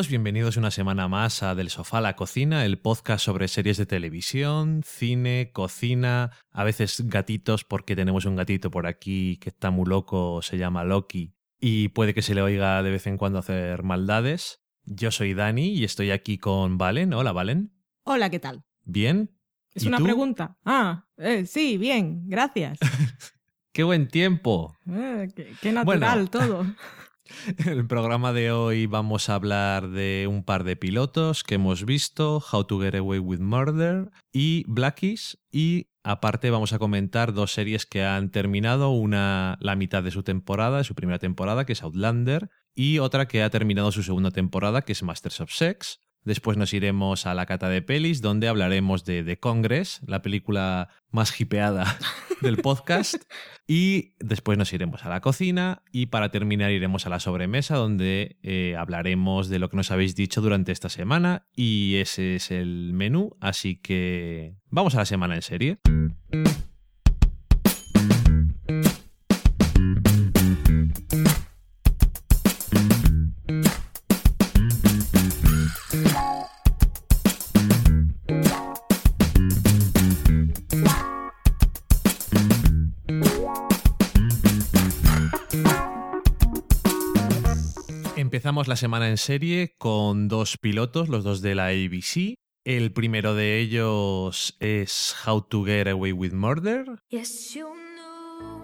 Todos, bienvenidos una semana más a Del Sofá a la Cocina, el podcast sobre series de televisión, cine, cocina, a veces gatitos porque tenemos un gatito por aquí que está muy loco, se llama Loki y puede que se le oiga de vez en cuando hacer maldades. Yo soy Dani y estoy aquí con Valen. Hola Valen. Hola, ¿qué tal? ¿Bien? ¿Es ¿Y una tú? pregunta? Ah, eh, sí, bien, gracias. ¡Qué buen tiempo! Eh, qué, qué natural Bueno. todo. En el programa de hoy vamos a hablar de un par de pilotos que hemos visto, How to Get Away with Murder y Blackies, y aparte vamos a comentar dos series que han terminado, una la mitad de su temporada, de su primera temporada, que es Outlander, y otra que ha terminado su segunda temporada, que es Masters of Sex. Después nos iremos a la cata de pelis, donde hablaremos de The Congress, la película más hipeada del podcast. Y después nos iremos a la cocina y para terminar iremos a la sobremesa donde eh, hablaremos de lo que nos habéis dicho durante esta semana y ese es el menú, así que vamos a la semana en serie. La semana en serie con dos pilotos, los dos de la ABC. El primero de ellos es How to Get Away with Murder. Yes, you knew.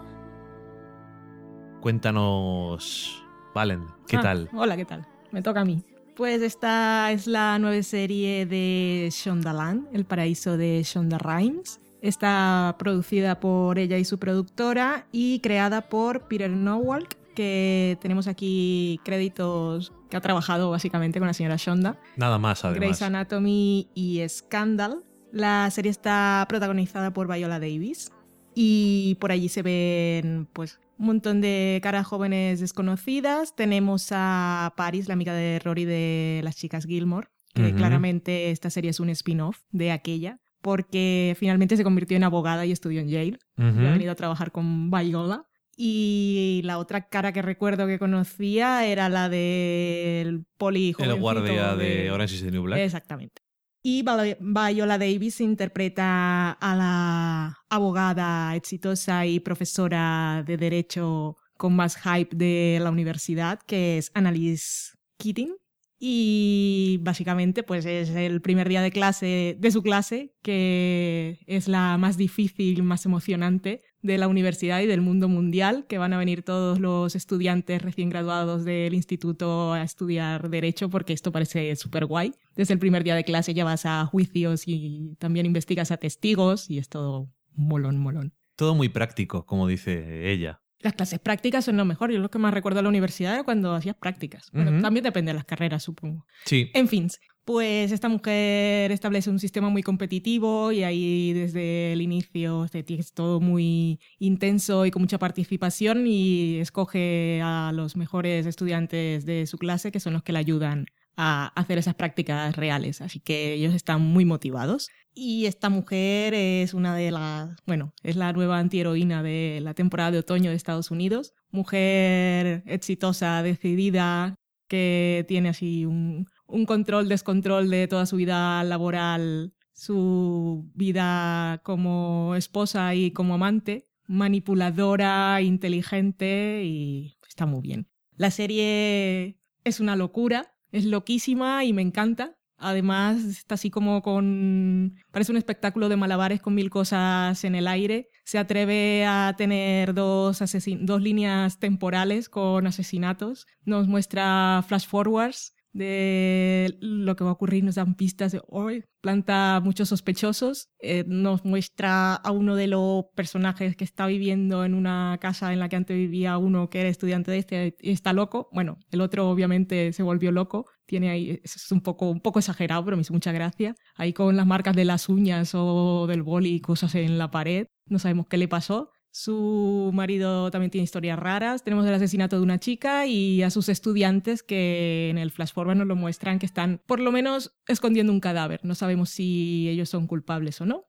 Cuéntanos, Valen, ¿qué Ah, tal? Hola, ¿qué tal? Me toca a mí. Pues esta es la nueva serie de Shondaland, El paraíso de Shonda Rhimes. Está producida por ella y su productora y creada por Peter Nowalk, que tenemos aquí créditos que ha trabajado básicamente con la señora Shonda. Nada más, además. Grey's Anatomy y Scandal. La serie está protagonizada por Viola Davis y por allí se ven pues un montón de caras jóvenes desconocidas. Tenemos a Paris, la amiga de Rory de las chicas Gilmore, que claramente esta serie es un spin-off de aquella, porque finalmente se convirtió en abogada y estudió en Yale. Y ha venido a trabajar con Viola. Y la otra cara que recuerdo que conocía era la del poli El guardia de Orange is the New Black. Exactamente. Y Vi- Viola Davis interpreta a la abogada exitosa y profesora de Derecho con más hype de la universidad, que es Annalise Keating. Y básicamente, pues es el primer día de clase, de su clase, que es la más difícil, más emocionante de la universidad y del mundo mundial, que van a venir todos los estudiantes recién graduados del instituto a estudiar Derecho, porque esto parece súper guay. Desde el primer día de clase ya vas a juicios y también investigas a testigos y es todo molón, molón. Todo muy práctico, como dice ella. Las clases prácticas son lo mejor. Yo lo que más recuerdo de la universidad era cuando hacías prácticas. Bueno, también depende de las carreras, supongo. Sí. En fin, pues esta mujer establece un sistema muy competitivo y ahí desde el inicio tiene todo muy intenso y con mucha participación y escoge a los mejores estudiantes de su clase que son los que le ayudan a hacer esas prácticas reales. Así que ellos están muy motivados. Y esta mujer es una de las, bueno, es la nueva antiheroína de la temporada de otoño de Estados Unidos. Mujer exitosa, decidida, que tiene así un, un control, descontrol de toda su vida laboral, su vida como esposa y como amante, manipuladora, inteligente y está muy bien. La serie es una locura, es loquísima y me encanta. Además, está así como con... Parece un espectáculo de malabares con mil cosas en el aire. Se atreve a tener dos, dos líneas temporales con asesinatos. Nos muestra flash forwards de lo que va a ocurrir, nos dan pistas de hoy, planta muchos sospechosos, eh, nos muestra a uno de los personajes que está viviendo en una casa en la que antes vivía uno que era estudiante de este y está loco, bueno, el otro obviamente se volvió loco, tiene ahí, es un poco, un poco exagerado, pero me hizo mucha gracia, ahí con las marcas de las uñas o del boli y cosas en la pared, no sabemos qué le pasó, Su marido también tiene historias raras. Tenemos el asesinato de una chica y a sus estudiantes que en el flash forward nos lo muestran que están por lo menos escondiendo un cadáver. No sabemos si ellos son culpables o no.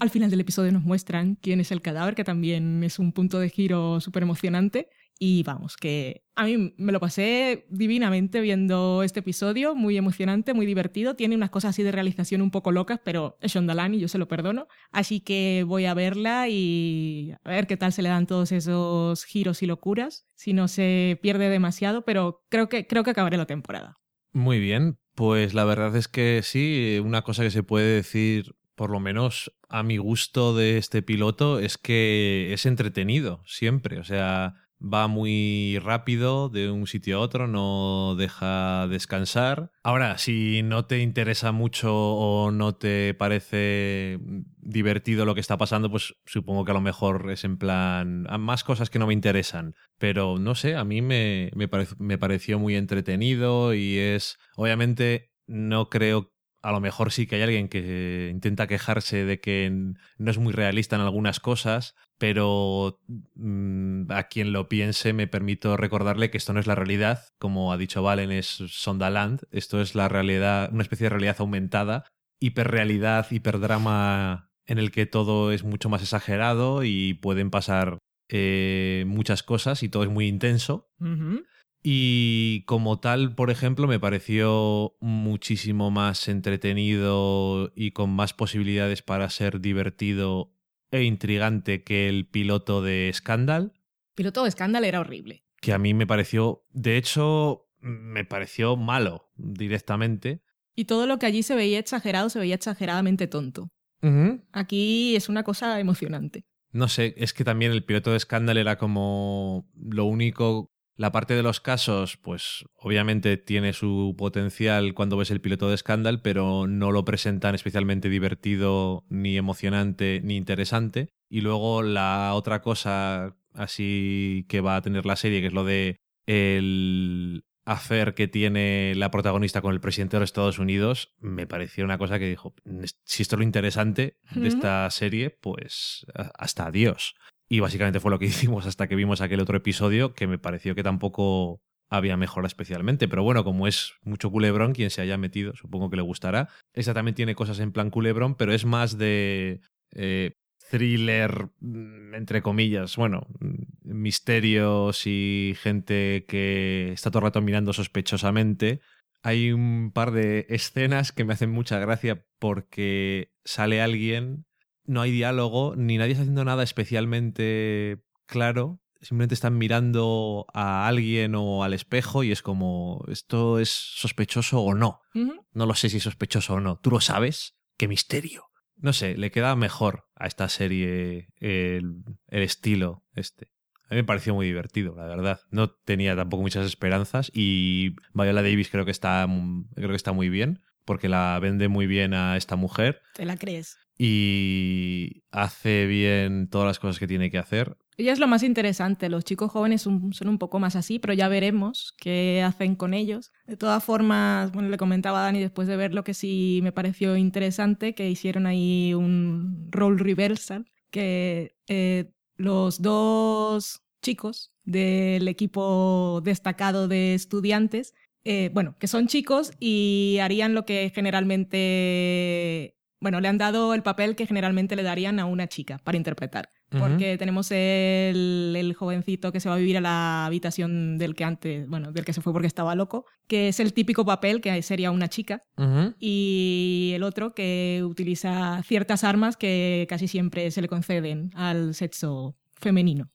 Al final del episodio nos muestran quién es el cadáver, que también es un punto de giro súper emocionante. Y vamos, que a mí me lo pasé divinamente viendo este episodio, muy emocionante, muy divertido. Tiene unas cosas así de realización un poco locas, pero es Shondalan y yo se lo perdono. Así que voy a verla y a ver qué tal se le dan todos esos giros y locuras, si no se pierde demasiado, pero creo que, creo que acabaré la temporada. Muy bien, pues la verdad es que sí, una cosa que se puede decir por lo menos a mi gusto de este piloto es que es entretenido siempre. O sea, va muy rápido de un sitio a otro, no deja descansar. Ahora, si no te interesa mucho o no te parece divertido lo que está pasando, pues supongo que a lo mejor es en plan más cosas que no me interesan. Pero no sé, a mí me, me, me pareció muy entretenido y es, obviamente, no creo a lo mejor sí que hay alguien que intenta quejarse de que no es muy realista en algunas cosas, pero mm, a quien lo piense me permito recordarle que esto no es la realidad, como ha dicho Valen, es Sondaland, esto es la realidad, una especie de realidad aumentada, hiperrealidad, hiperdrama en el que todo es mucho más exagerado y pueden pasar eh, muchas cosas y todo es muy intenso. Y como tal, por ejemplo, me pareció muchísimo más entretenido y con más posibilidades para ser divertido e intrigante que el piloto de Scandal. Piloto de Scandal era horrible. Que a mí me pareció, de hecho, me pareció malo directamente. Y todo lo que allí se veía exagerado se veía exageradamente tonto. Aquí es una cosa emocionante. No sé, es que también el piloto de Scandal era como lo único la parte de los casos, pues obviamente tiene su potencial cuando ves el piloto de Scandal, pero no lo presentan especialmente divertido, ni emocionante, ni interesante. Y luego la otra cosa así que va a tener la serie, que es lo de el hacer que tiene la protagonista con el presidente de los Estados Unidos, me pareció una cosa que dijo, si esto es lo interesante de esta serie, pues hasta adiós. Y básicamente fue lo que hicimos hasta que vimos aquel otro episodio que me pareció que tampoco había mejora especialmente. Pero bueno, como es mucho culebrón, quien se haya metido, supongo que le gustará. Esa también tiene cosas en plan culebrón, pero es más de eh, thriller, mm, entre comillas, bueno, mm, misterios y gente que está todo el rato mirando sospechosamente. Hay un par de escenas que me hacen mucha gracia porque sale alguien no hay diálogo, ni nadie está haciendo nada especialmente claro. Simplemente están mirando a alguien o al espejo y es como, ¿esto es sospechoso o no? No lo sé si es sospechoso o no. ¿Tú lo sabes? ¡Qué misterio! No sé, le queda mejor a esta serie el, estilo este. A mí me pareció muy divertido, la verdad. No tenía tampoco muchas esperanzas y Viola Davis creo que está, creo que está muy bien porque la vende muy bien a esta mujer. ¿Te la crees? Y hace bien todas las cosas que tiene que hacer. Ella es lo más interesante. Los chicos jóvenes son, un poco más así, pero ya veremos qué hacen con ellos. De todas formas, bueno, le comentaba a Dani después de ver lo que sí me pareció interesante, que hicieron ahí un role reversal, que eh, los dos chicos del equipo destacado de estudiantes, eh, bueno, que son chicos y harían lo que generalmente bueno, le han dado el papel que generalmente le darían a una chica para interpretar. Porque tenemos el, jovencito que se va a vivir a la habitación del que antes, bueno, del que se fue porque estaba loco, que es el típico papel que sería una chica. Y el otro que utiliza ciertas armas que casi siempre se le conceden al sexo femenino.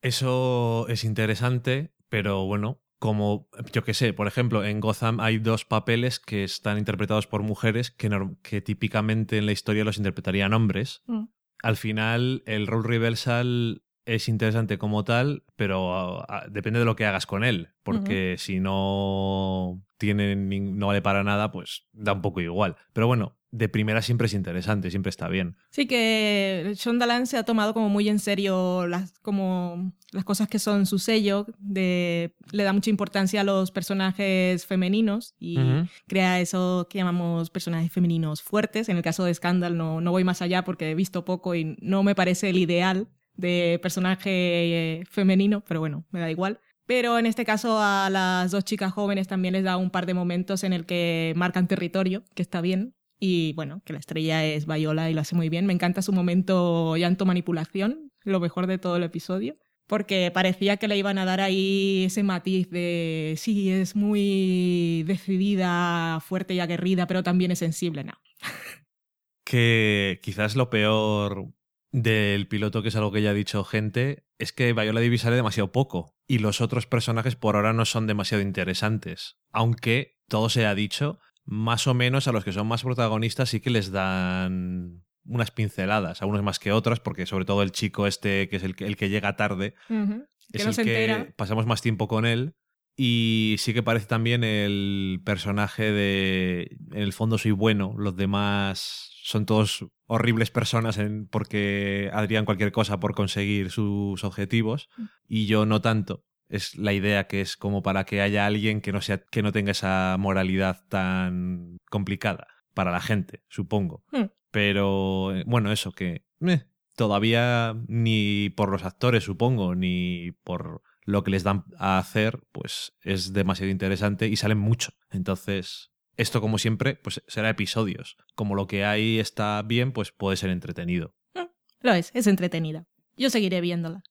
Eso es interesante, pero bueno, como, yo qué sé, por ejemplo, en Gotham hay dos papeles que están interpretados por mujeres que, que típicamente en la historia los interpretarían hombres. Mm. Al final, el role reversal es interesante como tal, pero ah, depende de lo que hagas con él, porque si no tiene, no vale para nada, pues da un poco igual. Pero bueno, de primera siempre es interesante, siempre está bien. Sí, que Shondaland se ha tomado como muy en serio las, como las cosas que son su sello, de, le da mucha importancia a los personajes femeninos y crea eso que llamamos personajes femeninos fuertes. En el caso de Scandal no, no voy más allá porque he visto poco y no me parece el ideal de personaje eh, femenino, pero bueno, me da igual. Pero en este caso a las dos chicas jóvenes también les da un par de momentos en el que marcan territorio, que está bien. Y bueno, que la estrella es Viola y lo hace muy bien. Me encanta su momento llanto manipulación, lo mejor de todo el episodio. Porque parecía que le iban a dar ahí ese matiz de sí, es muy decidida, fuerte y aguerrida, pero también es sensible, no. Que quizás lo peor del piloto, que es algo que ya ha dicho gente, es que Viola Davis sale demasiado poco y los otros personajes por ahora no son demasiado interesantes. Aunque todo se ha dicho, más o menos a los que son más protagonistas sí que les dan unas pinceladas, a unos más que otros, porque sobre todo el chico este, que es el que, el que llega tarde, es el que entera. pasamos más tiempo con él. Y sí que parece también el personaje de. En el fondo soy bueno, los demás son todos horribles personas en- porque harían cualquier cosa por conseguir sus objetivos. Mm. Y yo no tanto. Es la idea que es como para que haya alguien que no, sea, que no tenga esa moralidad tan complicada para la gente, supongo. Mm. Pero eh, bueno, eso que eh, todavía ni por los actores, supongo, ni por lo que les dan a hacer, pues es demasiado interesante y salen mucho. Entonces, esto como siempre, pues será episodios. Como lo que hay está bien, pues puede ser entretenido. Lo es, es entretenida. Yo seguiré viéndola.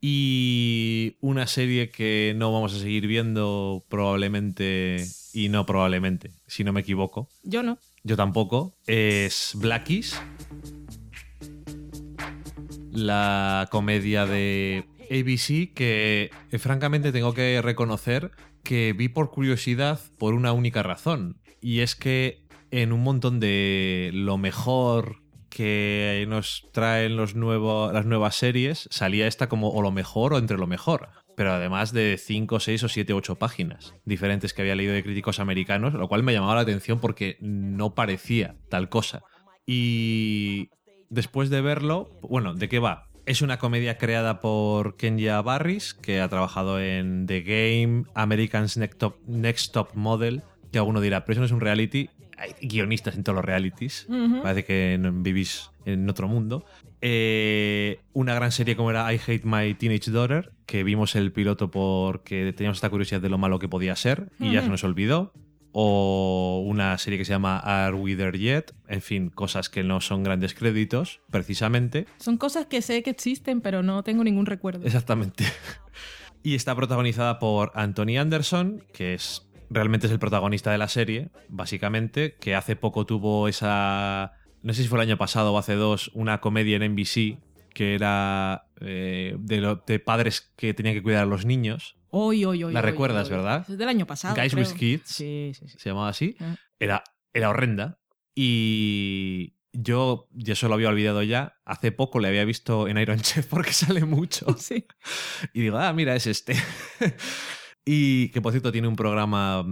Y una serie que no vamos a seguir viendo probablemente, y no probablemente, si no me equivoco, Yo no. yo tampoco, es Blackies, la comedia de ABC que eh, francamente tengo que reconocer que vi por curiosidad por una única razón, y es que en un montón de lo mejor que nos traen las nuevas series, salía esta como o lo mejor o entre lo mejor. Pero además de 5, 6 o 7, 8 páginas diferentes que había leído de críticos americanos, lo cual me llamaba la atención porque no parecía tal cosa. Y después de verlo, bueno, ¿de qué va? Es una comedia creada por Kenya Barris, que ha trabajado en The Game, American's Next Top, Next Top Model, que alguno dirá, pero eso no es un reality. Hay guionistas en todos los realities. Parece que vivís en otro mundo. Eh, una gran serie como era I Hate My Teenage Daughter, que vimos el piloto porque teníamos esta curiosidad de lo malo que podía ser y ya se nos olvidó. O una serie que se llama Are We There Yet? En fin, cosas que no son grandes créditos, precisamente. Son cosas que sé que existen, pero no tengo ningún recuerdo. Exactamente. Y está protagonizada por Anthony Anderson, que es realmente es el protagonista de la serie, básicamente, que hace poco tuvo esa, no sé si fue el año pasado o hace dos, una comedia en NBC que era eh, de, lo- de padres que tenían que cuidar a los niños. Hoy, hoy, hoy. La hoy, recuerdas, hoy. ¿verdad? Es del año pasado. Guys creo. with Kids. Sí, sí, sí. Se llamaba así. Ah. Era, era horrenda. Y yo ya eso lo había olvidado ya. Hace poco le había visto en Iron Chef porque sale mucho. Sí. Y digo, ah, mira, es este. Y que por cierto tiene un programa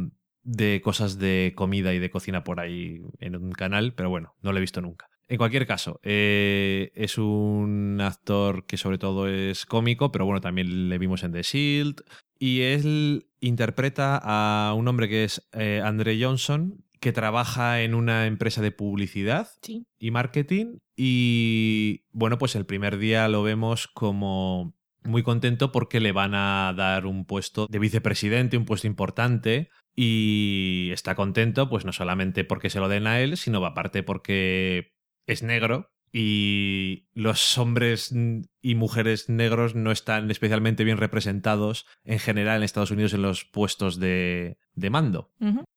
de cosas de comida y de cocina por ahí en un canal, pero bueno, no lo he visto nunca. En cualquier caso, eh, es un actor que sobre todo es cómico, pero bueno, también le vimos en The Shield. Y él interpreta a un hombre que es eh, Andre Johnson, que trabaja en una empresa de publicidad Sí. y marketing. Y bueno, pues el primer día lo vemos como muy contento porque le van a dar un puesto de vicepresidente, un puesto importante. Y está contento, pues no solamente porque se lo den a él, sino aparte porque es negro y los hombres y mujeres negros no están especialmente bien representados en general en Estados Unidos en los puestos de, de mando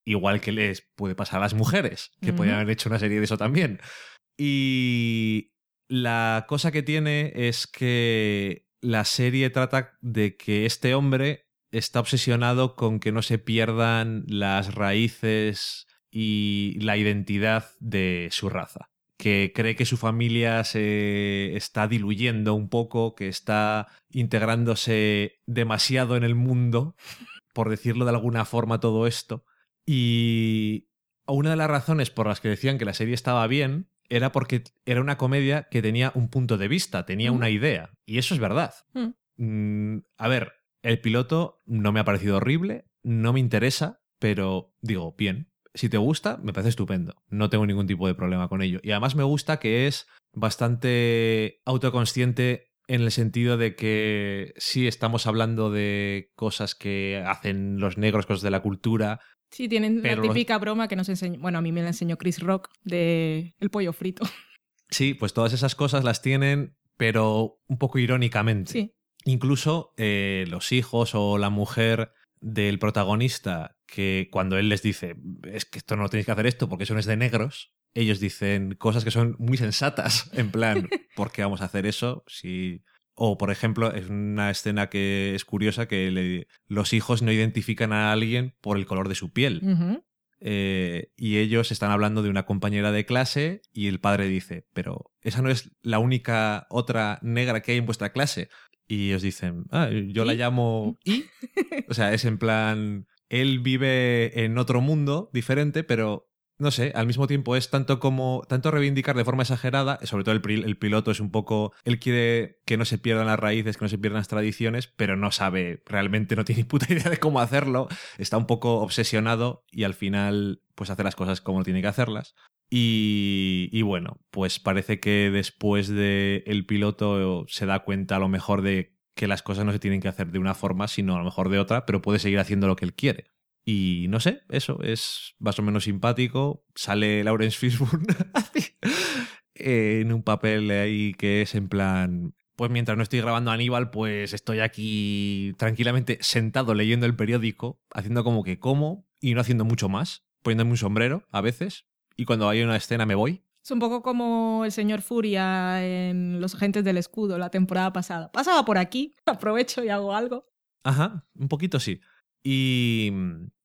igual que les puede pasar a las mujeres, que Ujú. podrían haber hecho una serie de eso también. Y la cosa que tiene es que la serie trata de que este hombre está obsesionado con que no se pierdan las raíces y la identidad de su raza que cree que su familia se está diluyendo un poco, que está integrándose demasiado en el mundo, por decirlo de alguna forma todo esto. Y una de las razones por las que decían que la serie estaba bien era porque era una comedia que tenía un punto de vista, tenía Mm. una idea. Y eso es verdad. Mm. Mm, a ver, el piloto no me ha parecido horrible, no me interesa, pero digo, bien. Si te gusta, me parece estupendo. No tengo ningún tipo de problema con ello. Y además me gusta que es bastante autoconsciente en el sentido de que sí estamos hablando de cosas que hacen los negros, cosas de la cultura. Sí, tienen Pero la los- típica broma que nos enseñó. Bueno, a mí me la enseñó Chris Rock de el pollo frito. Sí, pues todas esas cosas las tienen, pero un poco irónicamente. Sí. incluso eh, los hijos o la mujer del protagonista, que cuando él les dice, es que esto no tenéis que hacer esto porque eso no es de negros, ellos dicen cosas que son muy sensatas, en plan, ¿por qué vamos a hacer eso? Si... O, por ejemplo, es una escena que es curiosa que le- los hijos no identifican a alguien por el color de su piel. Eh, y ellos están hablando de una compañera de clase y el padre dice, pero esa no es la única otra negra que hay en vuestra clase. Y ellos dicen, ah, yo la ¿Y? llamo I. O sea, es en plan, él vive en otro mundo diferente, pero no sé, al mismo tiempo es tanto como, tanto reivindicar de forma exagerada, sobre todo el, piloto es un poco, él quiere que no se pierdan las raíces, que no se pierdan las tradiciones, pero no sabe, realmente no tiene ni puta idea de cómo hacerlo, está un poco obsesionado y al final pues hace las cosas como tiene que hacerlas. Y, y bueno, pues parece que después de el piloto se da cuenta a lo mejor de que las cosas no se tienen que hacer de una forma, sino a lo mejor de otra, pero puede seguir haciendo lo que él quiere. Y no sé, eso es más o menos simpático. Sale Lawrence Fishburne en un papel ahí que es en plan. Pues mientras no estoy grabando a Aníbal, pues estoy aquí tranquilamente sentado leyendo el periódico, haciendo como que como y no haciendo mucho más, poniéndome un sombrero a veces. Y cuando hay una escena me voy. Es un poco como el señor Furia en Los Agentes del Escudo la temporada pasada. Pasaba por aquí, aprovecho y hago algo. Ajá, un poquito sí. Y,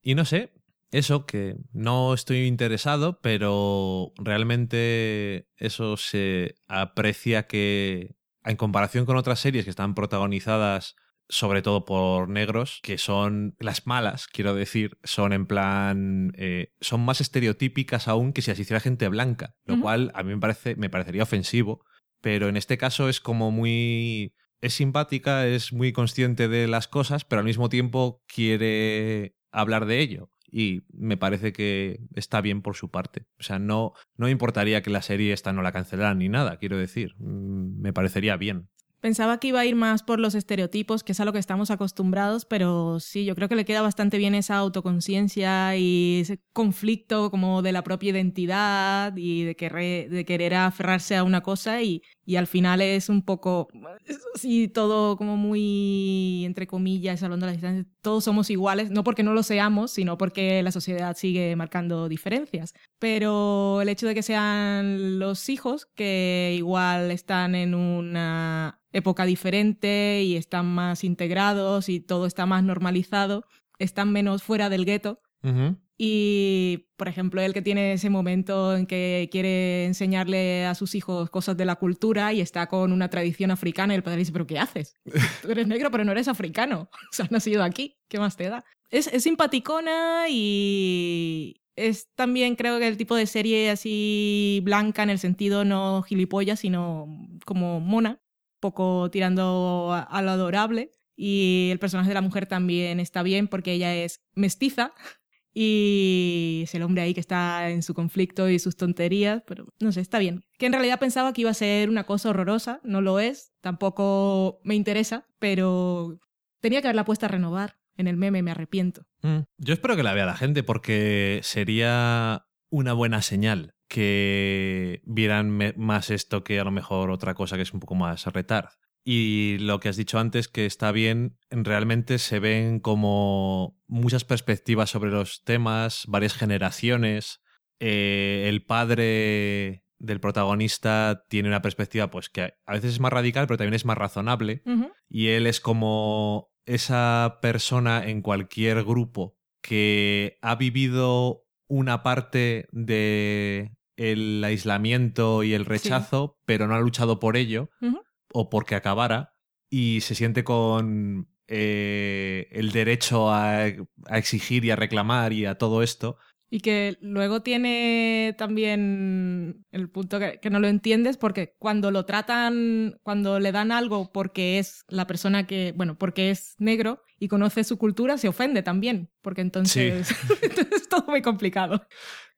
y no sé, eso que no estoy interesado, pero realmente eso se aprecia que en comparación con otras series que están protagonizadas sobre todo por negros, que son las malas, quiero decir, son en plan, eh, son más estereotípicas aún que si las hiciera gente blanca, lo cual a mí me, parece, me parecería ofensivo, pero en este caso es como muy es simpática, es muy consciente de las cosas, pero al mismo tiempo quiere hablar de ello. Y me parece que está bien por su parte. O sea, no, no importaría que la serie esta no la cancelaran ni nada, quiero decir. Mm, Me parecería bien. Pensaba que iba a ir más por los estereotipos, que es a lo que estamos acostumbrados, pero sí, yo creo que le queda bastante bien esa autoconciencia y ese conflicto como de la propia identidad y de, querer, de querer aferrarse a una cosa y, y al final es un poco, sí, todo como muy, entre comillas, hablando de la distancia, todos somos iguales, no porque no lo seamos, sino porque la sociedad sigue marcando diferencias. Pero el hecho de que sean los hijos, que igual están en una época diferente y están más integrados y todo está más normalizado, están menos fuera del gueto. Y, por ejemplo, él que tiene ese momento en que quiere enseñarle a sus hijos cosas de la cultura y está con una tradición africana y el padre dice, pero ¿qué haces? Tú eres negro, pero no eres africano. O sea, has nacido aquí. ¿Qué más te da? Es, es simpaticona y es también creo que el tipo de serie así blanca en el sentido no gilipollas, sino como mona, poco tirando a, a lo adorable. Y el personaje de la mujer también está bien porque ella es mestiza y es el hombre ahí que está en su conflicto y sus tonterías, pero no sé, está bien. Que en realidad pensaba que iba a ser una cosa horrorosa, no lo es, tampoco me interesa, pero tenía que haberla puesta a renovar. En el meme me arrepiento. Mm. Yo espero que la vea la gente porque sería una buena señal que vieran más esto que a lo mejor otra cosa que es un poco más retard. Y lo que has dicho antes, que está bien, realmente se ven como muchas perspectivas sobre los temas, varias generaciones. Eh, el padre del protagonista tiene una perspectiva pues que a veces es más radical, pero también es más razonable y él es como esa persona en cualquier grupo que ha vivido una parte de el aislamiento y el rechazo, pero no ha luchado por ello. O porque acabara y se siente con eh, el derecho a, a exigir y a reclamar y a todo esto. Y que luego tiene también el punto que, que no lo entiendes porque cuando lo tratan, cuando le dan algo porque es la persona que, bueno, porque es negro y conoce su cultura, se ofende también, porque entonces, entonces es todo muy complicado.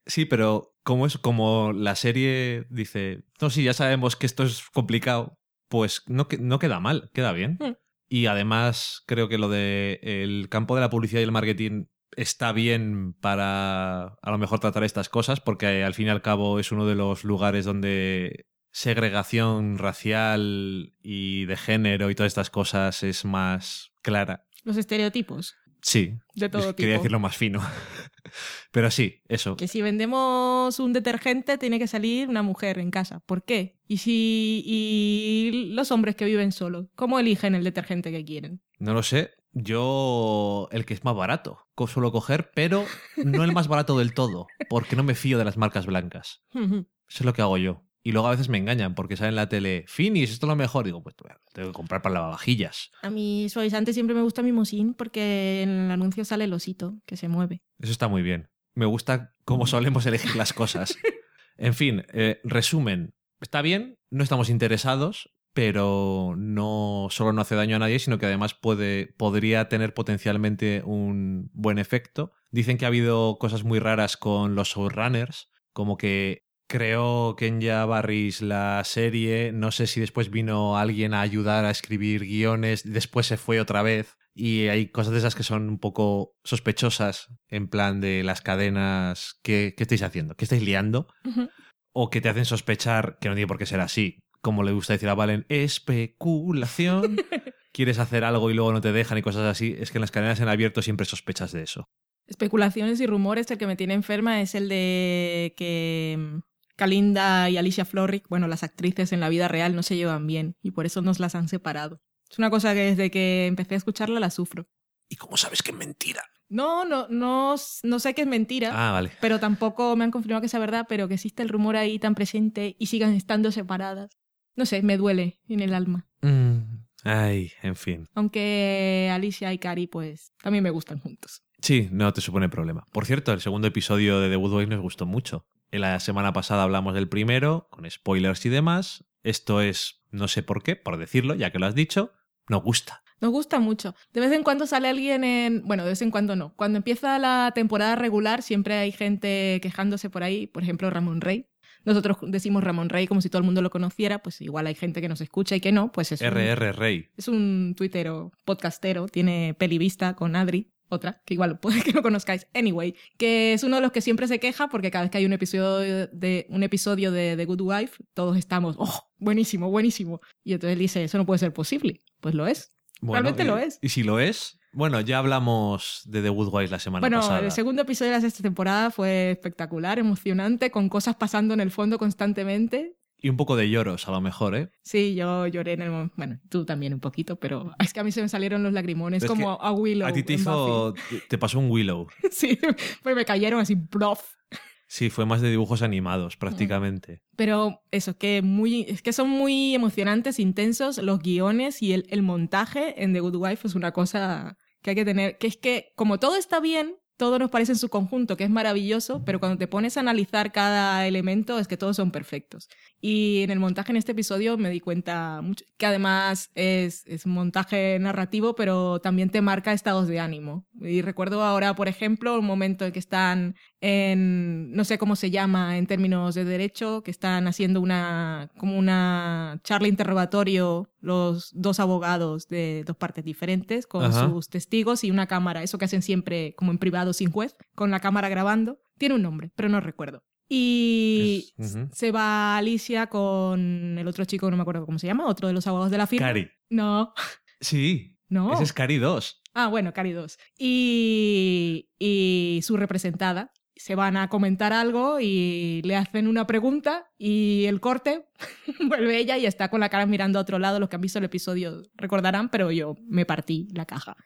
Sí, pero como es como la serie dice, no, sí, ya sabemos que esto es complicado, pues no, no queda mal, queda bien. Mm. Y además creo que lo de el campo de la publicidad y el marketing está bien para a lo mejor tratar estas cosas, porque al fin y al cabo es uno de los lugares donde segregación racial y de género y todas estas cosas es más clara. Los estereotipos Sí. de todo Quería decirlo más fino. Pero sí, eso. Que si vendemos un detergente tiene que salir una mujer en casa. ¿Por qué? Y si y los hombres que viven solos, ¿cómo eligen el detergente que quieren? No lo sé. Yo, el que es más barato, suelo coger, pero no el más barato del todo, porque no me fío de las marcas blancas. Eso es lo que hago yo. Y luego a veces me engañan porque sale en la tele, Finis, esto es lo mejor. Digo, pues tengo que comprar para lavavajillas. A mi suavizante siempre me gusta Mimosín porque en el anuncio sale el osito que se mueve. Eso está muy bien. Me gusta cómo solemos elegir las cosas. En fin, eh, resumen. Está bien, no estamos interesados, pero no solo no hace daño a nadie, sino que además puede, podría tener potencialmente un buen efecto. Dicen que ha habido cosas muy raras con los showrunners, como que creó Kenya Barris la serie, no sé si después vino alguien a ayudar a escribir guiones, después se fue otra vez. Y hay cosas de esas que son un poco sospechosas, en plan de las cadenas. ¿Qué, qué estáis haciendo? ¿Qué estáis liando? O que te hacen sospechar, que no tiene por qué ser así. Como le gusta decir a Valen, especulación. Quieres hacer algo y luego no te dejan y cosas así. Es que en las cadenas en abierto siempre sospechas de eso. Especulaciones y rumores, el que me tiene enferma es el de que mm, Kalinda y Alicia Florrick, bueno, las actrices en la vida real no se llevan bien y por eso nos las han separado. Es una cosa que desde que empecé a escucharla la sufro. ¿Y cómo sabes que es mentira? No, no, no, no sé que es mentira. Ah, vale. Pero tampoco me han confirmado que sea verdad, pero que existe el rumor ahí tan presente y sigan estando separadas. No sé, me duele en el alma. Mm, ay, en fin. Aunque Alicia y Cari, pues, también me gustan juntos. Sí, no te supone problema. Por cierto, el segundo episodio de The Good Wife nos gustó mucho. En la semana pasada hablamos del primero, con spoilers y demás. Esto es, no sé por qué, por decirlo, ya que lo has dicho, nos gusta. Nos gusta mucho. De vez en cuando sale alguien en... Bueno, de vez en cuando no. Cuando empieza la temporada regular siempre hay gente quejándose por ahí. Por ejemplo, Ramón Rey. Nosotros decimos Ramón Rey como si todo el mundo lo conociera. Pues igual hay gente que nos escucha y que no. Pues es un, RR Rey. es un tuitero, podcastero. Tiene pelivista con Adri. Otra, que igual puede que no conozcáis. Anyway, que es uno de los que siempre se queja porque cada vez que hay un episodio de, un episodio de The Good Wife, todos estamos, ¡oh! Buenísimo, buenísimo. Y entonces él dice, eso no puede ser posible. Pues lo es. Realmente y- lo es. Y si lo es, bueno, ya hablamos de The Good Wife la semana Bueno, pasada. el segundo episodio de la sexta temporada fue espectacular, emocionante, con cosas pasando en el fondo constantemente. Y un poco de lloros, a lo mejor, ¿eh? Sí, yo lloré en el momento. Bueno, tú también un poquito, pero es que a mí se me salieron los lagrimones Es como a Willow. a ti te hizo. te- Te pasó un Willow. Sí, pues me cayeron así, bluff. Sí, fue más de dibujos animados, prácticamente. Pero eso, que, muy, es que son muy emocionantes, intensos, los guiones y el, el montaje en The Good Wife es una cosa que hay que tener, que es que como todo está bien, todo nos parece en su conjunto, que es maravilloso, pero cuando te pones a analizar cada elemento es que todos son perfectos. Y en el montaje en este episodio me di cuenta mucho, que además es, es un montaje narrativo, pero también te marca estados de ánimo. Y recuerdo ahora, por ejemplo, un momento en que están en, no sé cómo se llama en términos de derecho, que están haciendo una, como una charla interrogatorio los dos abogados de dos partes diferentes con Ajá. sus testigos y una cámara, eso que hacen siempre como en privado sin juez, con la cámara grabando. Tiene un nombre, pero no recuerdo. Y Es- se va Alicia con el otro chico, no me acuerdo cómo se llama, otro de los abogados de la firma. Cari. No, Sí. no. Ese es Cari 2. Ah, bueno, Cari 2. Y, y su representada. Se van a comentar algo y le hacen una pregunta y el corte vuelve ella y está con la cara mirando a otro lado. Los que han visto el episodio recordarán, pero yo me partí la caja.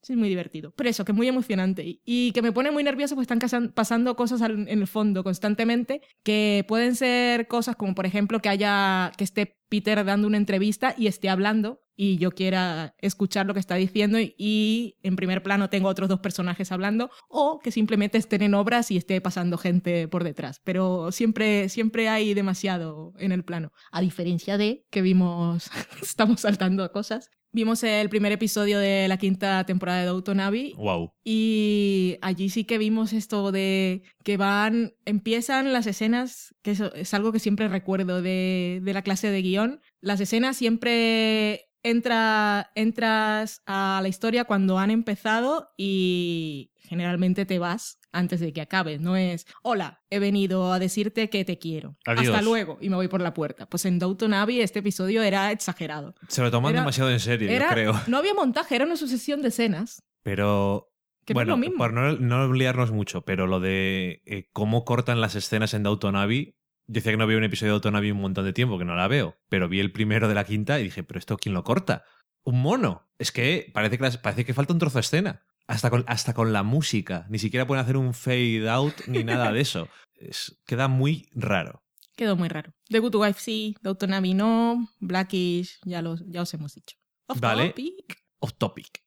Sí, es muy divertido. Pero eso, que es muy emocionante. Y- que me pone muy nervioso porque están pasando cosas en el fondo constantemente, que pueden ser cosas como, por ejemplo, que haya, que esté Peter dando una entrevista y esté hablando y yo quiera escuchar lo que está diciendo y, en primer plano tengo otros dos personajes hablando o que simplemente estén en obras y esté pasando gente por detrás. Pero siempre, siempre hay demasiado en el plano. A diferencia de que vimos, estamos saltando cosas. Vimos el primer episodio de la quinta temporada de Downton Abbey Wow. y allí sí que vimos esto de que van, empiezan las escenas, que eso es algo que siempre recuerdo de, de la clase de guion. Las escenas siempre entra, entras a la historia cuando han empezado y generalmente te vas antes de que acabe. No es, hola, he venido a decirte que te quiero. Adiós. Hasta luego y me voy por la puerta. Pues en Downton Abbey este episodio era exagerado. Se lo toman Era- demasiado en serio, Era- yo creo. No había montaje, era una sucesión de escenas. Pero Que bueno, mismo. por no, no liarnos mucho, pero lo de eh, cómo cortan las escenas en Downton Abbey, yo decía que no veo un episodio de Downton Abbey un montón de tiempo, que no la veo, pero vi el primero de la quinta y dije, pero esto ¿quién lo corta? Un mono. Es que parece que, las- parece que falta un trozo de escena. Hasta con, hasta con la música. Ni siquiera pueden hacer un fade out ni nada de eso. Es- queda muy raro. Quedó muy raro. The Good Wife sí, Downton Abbey no, Blackish, ya, los, ya os hemos dicho. Off Vale. topic. Off topic.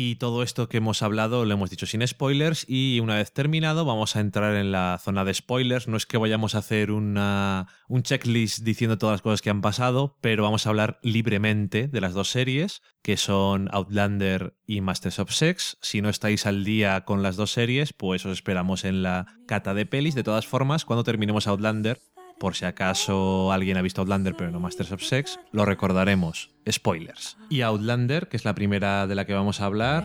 Y todo esto que hemos hablado lo hemos dicho sin spoilers y una vez terminado vamos a entrar en la zona de spoilers. No es que vayamos a hacer una, un checklist diciendo todas las cosas que han pasado, pero vamos a hablar libremente de las dos series, que son Outlander y Masters of Sex. Si no estáis al día con las dos series, pues os esperamos en la cata de pelis. De todas formas, cuando terminemos Outlander, por si acaso alguien ha visto Outlander pero no Masters of Sex, lo recordaremos. Spoilers. Y Outlander, que es la primera de la que vamos a hablar,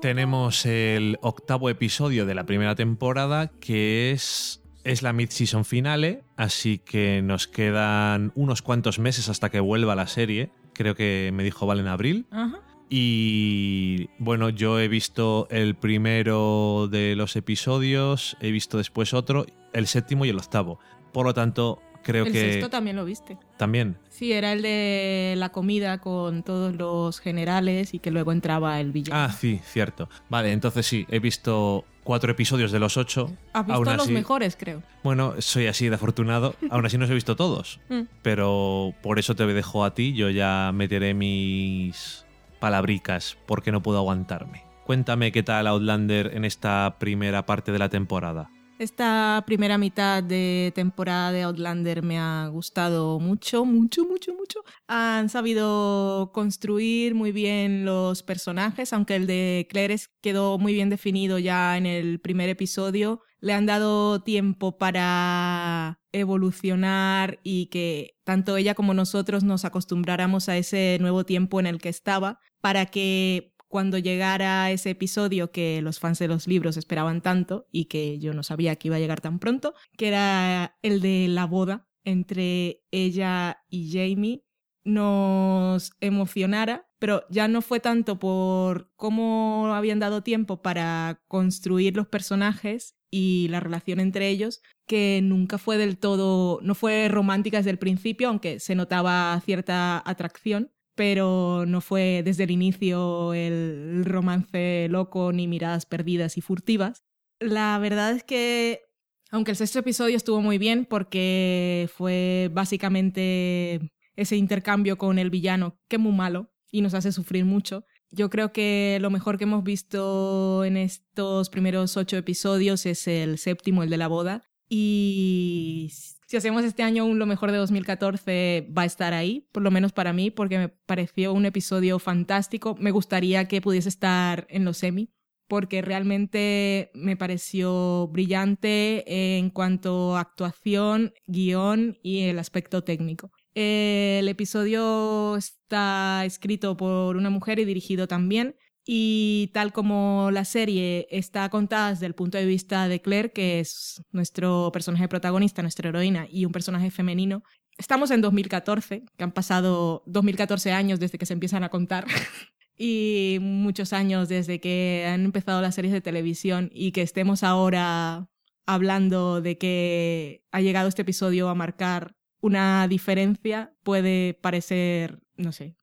tenemos el octavo episodio de la primera temporada, que es, es la mid-season finale, así que nos quedan unos cuantos meses hasta que vuelva la serie. Creo que me dijo Val en abril. Ajá. Y bueno, yo he visto el primero de los episodios, he visto después otro, el séptimo y el octavo. Por lo tanto, creo el que sexto también lo viste. también. Sí, era el de la comida con todos los generales y que luego entraba el villano. Ah, sí, cierto. Vale, entonces sí, he visto cuatro episodios de los ocho. Has visto Aún los así- mejores, creo. Bueno, soy así de afortunado. Aún así no los he visto todos. Mm. Pero por eso te dejo a ti. Yo ya meteré mis palabricas porque no puedo aguantarme. Cuéntame qué tal Outlander en esta primera parte de la temporada. Esta primera mitad de temporada de Outlander me ha gustado mucho, mucho, mucho, mucho. Han sabido construir muy bien los personajes, aunque el de Claire es- quedó muy bien definido ya en el primer episodio. Le han dado tiempo para evolucionar y que tanto ella como nosotros nos acostumbráramos a ese nuevo tiempo en el que estaba, para que cuando llegara ese episodio que los fans de los libros esperaban tanto y que yo no sabía que iba a llegar tan pronto, que era el de la boda entre ella y Jamie, nos emocionara, pero ya no fue tanto por cómo habían dado tiempo para construir los personajes y la relación entre ellos, que nunca fue del todo, no fue romántica desde el principio, aunque se notaba cierta atracción, pero no fue desde el inicio el romance loco ni miradas perdidas y furtivas. La verdad es que, aunque el sexto episodio estuvo muy bien porque fue básicamente ese intercambio con el villano, que muy malo y nos hace sufrir mucho, yo creo que lo mejor que hemos visto en estos primeros ocho episodios es el séptimo, el de la boda. Y si hacemos este año un lo mejor de 2014, va a estar ahí, por lo menos para mí, porque me pareció un episodio fantástico. Me gustaría que pudiese estar en los semi, porque realmente me pareció brillante en cuanto a actuación, guion y el aspecto técnico. El episodio está escrito por una mujer y dirigido también. Y tal como la serie está contada desde el punto de vista de Claire, que es nuestro personaje protagonista, nuestra heroína, y un personaje femenino, estamos en 2014, que han pasado 2014 años desde que se empiezan a contar, y muchos años desde que han empezado las series de televisión, y que estemos ahora hablando de que ha llegado este episodio a marcar una diferencia, puede parecer, no sé,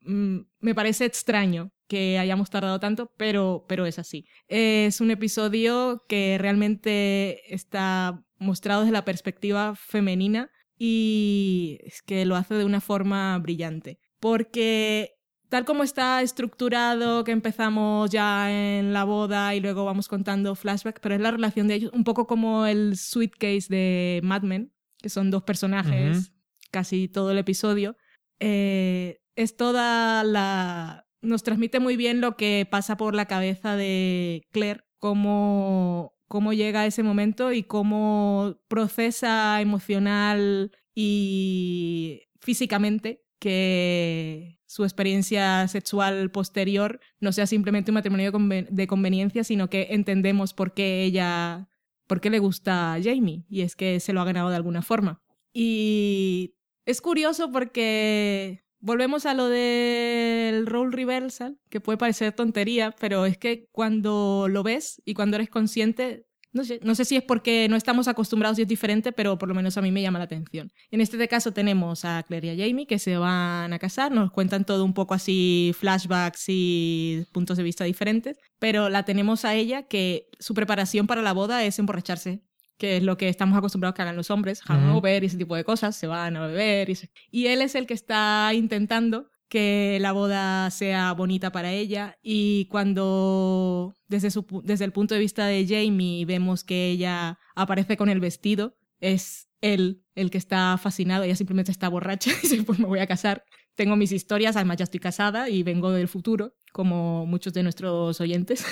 me parece extraño que hayamos tardado tanto, pero, pero es así. Es un episodio que realmente está mostrado desde la perspectiva femenina y es que lo hace de una forma brillante. Porque tal como está estructurado, que empezamos ya en la boda y luego vamos contando flashback, pero es la relación de ellos, un poco como el sweet case de Mad Men, que son dos personajes casi todo el episodio. Eh, es toda la... Nos transmite muy bien lo que pasa por la cabeza de Claire, cómo, cómo llega a ese momento y cómo procesa emocional y físicamente que su experiencia sexual posterior no sea simplemente un matrimonio de conven- de conveniencia, sino que entendemos por qué ella, por qué le gusta a Jamie, y es que se lo ha ganado de alguna forma. Y es curioso porque volvemos a lo del role reversal, que puede parecer tontería, pero es que cuando lo ves y cuando eres consciente, no sé, no sé si es porque no estamos acostumbrados y es diferente, pero por lo menos a mí me llama la atención. En este caso tenemos a Claire y a Jamie que se van a casar, nos cuentan todo un poco así, flashbacks y puntos de vista diferentes, pero la tenemos a ella que su preparación para la boda es emborracharse que es lo que estamos acostumbrados que hagan los hombres, hangover y ese tipo de cosas, se van a beber. Y, se- y él es el que está intentando que la boda sea bonita para ella y cuando desde, su, desde el punto de vista de Jamie vemos que ella aparece con el vestido, es él el que está fascinado, ella simplemente está borracha y dice, pues me voy a casar. Tengo mis historias, además ya estoy casada y vengo del futuro, como muchos de nuestros oyentes.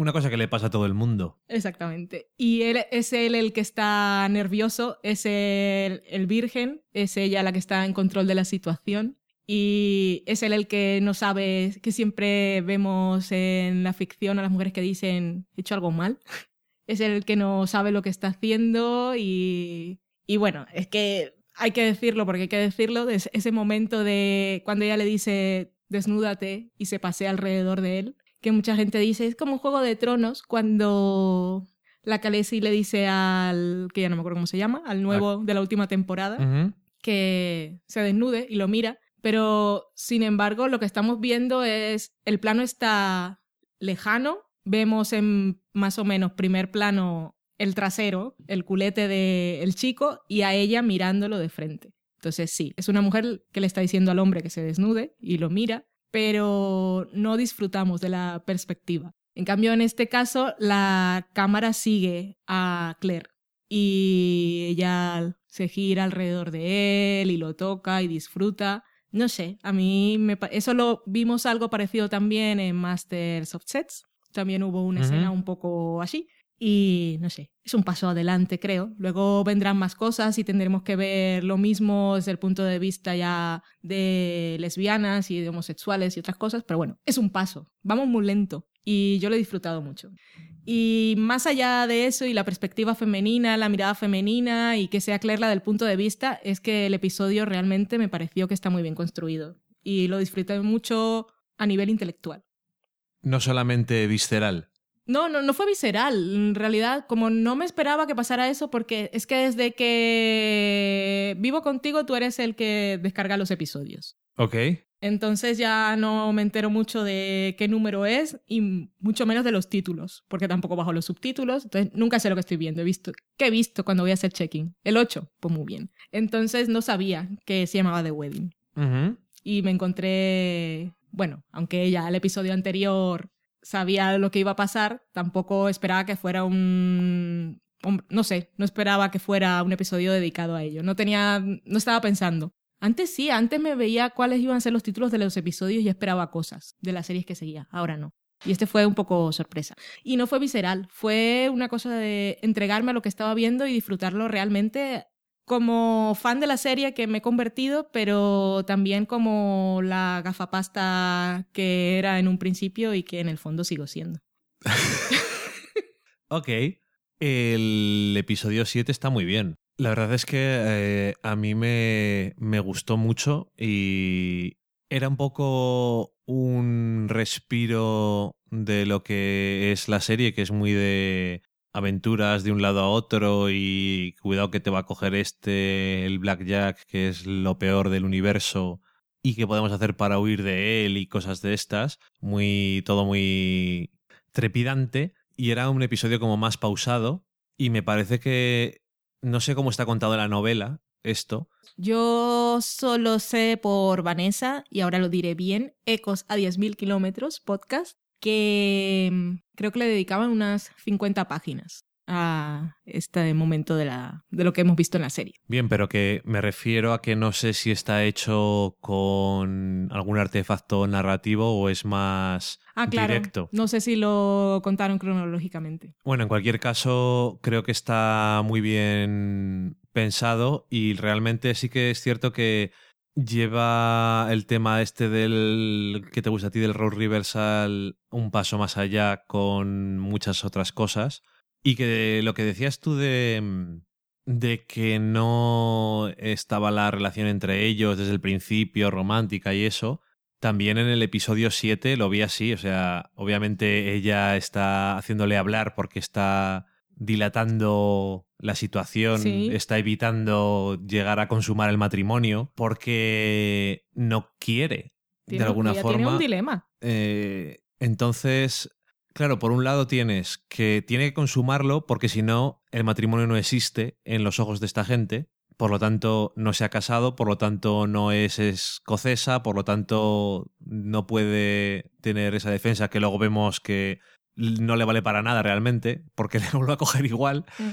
Una cosa que le pasa a todo el mundo. Exactamente. Y él es él el que está nervioso, es él el virgen, es ella la que está en control de la situación. Y es él el que no sabe, que siempre vemos en la ficción a las mujeres que dicen, he hecho algo mal. Es él el que no sabe lo que está haciendo y, y bueno, es que hay que decirlo porque hay que decirlo, es ese momento de cuando ella le dice, desnúdate y se pasea alrededor de él que mucha gente dice, es como un juego de tronos cuando la Khaleesi le dice al, que ya no me acuerdo cómo se llama, al nuevo de la última temporada, que se desnude y lo mira, pero sin embargo lo que estamos viendo es, el plano está lejano, vemos en más o menos primer plano el trasero, el culete del chico y a ella mirándolo de frente. Entonces sí, es una mujer que le está diciendo al hombre que se desnude y lo mira, pero no disfrutamos de la perspectiva. En cambio, en este caso, la cámara sigue a Claire y ella se gira alrededor de él y lo toca y disfruta. No sé, a mí me eso lo vimos algo parecido también en Masters of Sets. También hubo una escena un poco así. Y no sé, es un paso adelante, creo. Luego vendrán más cosas y tendremos que ver lo mismo desde el punto de vista ya de lesbianas y de homosexuales y otras cosas, pero bueno, es un paso. Vamos muy lento y yo lo he disfrutado mucho. Y más allá de eso y la perspectiva femenina, la mirada femenina y que sea Claire la del punto de vista, es que el episodio realmente me pareció que está muy bien construido y lo disfruté mucho a nivel intelectual. No solamente visceral. No, no, no fue visceral. En realidad, como no me esperaba que pasara eso, porque es que desde que vivo contigo, tú eres el que descarga los episodios. Ok. Entonces ya no me entero mucho de qué número es y mucho menos de los títulos, porque tampoco bajo los subtítulos. Entonces nunca sé lo que estoy viendo. He visto, ¿qué he visto cuando voy a hacer checking? El 8, pues muy bien. Entonces no sabía que se llamaba The Wedding y me encontré, bueno, aunque ya el episodio anterior sabía lo que iba a pasar, tampoco esperaba que fuera un, no sé, no esperaba que fuera un episodio dedicado a ello. No tenía, no estaba pensando. Antes sí, antes me veía cuáles iban a ser los títulos de los episodios y esperaba cosas de las series que seguía. Ahora no. Y este fue un poco sorpresa. Y no fue visceral, fue una cosa de entregarme a lo que estaba viendo y disfrutarlo realmente como fan de la serie que me he convertido, pero también como la gafapasta que era en un principio y que en el fondo sigo siendo. Ok. El episodio 7 está muy bien. La verdad es que eh, a mí me, me gustó mucho y era un poco un respiro de lo que es la serie, que es muy de aventuras de un lado a otro y cuidado que te va a coger este, el Blackjack, que es lo peor del universo y qué podemos hacer para huir de él y cosas de estas. Muy, todo muy trepidante y era un episodio como más pausado y me parece que no sé cómo está contado la novela esto. Yo solo sé por Vanessa, y ahora lo diré bien, Ecos a 10.000 kilómetros, podcast, que mm, creo que le dedicaban unas 50 páginas a este momento de, la, de lo que hemos visto en la serie. Bien, pero que me refiero a que no sé si está hecho con algún artefacto narrativo o es más Ah, claro. directo. No sé si lo contaron cronológicamente. Bueno, en cualquier caso, creo que está muy bien pensado y realmente sí que es cierto que lleva el tema este del que te gusta a ti del role reversal un paso más allá con muchas otras cosas. Y que lo que decías tú de de que no estaba la relación entre ellos desde el principio romántica y eso también en el episodio 7 lo vi así, o sea, obviamente ella está haciéndole hablar porque está dilatando la situación, Sí. está evitando llegar a consumar el matrimonio porque no quiere, Tiene- de alguna forma. Tiene un dilema. Eh, entonces, claro, por un lado tienes que tiene que consumarlo porque si no, el matrimonio no existe en los ojos de esta gente. Por lo tanto, no se ha casado, por lo tanto, no es escocesa, por lo tanto, no puede tener esa defensa que luego vemos que no le vale para nada realmente, porque le vuelve a coger igual. Mm.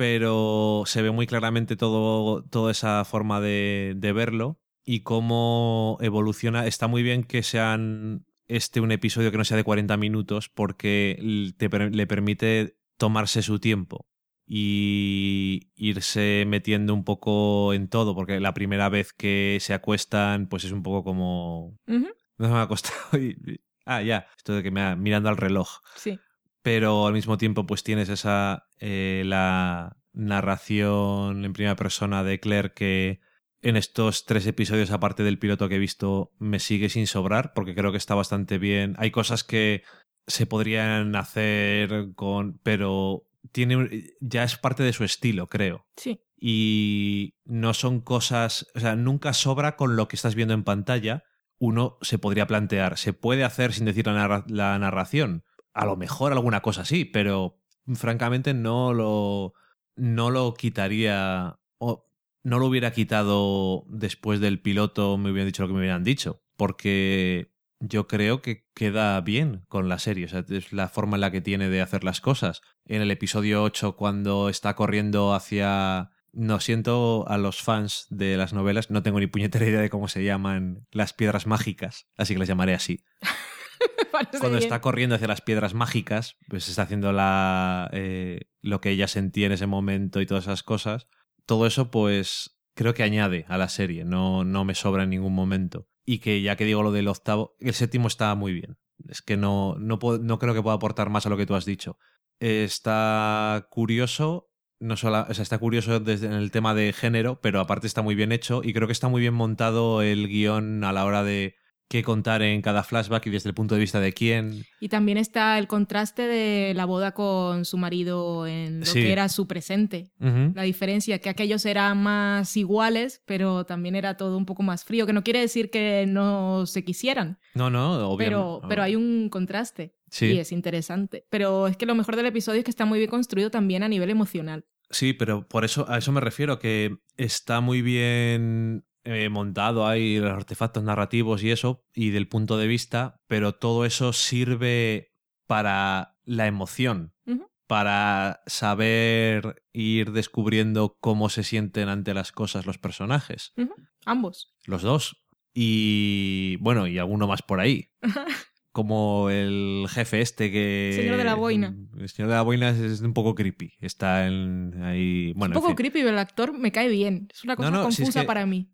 Pero se ve muy claramente todo, toda esa forma de, de verlo y cómo evoluciona. Está muy bien que sean este un episodio que no sea de 40 minutos porque te le permite tomarse su tiempo y irse metiendo un poco en todo, porque la primera vez que se acuestan, pues es un poco como... Ujú, No se me ha acostado y... Ah, ya, esto de que me ha- mirando al reloj Sí. Pero al mismo tiempo pues tienes esa eh, la narración en primera persona de Claire que en estos tres episodios aparte del piloto que he visto me sigue sin sobrar porque creo que está bastante bien hay cosas que se podrían hacer con pero tiene ya es parte de su estilo creo Sí. y no son cosas, o sea, nunca sobra con lo que estás viendo en pantalla. Uno se podría plantear, ¿se puede hacer sin decir la, narra- la narración? A lo mejor alguna cosa sí, pero francamente no lo, no lo quitaría o no lo hubiera quitado después del piloto, me hubieran dicho lo que me hubieran dicho, porque yo creo que queda bien con la serie, o sea, es la forma en la que tiene de hacer las cosas. En el episodio 8, cuando está corriendo hacia... No siento a los fans de las novelas, no tengo ni puñetera idea de cómo se llaman las piedras mágicas, así que las llamaré así. Cuando bien. está corriendo hacia las piedras mágicas, pues está haciendo la, eh, lo que ella sentía en ese momento y todas esas cosas. Todo eso, pues, creo que añade a la serie, no, no me sobra en ningún momento. Y que ya que digo lo del octavo, el séptimo está muy bien. Es que no, no, puedo- no creo que pueda aportar más a lo que tú has dicho. Está curioso, no solo, o sea, está curioso desde en el tema de género, pero aparte está muy bien hecho y creo que está muy bien montado el guion a la hora de qué contar en cada flashback y desde el punto de vista de quién. Y también está el contraste de la boda con su marido en lo Sí. que era su presente. La diferencia, que aquellos eran más iguales, pero también era todo un poco más frío, que no quiere decir que no se quisieran, No, no, obviamente. pero, pero hay un contraste Sí. y es interesante. Pero es que lo mejor del episodio es que está muy bien construido también a nivel emocional. Sí, pero por eso, a eso me refiero, que está muy bien eh, montado ahí los artefactos narrativos y eso, y del punto de vista, pero todo eso sirve para la emoción, para saber ir descubriendo cómo se sienten ante las cosas los personajes, Ambos. los dos. Y bueno, y alguno más por ahí. Como el jefe este que... Señor de la boina. El señor de la boina es, un poco creepy. Está en, ahí... Bueno, un en poco fin. creepy, pero el actor me cae bien. Es una cosa no, si es confusa que- para mí.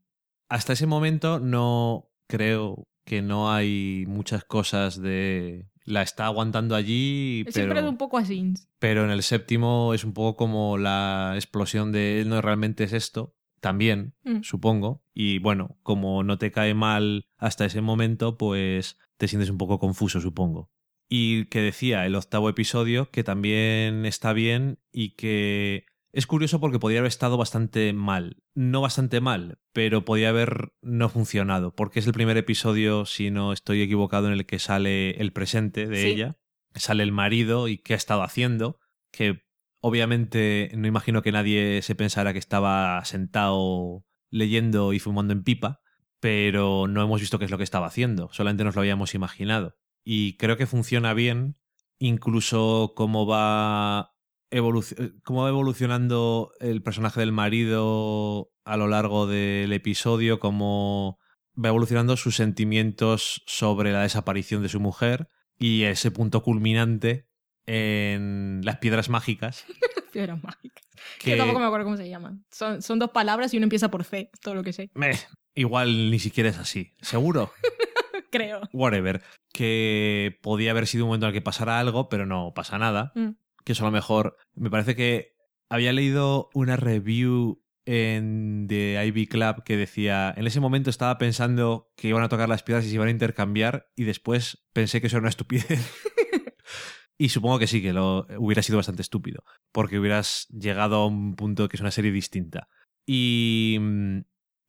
Hasta ese momento no creo que no hay muchas cosas de la está aguantando allí Siempre es pero, un poco así. pero en el séptimo es un poco como la explosión de no realmente es esto también Mm. supongo y bueno como no te cae mal hasta ese momento pues te sientes un poco confuso supongo y que decía el octavo episodio que también está bien y que es curioso porque podría haber estado bastante mal. No bastante mal, pero podía haber no funcionado. Porque es el primer episodio, si no estoy equivocado, en el que sale el presente de Sí. ella. Sale el marido y qué ha estado haciendo. Que obviamente no imagino que nadie se pensara que estaba sentado leyendo y fumando en pipa. Pero no hemos visto qué es lo que estaba haciendo. Solamente nos lo habíamos imaginado. Y creo que funciona bien. Incluso cómo va cómo va evolucionando el personaje del marido a lo largo del episodio, cómo va evolucionando sus sentimientos sobre la desaparición de su mujer y ese punto culminante en las piedras mágicas. Piedras mágicas. Que, Yo tampoco me acuerdo cómo se llaman. Son, son dos palabras y uno empieza por C, es todo lo que sé. Meh. igual ni siquiera es así. ¿Seguro? Creo. Whatever. Que podía haber sido un momento en el que pasara algo, pero no pasa nada. Mm. Que eso a lo mejor. Me parece que había leído una review en The Ivy Club que decía, en ese momento estaba pensando que iban a tocar las piedras y se iban a intercambiar y después pensé que eso era una estupidez. y supongo que sí, que lo hubiera sido bastante estúpido, porque hubieras llegado a un punto que es una serie distinta. Y,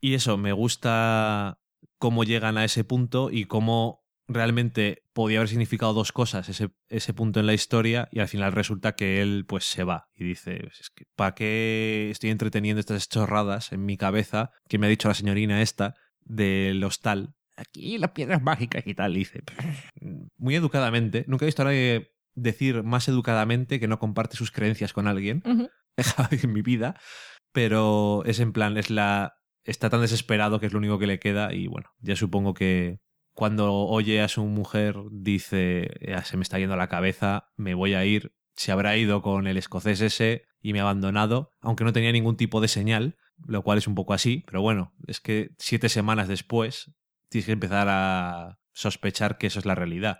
y eso, me gusta cómo llegan a ese punto y cómo realmente podía haber significado dos cosas ese, ese punto en la historia y al final resulta que él pues se va y dice, "Pues es que ¿para qué estoy entreteniendo estas chorradas en mi cabeza que me ha dicho la señorina esta del hostal? Aquí las piedras mágicas y tal, y dice, muy educadamente, nunca he visto a nadie decir más educadamente que no comparte sus creencias con alguien. En mi vida, pero es en plan, es la está tan desesperado que es lo único que le queda y bueno, ya supongo que cuando oye a su mujer dice, "Ya se me está yendo la cabeza, me voy a ir, se habrá ido con el escocés ese y me ha abandonado, aunque no tenía ningún tipo de señal, lo cual es un poco así, pero bueno, es que siete semanas después tienes que empezar a sospechar que eso es la realidad.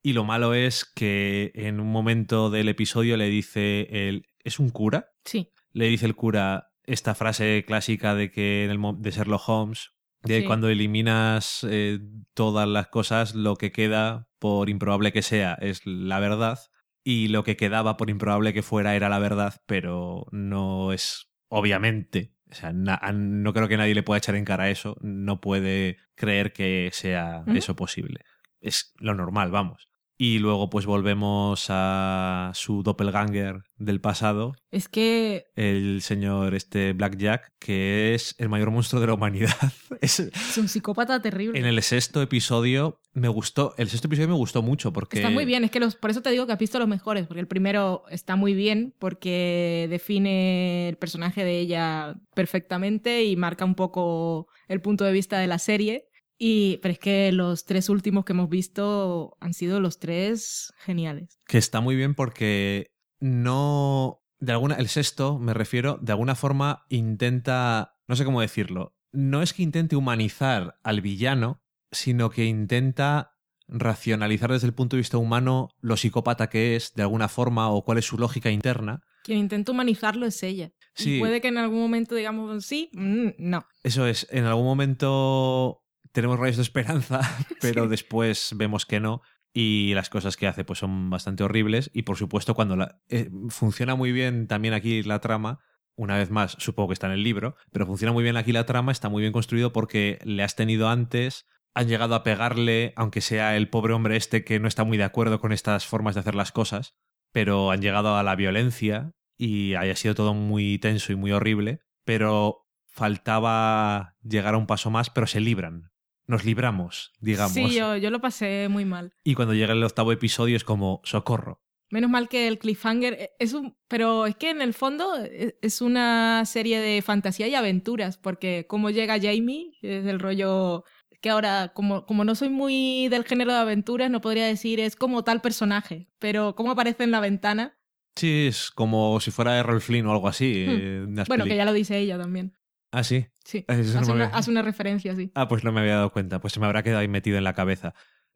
Y lo malo es que en un momento del episodio le dice el ¿es un cura? Sí. le dice el cura esta frase clásica de que en el de Sherlock Holmes de Sí. cuando eliminas eh, todas las cosas lo que queda por improbable que sea es la verdad y lo que quedaba por improbable que fuera era la verdad pero no es obviamente. O sea, no creo que nadie le pueda echar en cara eso no puede creer que sea eso posible. Es lo normal vamos y luego pues volvemos a su doppelganger del pasado Es que el señor este Blackjack, que es el mayor monstruo de la humanidad. Es- es un psicópata terrible. en el sexto episodio me gustó, el sexto episodio me gustó mucho porque Está muy bien, es que los, por eso te digo que has visto los mejores, porque el primero está muy bien, porque define el personaje de ella perfectamente y marca un poco el punto de vista de la serie. Y, pero es que los tres últimos que hemos visto han sido los tres geniales. que está muy bien porque no de alguna el sexto me refiero de alguna forma intenta no sé cómo decirlo no es que intente humanizar al villano sino que intenta racionalizar desde el punto de vista humano lo psicópata que es de alguna forma o cuál es su lógica interna Quien intenta humanizarlo es ella. Sí. Y puede que en algún momento digamos sí, mm, no. Eso es, en algún momento tenemos rayos de esperanza, pero Sí. después vemos que no y las cosas que hace pues son bastante horribles y por supuesto cuando la, eh, funciona muy bien también aquí la trama, una vez más supongo que está en el libro, pero funciona muy bien aquí la trama, está muy bien construido porque le has tenido antes, han llegado a pegarle, aunque sea el pobre hombre este que no está muy de acuerdo con estas formas de hacer las cosas, pero han llegado a la violencia y haya sido todo muy tenso y muy horrible, pero faltaba llegar a un paso más, pero se libran. Nos libramos, digamos. Sí, yo, yo lo pasé muy mal. Y cuando llega el octavo episodio es como socorro. Menos mal que el cliffhanger eh, es un... Pero es que en el fondo es- es una serie de fantasía y aventuras, porque cómo llega Jamie es el rollo que ahora, como, como no soy muy del género de aventuras, no podría decir es como tal personaje, pero cómo aparece en la ventana, Sí, es como si fuera Errol Flynn o algo así. Hmm. eh, bueno, que ya lo dice ella también. Ah, sí. Sí, Eso no hace me una, había- hace una referencia, sí. Ah, pues no me había dado cuenta. Pues se me habrá quedado ahí metido en la cabeza.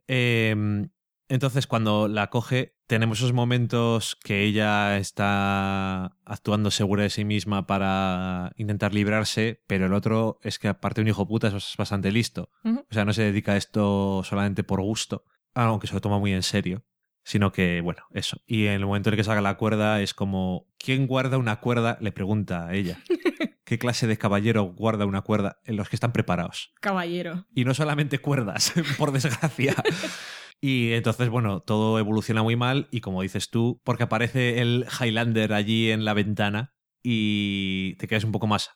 Eh, entonces, cuando la coge, tenemos esos momentos que ella está actuando segura de sí misma para intentar librarse, pero el otro es que, aparte de un hijo puta, es bastante listo. O sea, no se dedica a esto solamente por gusto, aunque se lo toma muy en serio. Sino que, bueno, eso. Y en el momento en el que saca la cuerda es como, ¿quién guarda una cuerda? Le pregunta a ella. ¿Qué clase de caballero guarda una cuerda? En los que están preparados. Caballero. Y no solamente cuerdas, por desgracia. Y entonces, bueno, todo evoluciona muy mal y como dices tú, porque aparece el Highlander allí en la ventana y te quedas un poco más...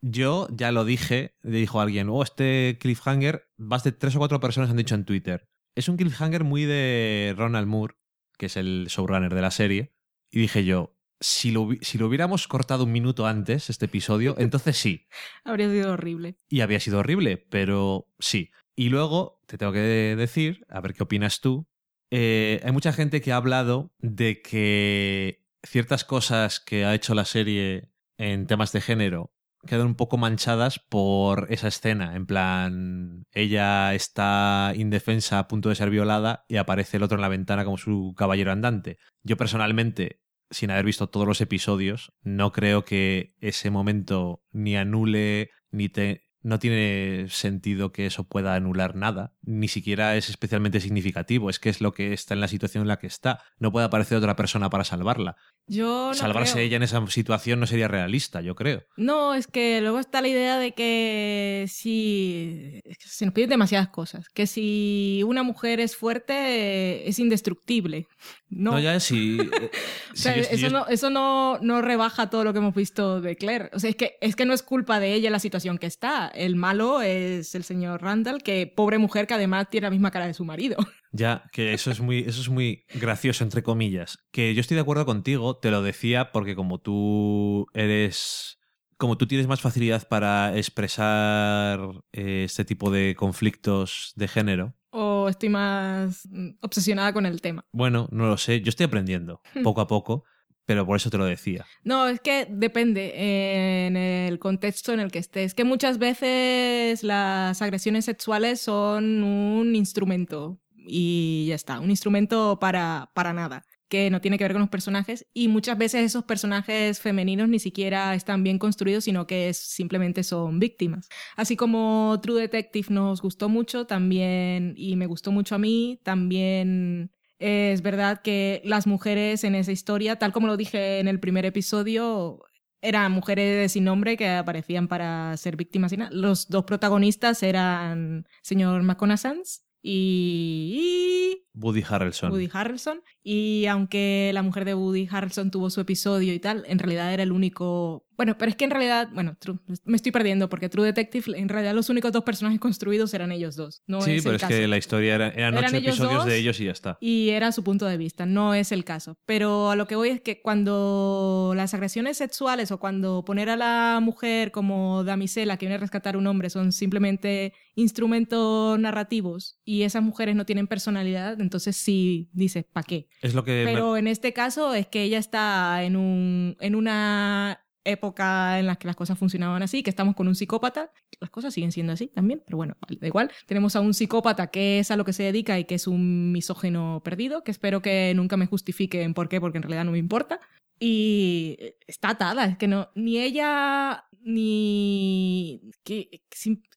Yo ya lo dije, le dijo alguien, oh, este cliffhanger, más de tres o cuatro personas han dicho en Twitter. Es un cliffhanger muy de Ronald Moore, que es el showrunner de la serie. Y dije yo, si lo, si lo hubiéramos cortado un minuto antes, este episodio, entonces sí, Habría sido horrible. y había sido horrible, pero sí. Y luego, te tengo que decir, a ver qué opinas tú, eh, hay mucha gente que ha hablado de que ciertas cosas que ha hecho la serie en temas de género quedan un poco manchadas por esa escena. En plan, ella está indefensa a punto de ser violada y aparece el otro en la ventana como su caballero andante. Yo personalmente, sin haber visto todos los episodios, no creo que ese momento ni anule ni te... No tiene sentido que eso pueda anular nada, ni siquiera es especialmente significativo, es que es lo que está en la situación en la que está. No puede aparecer otra persona para salvarla. Yo no Salvarse creo. ella en esa situación no sería realista, yo creo. No, es que luego está la idea de que si es que se nos piden demasiadas cosas, que si una mujer es fuerte eh, es indestructible. No, No, ya si. eh, O sea, si yo- eso, yo- no, eso no, no rebaja todo lo que hemos visto de Claire. O sea, es que, es que no es culpa de ella la situación que está. El malo es el señor Randall, que pobre mujer que además tiene la misma cara de su marido. Ya, que eso es muy, eso es muy gracioso, entre comillas. Que yo estoy de acuerdo contigo, te lo decía porque como tú eres. Como tú tienes más facilidad para expresar eh, este tipo de conflictos de género. O estoy más mm, obsesionada con el tema. Bueno, no lo sé, yo estoy aprendiendo poco a poco, pero por eso te lo decía. No, es que depende eh, en el contexto en el que estés. Que muchas veces las agresiones sexuales son un instrumento y ya está, un instrumento para, para nada, que no tiene que ver con los personajes y muchas veces esos personajes femeninos ni siquiera están bien construidos, sino que simplemente son víctimas. Así como True Detective nos gustó mucho también y me gustó mucho a mí, también es verdad que las mujeres en esa historia, tal como lo dije en el primer episodio, eran mujeres sin nombre que aparecían para ser víctimas. Los dos protagonistas eran señor McConaughey y, Woody Harrelson. Woody Harrelson. Y aunque la mujer de Woody Harrelson tuvo su episodio y tal, en realidad era el único. Bueno, pero es que en realidad, bueno, True- me estoy perdiendo porque True Detective, en realidad los únicos dos personajes construidos eran ellos dos. No sí, es pero el es caso. que la historia era, eran, Eran ocho episodios dos de ellos y ya está. Y era su punto de vista, no es el caso. Pero a lo que voy es que cuando las agresiones sexuales o cuando poner a la mujer como damisela que viene a rescatar a un hombre son simplemente instrumentos narrativos y esas mujeres no tienen personalidad, entonces sí dices, ¿para qué? Es lo que me- Pero en este caso es que ella está en, un, en una época en la que las cosas funcionaban así, que estamos con un psicópata, las cosas siguen siendo así también, pero bueno, vale, da igual. Tenemos a un psicópata que es a lo que se dedica y que es un misógeno perdido, que espero que nunca me justifiquen por qué, porque en realidad no me importa. Y está atada, es que no, ni ella ni que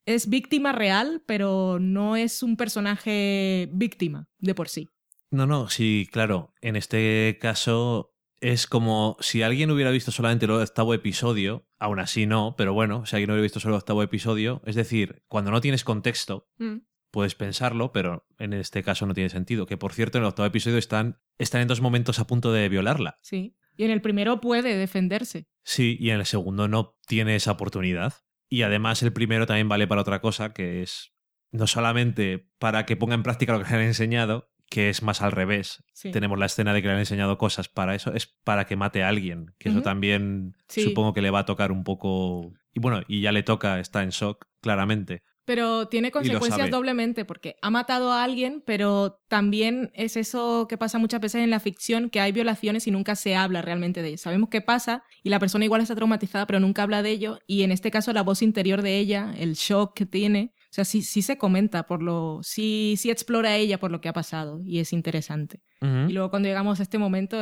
es víctima real, pero no es un personaje víctima de por sí. No, no, sí, claro. En este caso es como si alguien hubiera visto solamente el octavo episodio, aún así no, pero bueno, si alguien hubiera visto solo el octavo episodio, es decir, cuando no tienes contexto, Mm. puedes pensarlo, pero en este caso no tiene sentido. Que por cierto, en el octavo episodio están, están en dos momentos a punto de violarla. Sí. Y en el primero puede defenderse. Sí, y en el segundo no tiene esa oportunidad. Y además el primero también vale para otra cosa, que es no solamente para que ponga en práctica lo que le han enseñado, que es más al revés. Sí. Tenemos la escena de que le han enseñado cosas para eso, es para que mate a alguien, que eso también Sí. supongo que le va a tocar un poco... Y bueno, y ya le toca, está en shock, claramente. Pero tiene consecuencias doblemente porque ha matado a alguien, pero también es eso que pasa muchas veces en la ficción, que hay violaciones y nunca se habla realmente de ello. Sabemos qué pasa y la persona igual está traumatizada, pero nunca habla de ello. Y en este caso la voz interior de ella, el shock que tiene, o sea, sí, sí se comenta por lo, sí, sí explora ella por lo que ha pasado y es interesante. Y luego cuando llegamos a este momento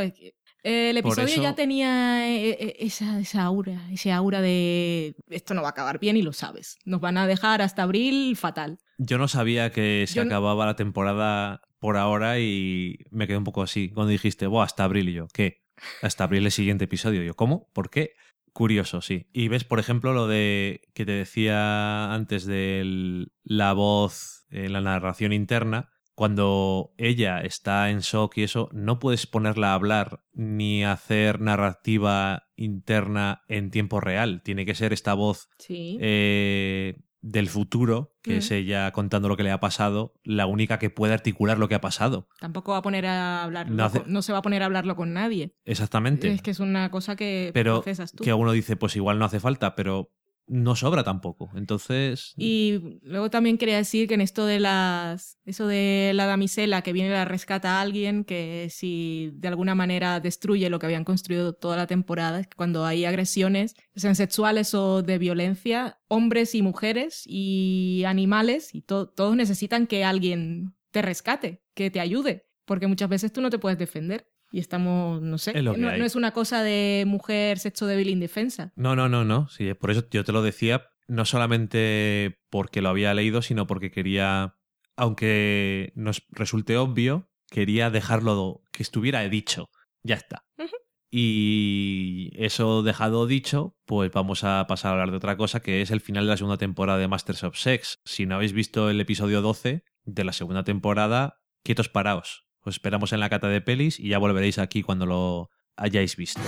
el Por episodio eso- ya tenía eh, eh, esa, esa aura, ese aura de esto no va a acabar bien y lo sabes. Nos van a dejar hasta abril fatal. Yo no sabía que se Yo no- acababa la temporada por ahora y me quedé un poco así. Cuando dijiste, Buah, hasta abril, y yo, ¿qué? Hasta abril el siguiente episodio. Y yo, ¿cómo? ¿Por qué? Curioso, sí. Y ves, por ejemplo, lo de que te decía antes de la voz en la narración interna. Cuando ella está en shock y eso, no puedes ponerla a hablar ni hacer narrativa interna en tiempo real. Tiene que ser esta voz Sí. eh, del futuro, que Mm. es ella contando lo que le ha pasado, la única que puede articular lo que ha pasado. Tampoco va a poner a hablarlo, No hace- con- no se va a poner a hablarlo con nadie. Exactamente. Es que es una cosa que pero procesas tú. que uno dice, pues igual no hace falta, pero no sobra tampoco. Entonces. Y luego también quería decir que en esto de las. Eso de la damisela que viene y la rescata a alguien, que si de alguna manera destruye lo que habían construido toda la temporada, es que cuando hay agresiones, sean sexuales o de violencia, hombres y mujeres y animales, y to- todos necesitan que alguien te rescate, que te ayude, porque muchas veces tú no te puedes defender. Y estamos, no sé, no, es una cosa de mujer sexo débil indefensa. No, no, no, no. Sí, por eso yo te lo decía, no solamente porque lo había leído, sino porque quería, aunque nos resulte obvio, quería dejarlo que estuviera dicho. Ya está. Y eso dejado dicho, pues vamos a pasar a hablar de otra cosa, que es el final de la segunda temporada de Masters of Sex. Si no habéis visto el episodio 12 de la segunda temporada, quietos paraos. Os esperamos en la cata de pelis y ya volveréis aquí cuando lo hayáis visto.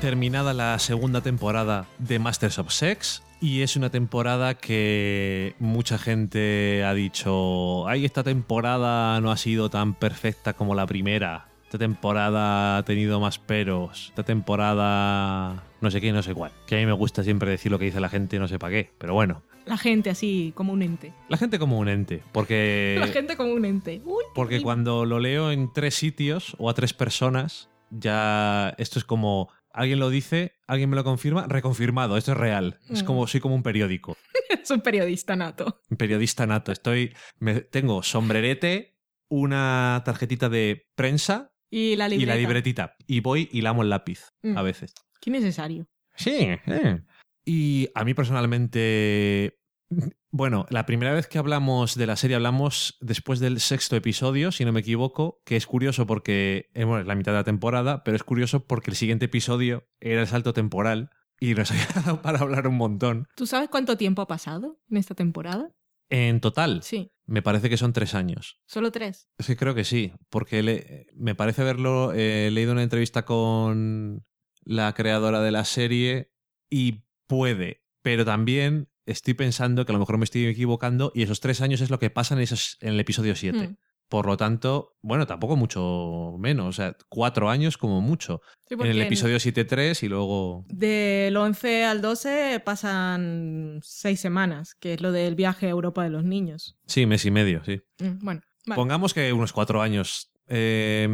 terminada la segunda temporada de Masters of Sex y es una temporada que mucha gente ha dicho, ay, esta temporada no ha sido tan perfecta como la primera. Esta temporada ha tenido más peros. Esta temporada no sé qué, no sé cuál. Que a mí me gusta siempre decir lo que dice la gente, no sé para qué. Pero bueno, La gente así, como un ente. la gente como un ente. Porque... La gente como un ente. Uy, Porque cuando lo leo en tres sitios o a tres personas, ya esto es como alguien lo dice, alguien me lo confirma, reconfirmado, esto es real. Es como soy como un periódico, es un periodista nato. un periodista nato. Estoy me- tengo sombrerete, una tarjetita de prensa Y la libreta. y la libretita y voy y lamo el lápiz Mm. a veces. Qué necesario. Sí, eh. Y a mí personalmente, bueno, la primera vez que hablamos de la serie hablamos después del sexto episodio, si no me equivoco, que es curioso porque, eh, bueno, es la mitad de la temporada, pero es curioso porque el siguiente episodio era el salto temporal y nos había dado para hablar un montón. ¿Tú sabes cuánto tiempo ha pasado en esta temporada? En total, Sí, me parece que son tres años. solo tres. Es que creo que sí, porque le- me parece haberlo eh, leído una entrevista con la creadora de la serie y puede, pero también estoy pensando que a lo mejor me estoy equivocando y esos tres años es lo que pasa en, esos, en el episodio 7. Mm. Por lo tanto, bueno, tampoco mucho menos, o sea, cuatro años como mucho. Sí, En el episodio 7-3 y luego... Del 11 al 12 pasan seis semanas, que es lo del viaje a Europa de los niños. Sí, mes y medio, sí. Mm, Bueno, vale. Pongamos que unos cuatro años. Eh,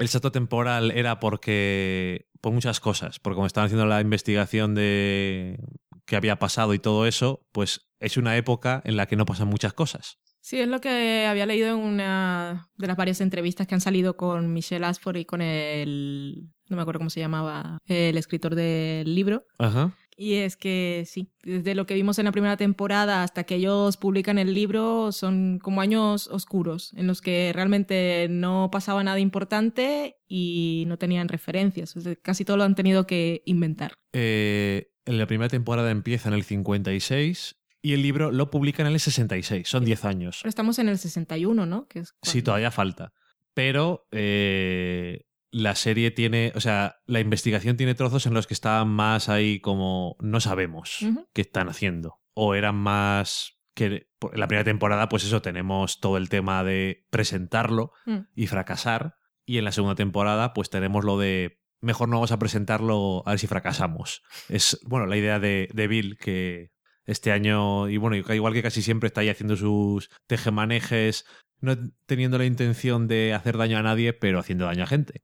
el salto temporal era porque. por muchas cosas. Porque como estaban haciendo la investigación de qué había pasado y todo eso, pues es una época en la que no pasan muchas cosas. Sí, es lo que había leído en una de las varias entrevistas que han salido con Michelle Ashford y con el... no me acuerdo cómo se llamaba, el escritor del libro. Ajá. Y es que sí, desde lo que vimos en la primera temporada hasta que ellos publican el libro son como años oscuros en los que realmente no pasaba nada importante y no tenían referencias. Casi todo lo han tenido que inventar. Eh, en la primera temporada empieza en el 56 y el libro lo publican en el 66. Son 10 años. Pero estamos en el 61, ¿no? Que es Sí, todavía falta. Pero eh, la serie tiene, o sea, la investigación tiene trozos en los que estaban más ahí como no sabemos qué están haciendo. O eran más que en la primera temporada, pues eso, tenemos todo el tema de presentarlo Mm. y fracasar. Y en la segunda temporada, pues tenemos lo de mejor no vamos a presentarlo a ver si fracasamos. Es, bueno, la idea de, de Bill que este año, y bueno, igual que casi siempre está ahí haciendo sus tejemanejes, no teniendo la intención de hacer daño a nadie, pero haciendo daño a gente.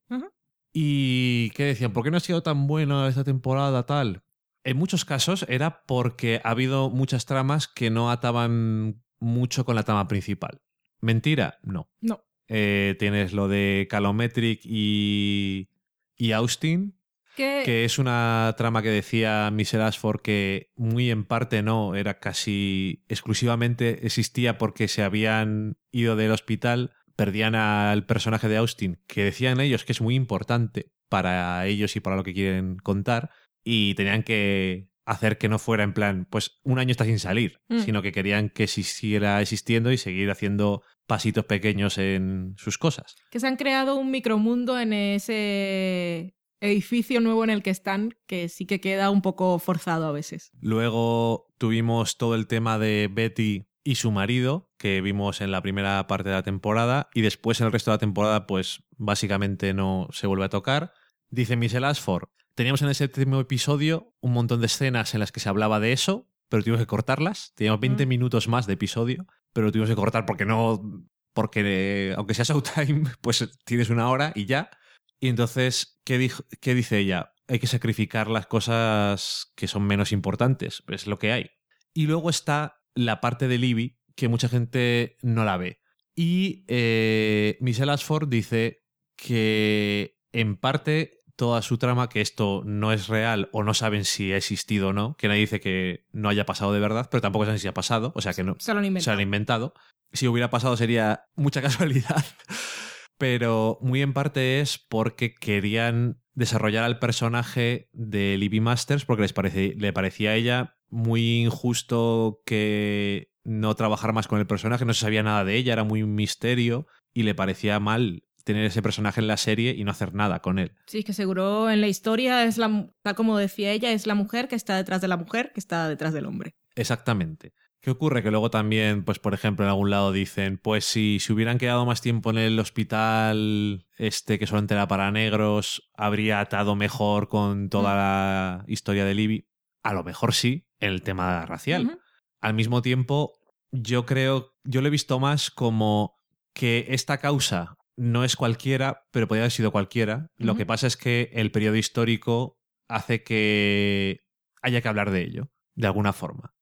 Y ¿qué decían? ¿Por qué no ha sido tan buena esta temporada tal? En muchos casos era porque ha habido muchas tramas que no ataban mucho con la trama principal. ¿Mentira? No. No. Eh, tienes lo de Calometric y, y Austin, Que, que es una trama que decía Michelle Ashford que muy en parte no, era casi exclusivamente existía porque se habían ido del hospital, perdían al personaje de Austin, que decían ellos que es muy importante para ellos y para lo que quieren contar, y tenían que hacer que no fuera en plan, pues un año está sin salir, Mm. sino que querían que siguiera existiendo y seguir haciendo pasitos pequeños en sus cosas. que se han creado un micromundo en ese edificio nuevo en el que están que sí que queda un poco forzado a veces. Luego tuvimos todo el tema de Betty y su marido, que vimos en la primera parte de la temporada, y después en el resto de la temporada, pues básicamente no se vuelve a tocar. Dice Michelle Ashford, teníamos en el séptimo episodio un montón de escenas en las que se hablaba de eso, pero tuvimos que cortarlas. Teníamos 20 Mm. minutos más de episodio, pero tuvimos que cortar porque no. Porque eh, aunque sea Showtime, pues tienes una hora y ya. Y entonces, ¿qué, dijo, ¿qué dice ella? Hay que sacrificar las cosas que son menos importantes. Es lo que hay. Y luego está la parte de Libby, que mucha gente no la ve. Y eh, Michelle Ashford dice que en parte toda su trama, que esto no es real o no saben si ha existido o no, que nadie dice que no haya pasado de verdad, pero tampoco saben si ha pasado, o sea que no, Se lo han se inventado. lo han inventado. Si hubiera pasado sería mucha casualidad, pero muy en parte es porque querían desarrollar al personaje de Libby Masters porque les parece, le parecía a ella muy injusto que no trabajara más con el personaje, no se sabía nada de ella, era muy un misterio y le parecía mal tener ese personaje en la serie y no hacer nada con él. Sí, que seguro en la historia es la, tal como decía ella, es la mujer que está detrás de la mujer que está detrás del hombre. Exactamente. ¿Qué ocurre? Que luego también, pues por ejemplo, en algún lado dicen, pues si se hubieran quedado más tiempo en el hospital este que solamente era para negros, habría atado mejor con toda la historia de Libby. A lo mejor sí, en el tema racial. Al mismo tiempo, yo creo, yo lo he visto más como que esta causa no es cualquiera, pero podría haber sido cualquiera. Lo que pasa es que el periodo histórico hace que haya que hablar de ello, de alguna forma.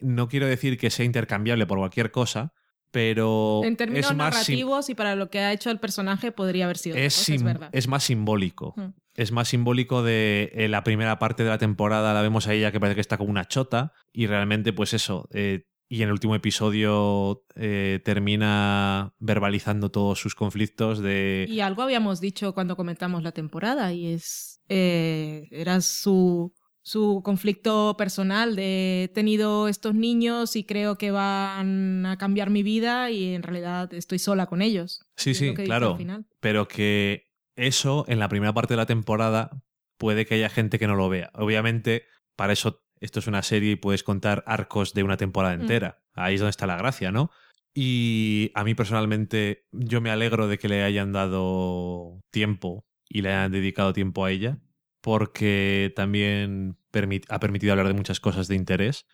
No quiero decir que sea intercambiable por cualquier cosa, pero En términos es más sim- narrativos y para lo que ha hecho el personaje podría haber sido es, cosa, es sim- verdad. es más simbólico. Mm. Es más simbólico de eh, la primera parte de la temporada, la vemos a ella que parece que está como una chota y realmente pues eso, eh, y en el último episodio eh, termina verbalizando todos sus conflictos de... Y algo habíamos dicho cuando comentamos la temporada y es era su su conflicto personal de he tenido estos niños y creo que van a cambiar mi vida y en realidad estoy sola con ellos. Sí, sí, claro. Pero que eso en la primera parte de la temporada puede que haya gente que no lo vea. Obviamente, para eso esto es una serie y puedes contar arcos de una temporada Mm. entera. Ahí es donde está la gracia, ¿no? Y a mí personalmente, yo me alegro de que le hayan dado tiempo y le hayan dedicado tiempo a ella, porque también permit- ha permitido hablar de muchas cosas de interés.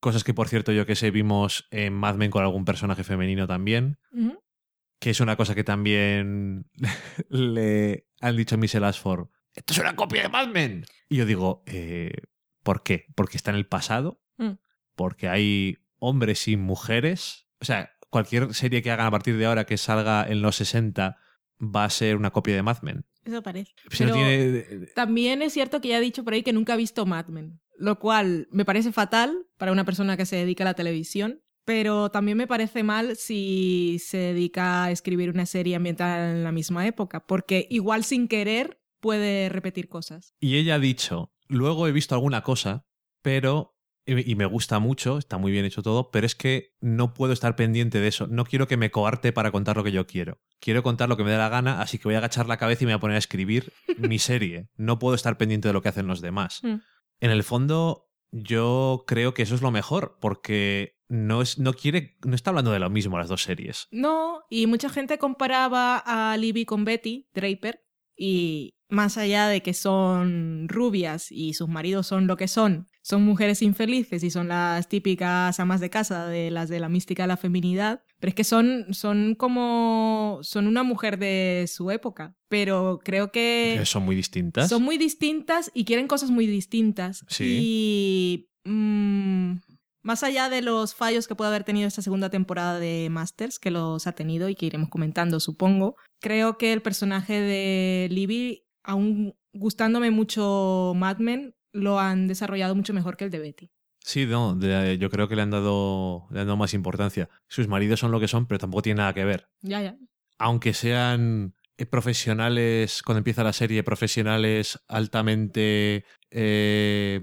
Cosas que, por cierto, yo que sé, vimos en Mad Men con algún personaje femenino también que es una cosa que también le han dicho a Michelle Ashford. Esto es una copia de Mad Men. Y yo digo, eh, ¿por qué? ¿Porque está en el pasado? Mm. ¿Porque hay hombres y mujeres? O sea, cualquier serie que hagan a partir de ahora que salga en los 60 va a ser una copia de Mad Men. Eso parece. No tiene- También es cierto que ya ha dicho por ahí que nunca ha visto Mad Men, lo cual me parece fatal para una persona que se dedica a la televisión, pero también me parece mal si se dedica a escribir una serie ambientada en la misma época, porque igual sin querer puede repetir cosas. Y ella ha dicho, luego he visto alguna cosa, pero... Y me gusta mucho, está muy bien hecho todo, pero es que no puedo estar pendiente de eso. No quiero que me coarte para contar lo que yo quiero. Quiero contar lo que me dé la gana, así que voy a agachar la cabeza y me voy a poner a escribir mi serie. No puedo estar pendiente de lo que hacen los demás. Mm. En el fondo, yo creo que eso es lo mejor, porque no, es, no quiere, no está hablando de lo mismo las dos series. No, y mucha gente comparaba a Libby con Betty Draper y más allá de que son rubias y sus maridos son lo que son, son mujeres infelices y son las típicas amas de casa de las de la mística de la feminidad, pero es que son, son como, son una mujer de su época, pero creo que... Son muy distintas. Son muy distintas y quieren cosas muy distintas. Sí. Y mm, más allá de los fallos que puede haber tenido esta segunda temporada de Masters, que los ha tenido y que iremos comentando, supongo, creo que el personaje de Libby, aún gustándome mucho Mad Men, lo han desarrollado mucho mejor que el de Betty. Sí, no, de- yo creo que le han, dado, le han dado más importancia. Sus maridos son lo que son, pero tampoco tiene nada que ver. Ya, ya. Aunque sean eh, profesionales, cuando empieza la serie, profesionales altamente eh,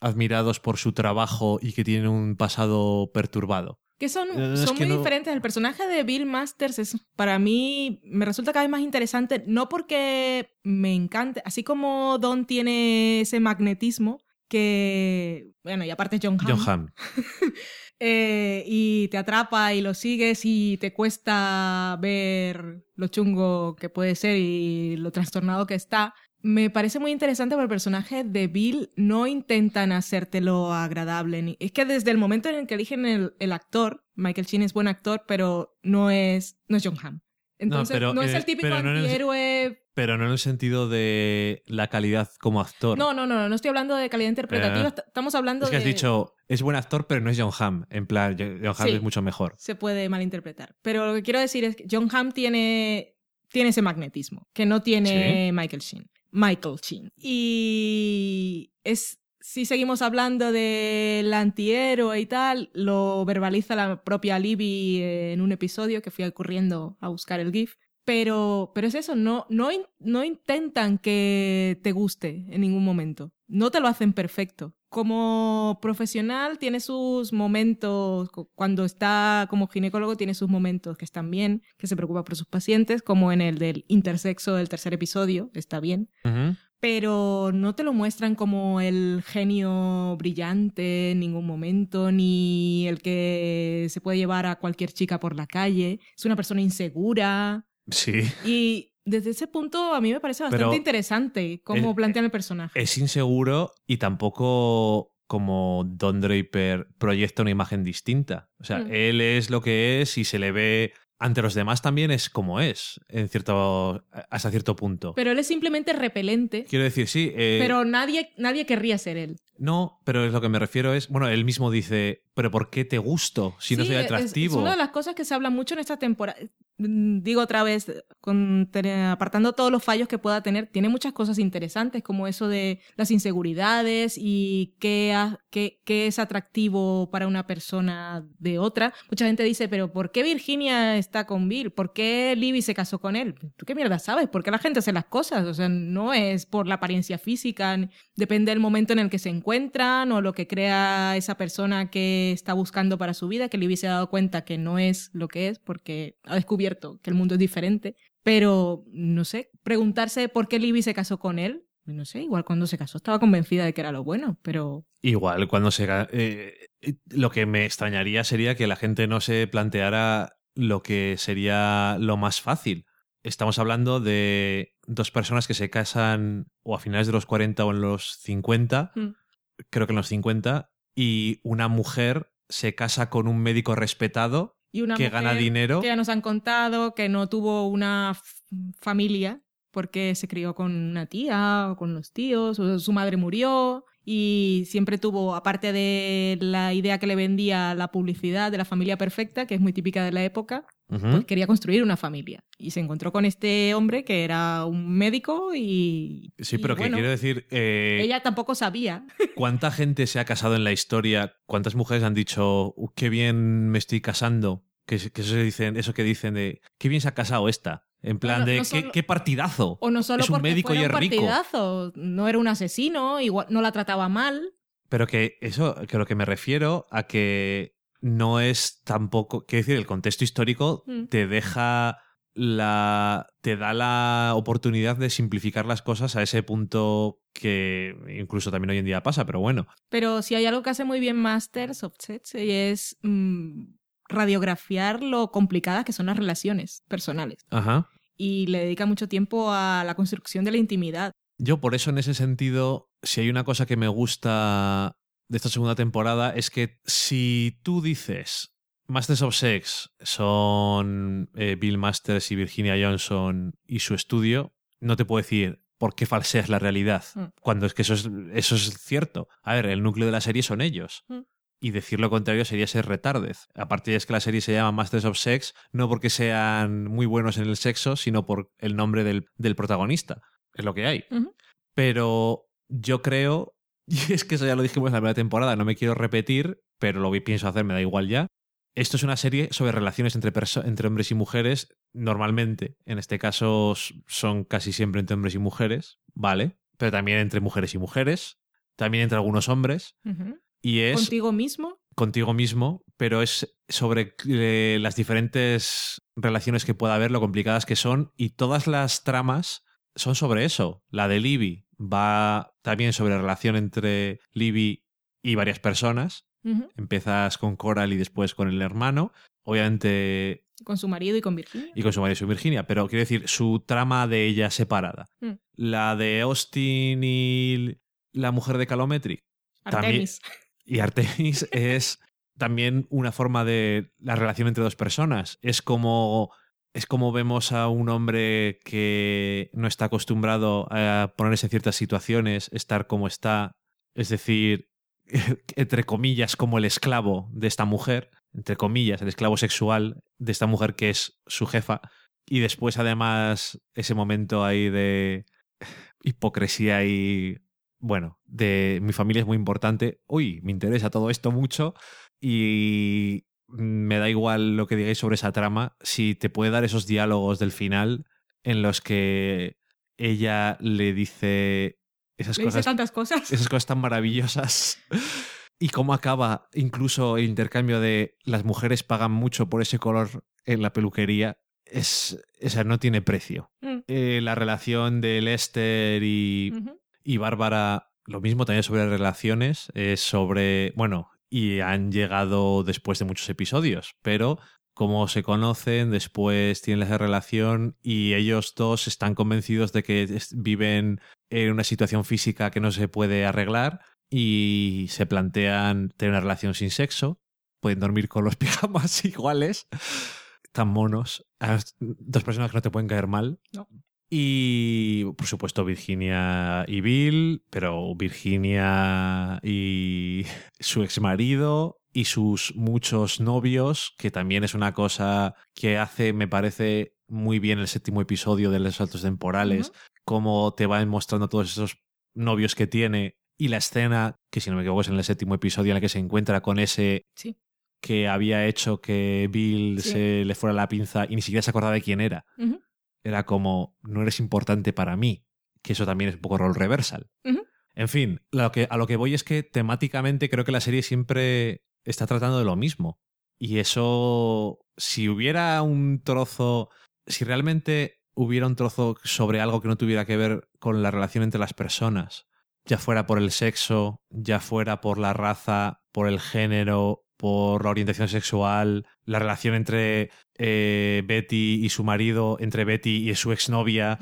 admirados por su trabajo y que tienen un pasado perturbado. Que son, es son que muy no- diferentes. El personaje de Bill Masters es, para mí, me resulta cada vez más interesante, no porque me encante, así como Don tiene ese magnetismo que, bueno, y aparte John Hamm, John Hamm. eh, y te atrapa y lo sigues y te cuesta ver lo chungo que puede ser y lo trastornado que está. Me parece muy interesante porque el personaje de Bill no intentan hacértelo agradable. Es que desde el momento en el que eligen el, el actor, Michael Sheen es buen actor, pero no es, no es John Hamm. Entonces, no, pero es en- el típico pero no el- antihéroe Pero no en el sentido de la calidad como actor. No, no, no, no estoy hablando de calidad interpretativa, Eh. est- estamos hablando es que has de... dicho, es buen actor, pero no es John Hamm. En plan, John Hamm Sí. es mucho mejor. Se puede malinterpretar. Pero lo que quiero decir es que John Hamm tiene, tiene ese magnetismo, que no tiene Michael Sheen. Michael Sheen. Y es... Si seguimos hablando del antihéroe y tal, lo verbaliza la propia Libby en un episodio que fui corriendo a buscar el GIF. Pero, pero es eso, no, no, no intentan que te guste en ningún momento. No te lo hacen perfecto. Como profesional tiene sus momentos, cu- cuando está como ginecólogo tiene sus momentos que están bien, que se preocupa por sus pacientes, como en el del intersexo del tercer episodio, está bien pero no te lo muestran como el genio brillante en ningún momento, ni el que se puede llevar a cualquier chica por la calle. Es una persona insegura. Sí. Y desde ese punto a mí me parece bastante Pero interesante cómo es- plantean el personaje. Es inseguro y tampoco como Don Draper proyecta una imagen distinta. O sea, Mm. él es lo que es y se le ve ante los demás también es como es, en cierto, hasta cierto punto. Pero él es simplemente repelente, Quiero decir, sí. eh, pero nadie, nadie querría ser él. No, pero es lo que me refiero es, bueno, él mismo dice, pero ¿por qué te gusto si no Sí, soy es- Es, atractivo? una de las cosas que se habla mucho en esta temporada. Mm, Digo otra vez, con- apartando todos los fallos que pueda tener, tiene muchas cosas interesantes, como eso de las inseguridades y qué, qué- qué es atractivo para una persona de otra. Mucha gente dice, pero ¿por qué Virginia está con Bill? ¿Por qué Libby se casó con él? ¿Tú qué mierda sabes? ¿Por qué la gente hace las cosas? O sea, no es por la apariencia física, depende del momento en el que se encuentran o lo que crea esa persona que está buscando para su vida, que Libby se ha dado cuenta que no es lo que es porque ha descubierto que el mundo es diferente. Pero, no sé, preguntarse por qué Libby se casó con él, no sé, igual cuando se casó estaba convencida de que era lo bueno, pero Igual, cuando se... eh, eh, lo que me extrañaría sería que la gente no se planteara lo que sería lo más fácil. Estamos hablando de dos personas que se casan o a finales de los 40 o en los 50, Mm. creo que en los 50, y una mujer se casa con un médico respetado y una que gana dinero. que ya nos han contado que no tuvo una familia porque se crió con una tía o con los tíos, o su madre murió y siempre tuvo, aparte de la idea que le vendía la publicidad de la familia perfecta, que es muy típica de la época, pues quería construir una familia. Y se encontró con este hombre que era un médico y... Sí, y pero que bueno, quiero decir, eh, Ella tampoco sabía. ¿cuánta gente se ha casado en la historia? ¿Cuántas mujeres han dicho, "Uh, qué bien me estoy casando? Que, que eso, se dicen, eso que dicen de, qué bien se ha casado esta. En plan no- de, no "¿Qué, solo- qué partidazo. O no solo Es un porque médico y es un rico. partidazo, no era un asesino, igual no la trataba mal. Pero que eso, que lo que me refiero a que no es tampoco, quiero decir, el contexto histórico Mm. te deja la, te da la oportunidad de simplificar las cosas a ese punto que incluso también hoy en día pasa, pero bueno. Pero si hay algo que hace muy bien Masters of y es mm, radiografiar lo complicadas que son las relaciones personales. Ajá. Y le dedica mucho tiempo a la construcción de la intimidad. Yo por eso en ese sentido, si hay una cosa que me gusta de esta segunda temporada es que si tú dices Masters of Sex son eh, Bill Masters y Virginia Johnson y su estudio, no te puedo decir por qué falseas la realidad, Mm. cuando es que eso es, eso es cierto. A ver, el núcleo de la serie son ellos. Mm. Y decir lo contrario sería ser retardez. Aparte es que la serie se llama Masters of Sex, no porque sean muy buenos en el sexo, sino por el nombre del, del protagonista. Es lo que hay. Pero yo creo, y es que eso ya lo dijimos en la primera temporada, no me quiero repetir, pero lo que pienso hacer me da igual ya. Esto es una serie sobre relaciones entre, entre hombres y mujeres, normalmente. En este caso son casi siempre entre hombres y mujeres, ¿vale? Pero también entre mujeres y mujeres, también entre algunos hombres. Ujú. Y es Contigo mismo. contigo mismo, pero es sobre eh, las diferentes relaciones que pueda haber, lo complicadas que son, y todas las tramas son sobre eso. La de Libby va también sobre la relación entre Libby y varias personas, Ujú. Empiezas con Coral y después con el hermano. Obviamente, Con su marido y con Virginia. y con su marido y su Virginia, pero quiero decir, su trama de ella separada. Mm. La de Austin y la mujer de Calometry también- Artemis. y Artemis es también una forma de la relación entre dos personas. Es como es como vemos a un hombre que no está acostumbrado a ponerse en ciertas situaciones, estar como está, es decir, entre comillas, como el esclavo de esta mujer, entre comillas, el esclavo sexual de esta mujer que es su jefa. Y después, además, ese momento ahí de hipocresía y bueno, de mi familia es muy importante. Uy, me interesa todo esto mucho y me da igual lo que digáis sobre esa trama. Si te puede dar esos diálogos del final en los que ella le dice esas Le dice cosas, tantas cosas. esas cosas tan maravillosas. Y cómo acaba incluso el intercambio de las mujeres pagan mucho por ese color en la peluquería. Es, o sea, no tiene precio. Mm. Eh, la relación de Lester y. y Bárbara, lo mismo también sobre relaciones, es sobre, bueno, y han llegado después de muchos episodios, pero como se conocen, después tienen esa relación y ellos dos están convencidos de que viven en una situación física que no se puede arreglar y se plantean tener una relación sin sexo, pueden dormir con los pijamas iguales, tan monos, dos personas que no te pueden caer mal. No. Y por supuesto Virginia y Bill, pero Virginia y su ex marido y sus muchos novios, que también es una cosa que hace, me parece, muy bien el séptimo episodio de los saltos temporales, Ujú. cómo te van mostrando todos esos novios que tiene y la escena, que si no me equivoco es en el séptimo episodio en la que se encuentra con ese Sí. que había hecho que Bill Sí. se le fuera la pinza y ni siquiera se acordaba de quién era. Era como, no eres importante para mí, que eso también es un poco rol reversal. En fin, lo que, a lo que voy es que temáticamente creo que la serie siempre está tratando de lo mismo. Y eso, si hubiera un trozo, si realmente hubiera un trozo sobre algo que no tuviera que ver con la relación entre las personas, ya fuera por el sexo, ya fuera por la raza, por el género, por la orientación sexual, la relación entre eh, Betty y su marido, entre Betty y su exnovia.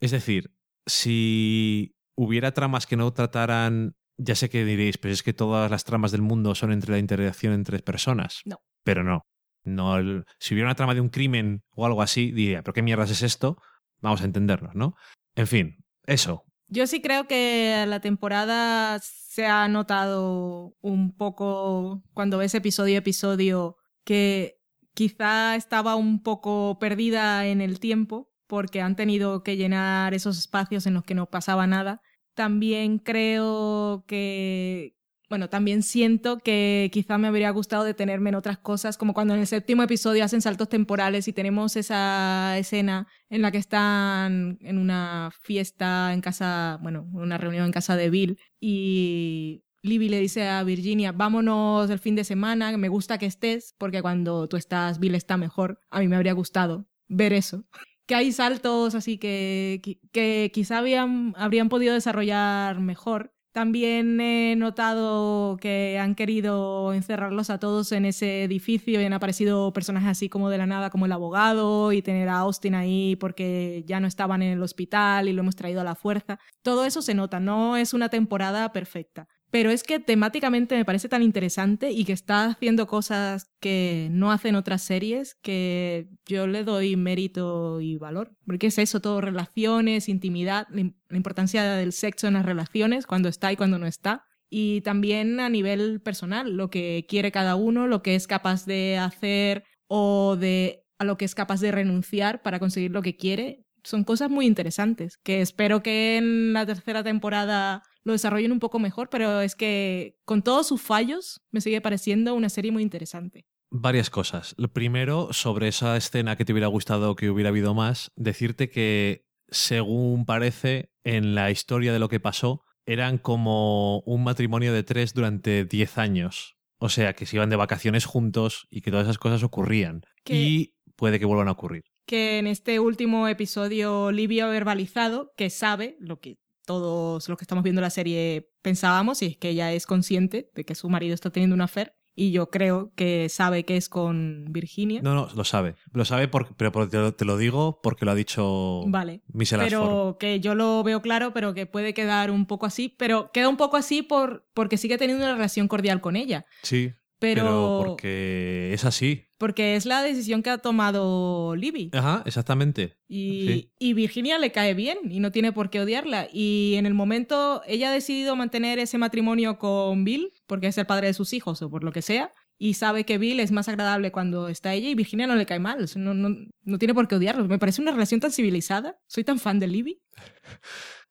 Es decir, si hubiera tramas que no trataran, ya sé que diréis, pero es que todas las tramas del mundo son entre la interacción entre personas. No. Pero no. no el- si hubiera una trama de un crimen o algo así, diría, ¿pero qué mierdas es esto? Vamos a entendernos, ¿no? En fin, eso. Yo sí creo que la temporada se ha notado un poco cuando ves episodio a episodio que quizá estaba un poco perdida en el tiempo porque han tenido que llenar esos espacios en los que no pasaba nada. También creo que, bueno, también siento que quizá me habría gustado detenerme en otras cosas, como cuando en el séptimo episodio hacen saltos temporales y tenemos esa escena en la que están en una fiesta en casa, bueno, una reunión en casa de Bill y Libby le dice a Virginia, vámonos el fin de semana, me gusta que estés, porque cuando tú estás, Bill está mejor. A mí me habría gustado ver eso. Que hay saltos así que, que, quizá habían, habrían podido desarrollar mejor. También he notado que han querido encerrarlos a todos en ese edificio y han aparecido personajes así como de la nada, como el abogado, y tener a Austin ahí porque ya no estaban en el hospital y lo hemos traído a la fuerza. Todo eso se nota, no es una temporada perfecta. Pero es que temáticamente me parece tan interesante y que está haciendo cosas que no hacen otras series que yo le doy mérito y valor. Porque es eso, todo relaciones, intimidad, la im- la importancia del sexo en las relaciones, cuando está y cuando no está. Y también a nivel personal, lo que quiere cada uno, lo que es capaz de hacer o de a lo que es capaz de renunciar para conseguir lo que quiere. Son cosas muy interesantes que espero que en la tercera temporada lo desarrollen un poco mejor, pero es que con todos sus fallos me sigue pareciendo una serie muy interesante. Varias cosas. Lo primero, sobre esa escena que te hubiera gustado que hubiera habido más, decirte que, según parece, en la historia de lo que pasó, eran como un matrimonio de tres durante 10 años. O sea, que se iban de vacaciones juntos y que todas esas cosas ocurrían. Y puede que vuelvan a ocurrir. Que en este último episodio Livia ha verbalizado que sabe lo que todos los que estamos viendo la serie pensábamos, y es que ella es consciente de que su marido está teniendo una affair. Y yo creo que sabe que es con Virginia. No, no, lo sabe. Lo sabe, por- pero te, lo, digo porque lo ha dicho Vale. Michelle Ashford. pero que yo lo veo claro, pero que puede quedar un poco así. Pero queda un poco así por, porque sigue teniendo una relación cordial con ella. Sí, Pero, pero porque es así. porque es la decisión que ha tomado Libby. Ajá, exactamente. Y, Sí. y Virginia le cae bien y no tiene por qué odiarla. Y en el momento ella ha decidido mantener ese matrimonio con Bill, porque es el padre de sus hijos o por lo que sea, y sabe que Bill es más agradable cuando está ella y Virginia no le cae mal. No, no, no tiene por qué odiarlo. Me parece una relación tan civilizada. Soy tan fan de Libby.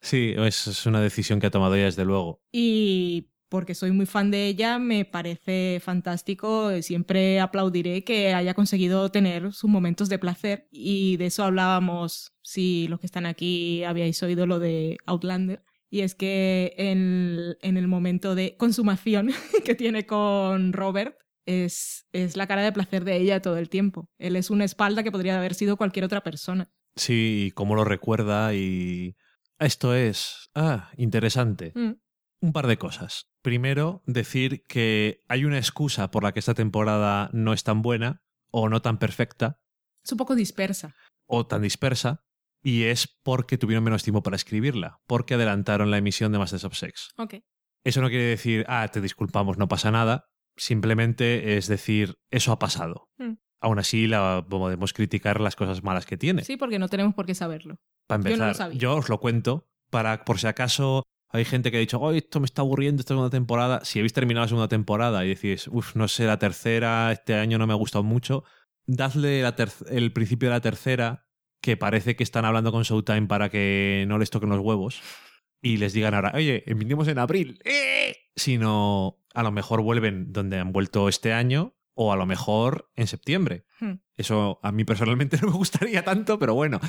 Sí, es, es una decisión que ha tomado ella, desde luego. Y porque soy muy fan de ella, me parece fantástico. Siempre aplaudiré que haya conseguido tener sus momentos de placer. Y de eso hablábamos, si los que están aquí habíais oído lo de Outlander. Y es que en, en el momento de consumación que tiene con Robert, es, es la cara de placer de ella todo el tiempo. Él es una espalda que podría haber sido cualquier otra persona. Sí, y cómo lo recuerda y... Esto es... Ah, interesante. Mm, Un par de cosas. Primero, decir que hay una excusa por la que esta temporada no es tan buena o no tan perfecta Es un poco dispersa. o tan dispersa y es porque tuvieron menos tiempo para escribirla, porque adelantaron la emisión de Masters of Sex. Ok. Eso no quiere decir, ah, te disculpamos, no pasa nada. Simplemente es decir, eso ha pasado. Mm. Aún así, la, podemos criticar las cosas malas que tiene. Sí, porque no tenemos por qué saberlo. Para Yo no lo empezar, sabía. yo os lo cuento para por si acaso hay gente que ha dicho, oh, esto me está aburriendo esta segunda temporada. Si habéis terminado la segunda temporada y decís, uff, no sé, la tercera, este año no me ha gustado mucho, dadle la el principio de la tercera, que parece que están hablando con Showtime para que no les toquen los huevos y les digan ahora, oye, emitimos en abril. ¡Eh! Sino, a lo mejor vuelven donde han vuelto este año o a lo mejor en septiembre. Hmm. Eso a mí personalmente no me gustaría tanto, pero bueno.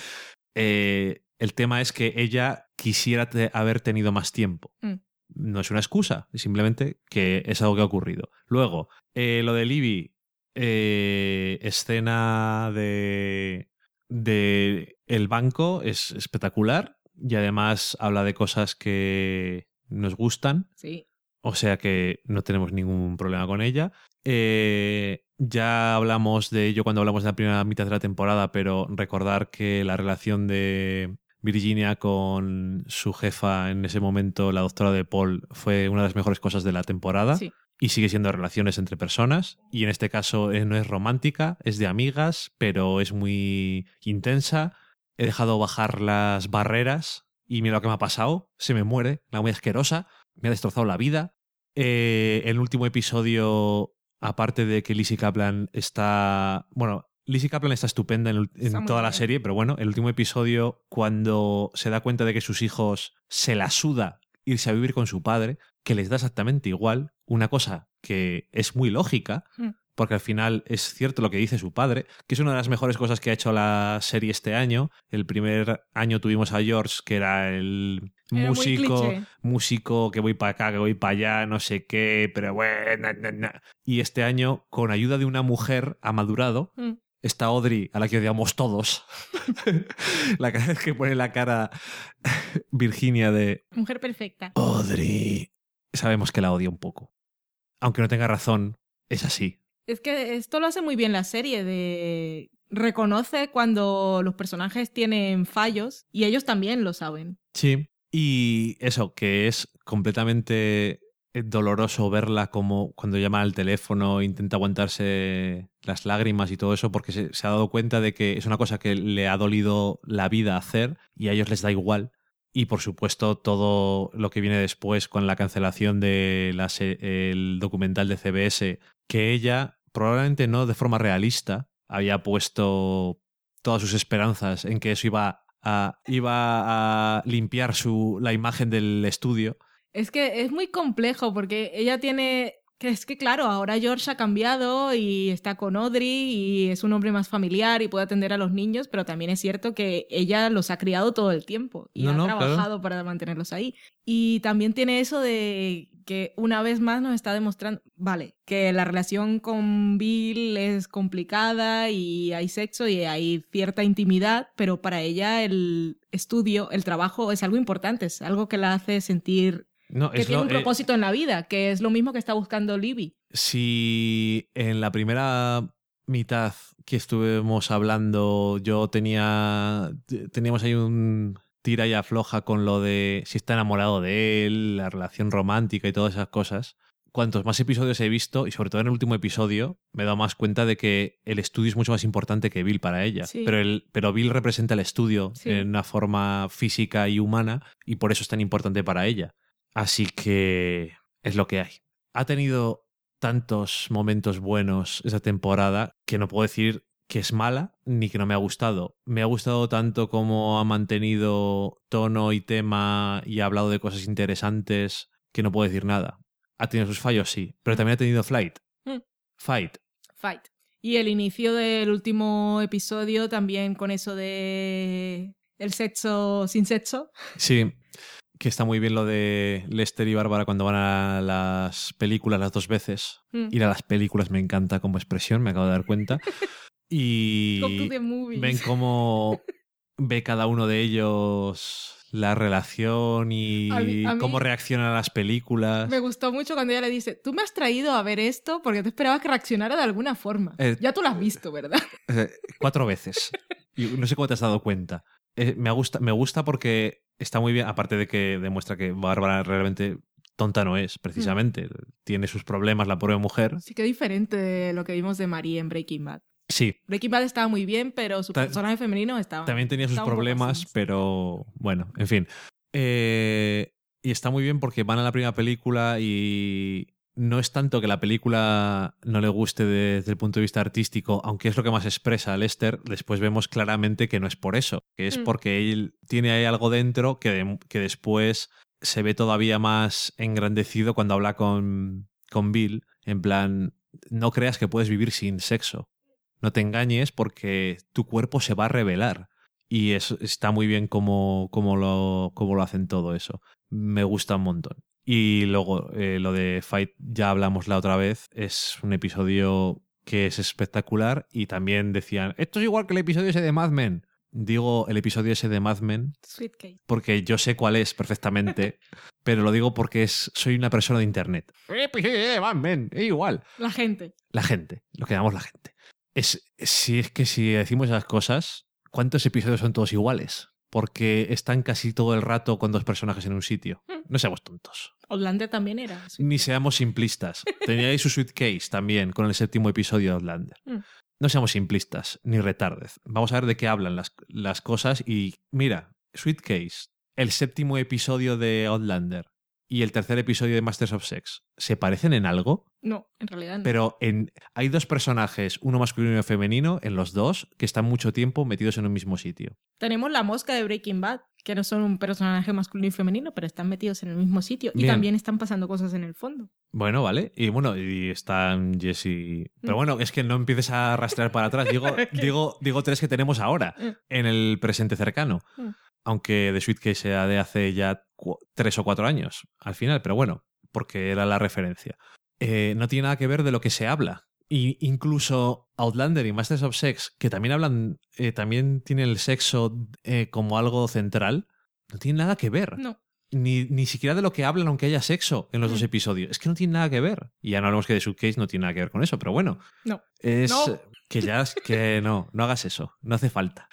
Eh, el tema es que ella quisiera te- haber tenido más tiempo. Mm. No es una excusa, es simplemente que es algo que ha ocurrido. Luego, eh, lo de Libby, eh, escena de, de el banco es espectacular y además habla de cosas que nos gustan. Sí. O sea que no tenemos ningún problema con ella. Eh, ya hablamos de ello cuando hablamos de la primera mitad de la temporada, pero recordar que la relación de Virginia con su jefa en ese momento, la doctora de Paul, fue una de las mejores cosas de la temporada. Sí. Y sigue siendo relaciones entre personas. Y en este caso eh, no es romántica, es de amigas, pero es muy intensa. He dejado bajar las barreras y mira lo que me ha pasado. Se me muere, la muy asquerosa. Me ha destrozado la vida. Eh, el último episodio, aparte de que Lizzie Kaplan está. Bueno, Lizzie Kaplan está estupenda en, Está toda la serie, pero bueno, el último episodio, cuando se da cuenta de que sus hijos se la suda irse a vivir con su padre, que les da exactamente igual, una cosa que es muy lógica, Mm. porque al final es cierto lo que dice su padre, que es una de las mejores cosas que ha hecho la serie este año. El primer año tuvimos a George, que era el Era músico, músico que voy para acá, que voy para allá, no sé qué, pero bueno. na, na, na. Y este año, con ayuda de una mujer, ha madurado. Mm. Está Audrey, a la que odiamos todos. la cada vez que pone la cara Virginia de Mujer perfecta. Audrey. Sabemos que la odia un poco. Aunque no tenga razón, es así. Es que esto lo hace muy bien la serie de reconoce cuando los personajes tienen fallos y ellos también lo saben. Sí. Y eso, que es completamente doloroso verla como cuando llama al teléfono, intenta aguantarse las lágrimas y todo eso, porque se, ha dado cuenta de que es una cosa que le ha dolido la vida hacer y a ellos les da igual. Y por supuesto, todo lo que viene después con la cancelación del documental de CBS, que ella, probablemente no de forma realista, había puesto todas sus esperanzas en que eso iba a, iba a limpiar su, la imagen del estudio. Es que es muy complejo porque ella tiene... Que es que claro, ahora George ha cambiado y está con Audrey y es un hombre más familiar y puede atender a los niños, pero también es cierto que ella los ha criado todo el tiempo y No, ha no, claro. trabajado para mantenerlos ahí. Y también tiene eso de que una vez más nos está demostrando, vale, que la relación con Bill es complicada y hay sexo y hay cierta intimidad, pero para ella el estudio, el trabajo es algo importante, es algo que la hace sentir No, que tiene lo- un eh, propósito en la vida, que es lo mismo que está buscando Libby. si en la primera mitad que estuvimos hablando yo tenía teníamos ahí un tira y afloja con lo de si está enamorado de él, la relación romántica y todas esas cosas. Cuantos más episodios he visto, y sobre todo en el último episodio, me he dado más cuenta de que el estudio es mucho más importante que Bill para ella. Sí. Pero, el, pero Bill representa el estudio Sí. en una forma física y humana, y por eso es tan importante para ella. Así que es lo que hay. Ha tenido tantos momentos buenos esa temporada que no puedo decir que es mala ni que no me ha gustado. Me ha gustado tanto como ha mantenido tono y tema y ha hablado de cosas interesantes que no puedo decir nada. Ha tenido sus fallos, sí, pero también ha tenido Flight. Mm. Fight. Fight. Y el inicio del último episodio también con eso de el sexo sin sexo. Sí, que está muy bien lo de Lester y Bárbara cuando van a las películas las dos veces. Mm. Ir a las películas me encanta como expresión, me acabo de dar cuenta. Y ven cómo ve cada uno de ellos la relación y A mí- a mí- cómo reaccionan a las películas. Me gustó mucho cuando ella le dice, tú me has traído a ver esto porque te esperabas que reaccionara de alguna forma. Eh, ya tú lo has visto, ¿verdad? Eh, Cuatro veces. Y no sé cómo te has dado cuenta. Eh, me, gusta, me gusta porque está muy bien, aparte de que demuestra que Bárbara realmente tonta no es, precisamente. Tiene sus problemas, la pobre mujer. Sí que diferente de lo que vimos de Marie en Breaking Bad. Sí, Breaking Bad estaba muy bien, pero su Ta- personaje femenino estaba... también tenía sus problemas, pero bueno, en fin. Eh, y está muy bien porque van a la primera película y no es tanto que la película no le guste desde el punto de vista artístico, aunque es lo que más expresa a Lester, después vemos claramente que no es por eso, que es Mm. porque él tiene ahí algo dentro que, de- que después se ve todavía más engrandecido cuando habla con, con Bill, en plan, no creas que puedes vivir sin sexo. No te engañes porque tu cuerpo se va a revelar. Y eso está muy bien como, como, lo, como lo hacen todo eso. Me gusta un montón. Y luego eh, lo de Fight, ya hablamos la otra vez, es un episodio que es espectacular y también decían, esto es igual que el episodio ese de Mad Men. Digo el episodio ese de Mad Men Sweet porque yo sé cuál es perfectamente, pero lo digo porque es, soy una persona de internet. El episodio de Mad Men, es igual. La gente. La gente, lo que llamamos la gente. Es, si es que si decimos esas cosas, ¿cuántos episodios son todos iguales? Porque están casi todo el rato con dos personajes en un sitio. No seamos tontos. Outlander también era. Ni seamos simplistas. Tenía ahí su suitcase también con el séptimo episodio de Outlander. Mm. No seamos simplistas ni retardez. Vamos a ver de qué hablan las, las cosas y mira, Suitcase, el séptimo episodio de Outlander y el tercer episodio de Masters of Sex, ¿se parecen en algo? No, en realidad no. Pero en, hay dos personajes, uno masculino y uno femenino, en los dos, que están mucho tiempo metidos en un mismo sitio. Tenemos la mosca de Breaking Bad, que no son un personaje masculino y femenino, pero están metidos en el mismo sitio y también están pasando cosas en el fondo. Bueno, vale. Y bueno, y están Jesse. Pero Mm. bueno, es que no empieces a rastrear para atrás. Digo, digo, digo tres que tenemos ahora, Mm. en el presente cercano. Mm. Aunque The Sweet Case sea de hace ya tres o cuatro años, al final, pero bueno, porque era la referencia. Eh, no tiene nada que ver de lo que se habla. Y incluso Outlander y Masters of Sex, que también hablan, eh, también tienen el sexo eh, como algo central, no tiene nada que ver. No. Ni, ni siquiera de lo que hablan, aunque haya sexo en los dos Mm. episodios. Es que no tiene nada que ver. Y ya no hablamos que de Suitcase no tiene nada que ver con eso, pero bueno. No. Es No. que ya es que no, no hagas eso. No hace falta.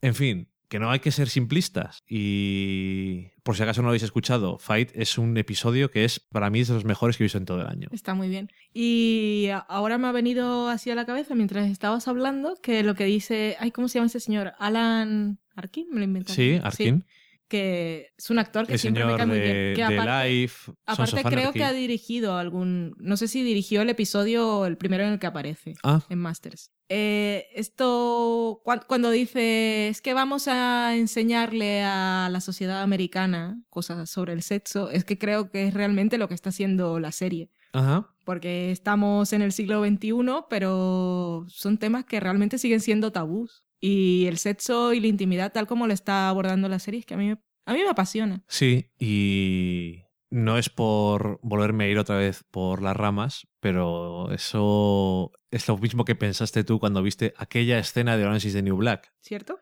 En fin, que no hay que ser simplistas. Y por si acaso no lo habéis escuchado, Fight es un episodio que es, para mí, es de los mejores que he visto en todo el año. Está muy bien. Y ahora me ha venido así a la cabeza mientras estabas hablando que lo que dice, ay, ¿cómo se llama ese señor? Alan Arkin, me lo inventé. Sí, Arkin, que es un actor que el siempre me cae muy bien. Que aparte, Life. Aparte creo Anarchy. que ha dirigido algún, no sé si dirigió el episodio, el primero en el que aparece. Ah, en Masters. Eh, esto, cuan- cuando dice, es que vamos a enseñarle a la sociedad americana cosas sobre el sexo, es que creo que es realmente lo que está haciendo la serie. ajá. Porque estamos en el siglo XXI, pero son temas que realmente siguen siendo tabús. Y el sexo y la intimidad, tal como lo está abordando la serie, es que a mí, me- a mí me apasiona. Sí, y No es por volverme a ir otra vez por las ramas, pero eso es lo mismo que pensaste tú cuando viste aquella escena de Orange is the New Black. ¿Cierto?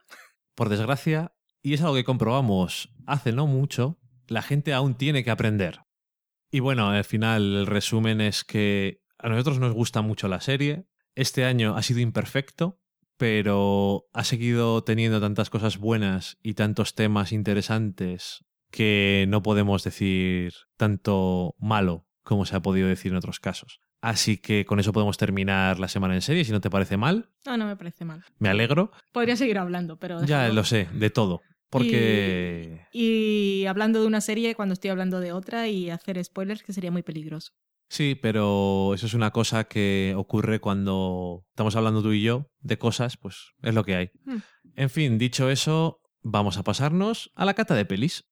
Por desgracia, y es algo que comprobamos hace no mucho, la gente aún tiene que aprender. Y bueno, al final el resumen es que a nosotros nos gusta mucho la serie. Este año ha sido imperfecto, pero ha seguido teniendo tantas cosas buenas y tantos temas interesantes que no podemos decir tanto malo como se ha podido decir en otros casos. Así que con eso podemos terminar la semana en serie, si no te parece mal. No, no me parece mal. Me alegro. Podría seguir hablando, pero... Ya lo sé, de todo. Porque... Y hablando de una serie cuando estoy hablando de otra y hacer spoilers que sería muy peligroso. Sí, pero eso es una cosa que ocurre cuando estamos hablando tú y yo de cosas, pues es lo que hay. Hmm. En fin, dicho eso, vamos a pasarnos a la cata de pelis.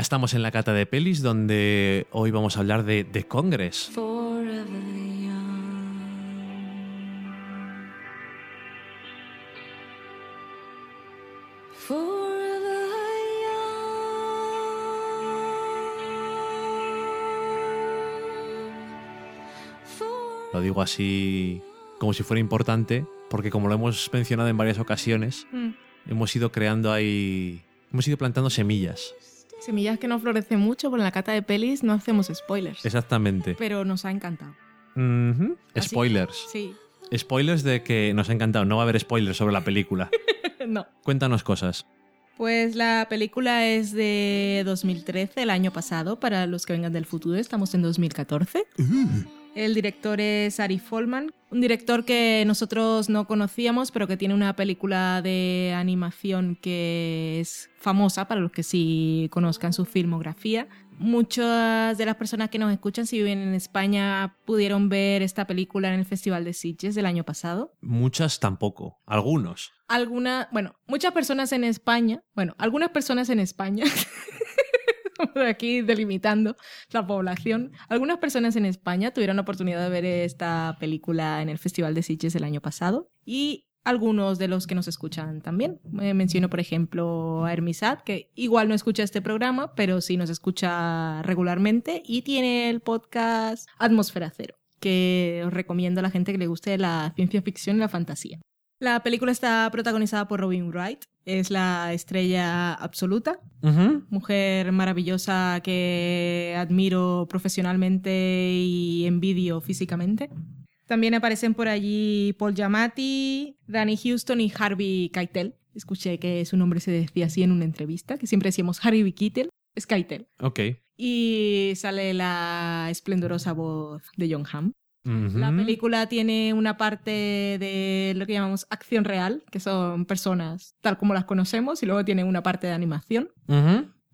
Ya estamos en la cata de pelis donde hoy vamos a hablar de The Congress. Lo digo así como si fuera importante, porque como lo hemos mencionado en varias ocasiones, Mm. hemos ido creando ahí... Hemos ido plantando semillas. Semillas que no florecen mucho, porque en la cata de pelis no hacemos spoilers. Exactamente. Pero nos ha encantado. Spoilers. Sí. Spoilers de que nos ha encantado. No va a haber spoilers sobre la película. no. Cuéntanos cosas. Pues la película es de 2013, el año pasado, para los que vengan del futuro, estamos en 2014. El director es Ari Folman, un director que nosotros no conocíamos, pero que tiene una película de animación que es famosa para los que sí conozcan su filmografía. Muchas de las personas que nos escuchan, si viven en España, pudieron ver esta película en el Festival de Sitges del año pasado. Muchas tampoco. Algunos. Algunas, bueno, muchas personas en España, bueno, algunas personas en España, aquí delimitando la población, algunas personas en España tuvieron la oportunidad de ver esta película en el Festival de Sitges del año pasado y algunos de los que nos escuchan también. Eh, menciono, por ejemplo, a Hermisat, que igual no escucha este programa, pero sí nos escucha regularmente y tiene el podcast Atmósfera Cero, que os recomiendo a la gente que le guste la ciencia ficción y la fantasía. La película está protagonizada por Robin Wright, es la estrella absoluta, mujer maravillosa que admiro profesionalmente y envidio físicamente. También aparecen por allí Paul Giamatti, Danny Houston y Harvey Keitel. Escuché que su nombre se decía así en una entrevista, que siempre decíamos Harvey Keitel, es Keitel. Ok. Y sale la esplendorosa voz de John Hamm. La película tiene una parte de lo que llamamos acción real, que son personas tal como las conocemos, y luego tiene una parte de animación,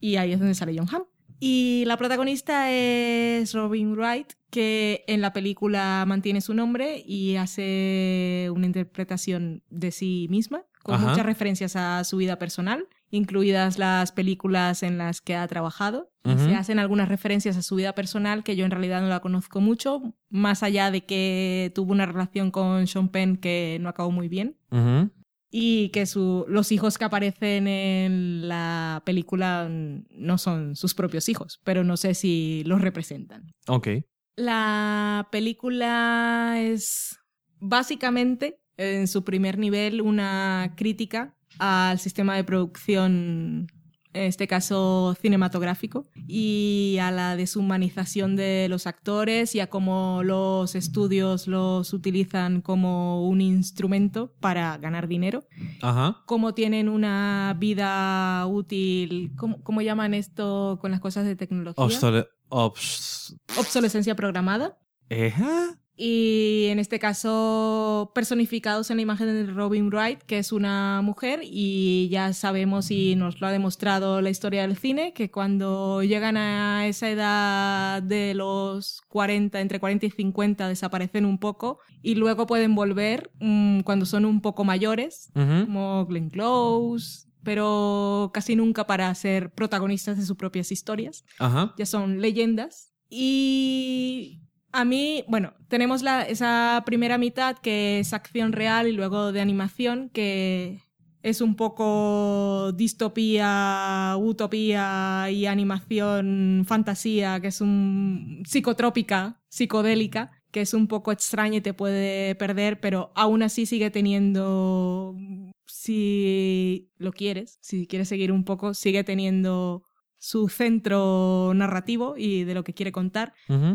y ahí es donde sale John Hamm. Y la protagonista es Robin Wright, que en la película mantiene su nombre y hace una interpretación de sí misma, con Ajá. muchas referencias a su vida personal, incluidas las películas en las que ha trabajado. Y Ujú. se hacen algunas referencias a su vida personal que yo en realidad no la conozco mucho, más allá de que tuvo una relación con Sean Penn que no acabó muy bien y que su- los hijos que aparecen en la película no son sus propios hijos, pero no sé si los representan. Ok. La película es básicamente, en su primer nivel, una crítica al sistema de producción, en este caso cinematográfico, y a la deshumanización de los actores y a cómo los estudios los utilizan como un instrumento para ganar dinero Ajá. cómo tienen una vida útil, ¿cómo, cómo llaman esto con las cosas de tecnología? Obstole- obs- Obsolescencia programada. Y en este caso personificados en la imagen de Robin Wright, que es una mujer y ya sabemos y nos lo ha demostrado la historia del cine, que cuando llegan a esa edad de los 40, entre 40 y 50, desaparecen un poco y luego pueden volver mm, cuando son un poco mayores, Ujú. como Glenn Close, pero casi nunca para ser protagonistas de sus propias historias Ajá. ya son leyendas. Y a mí, bueno, tenemos la, esa primera mitad que es acción real y luego de animación, que es un poco distopía, utopía y animación fantasía, que es un psicotrópica, psicodélica, que es un poco extraña y te puede perder, pero aún así sigue teniendo, si lo quieres, si quieres seguir un poco, sigue teniendo su centro narrativo y de lo que quiere contar.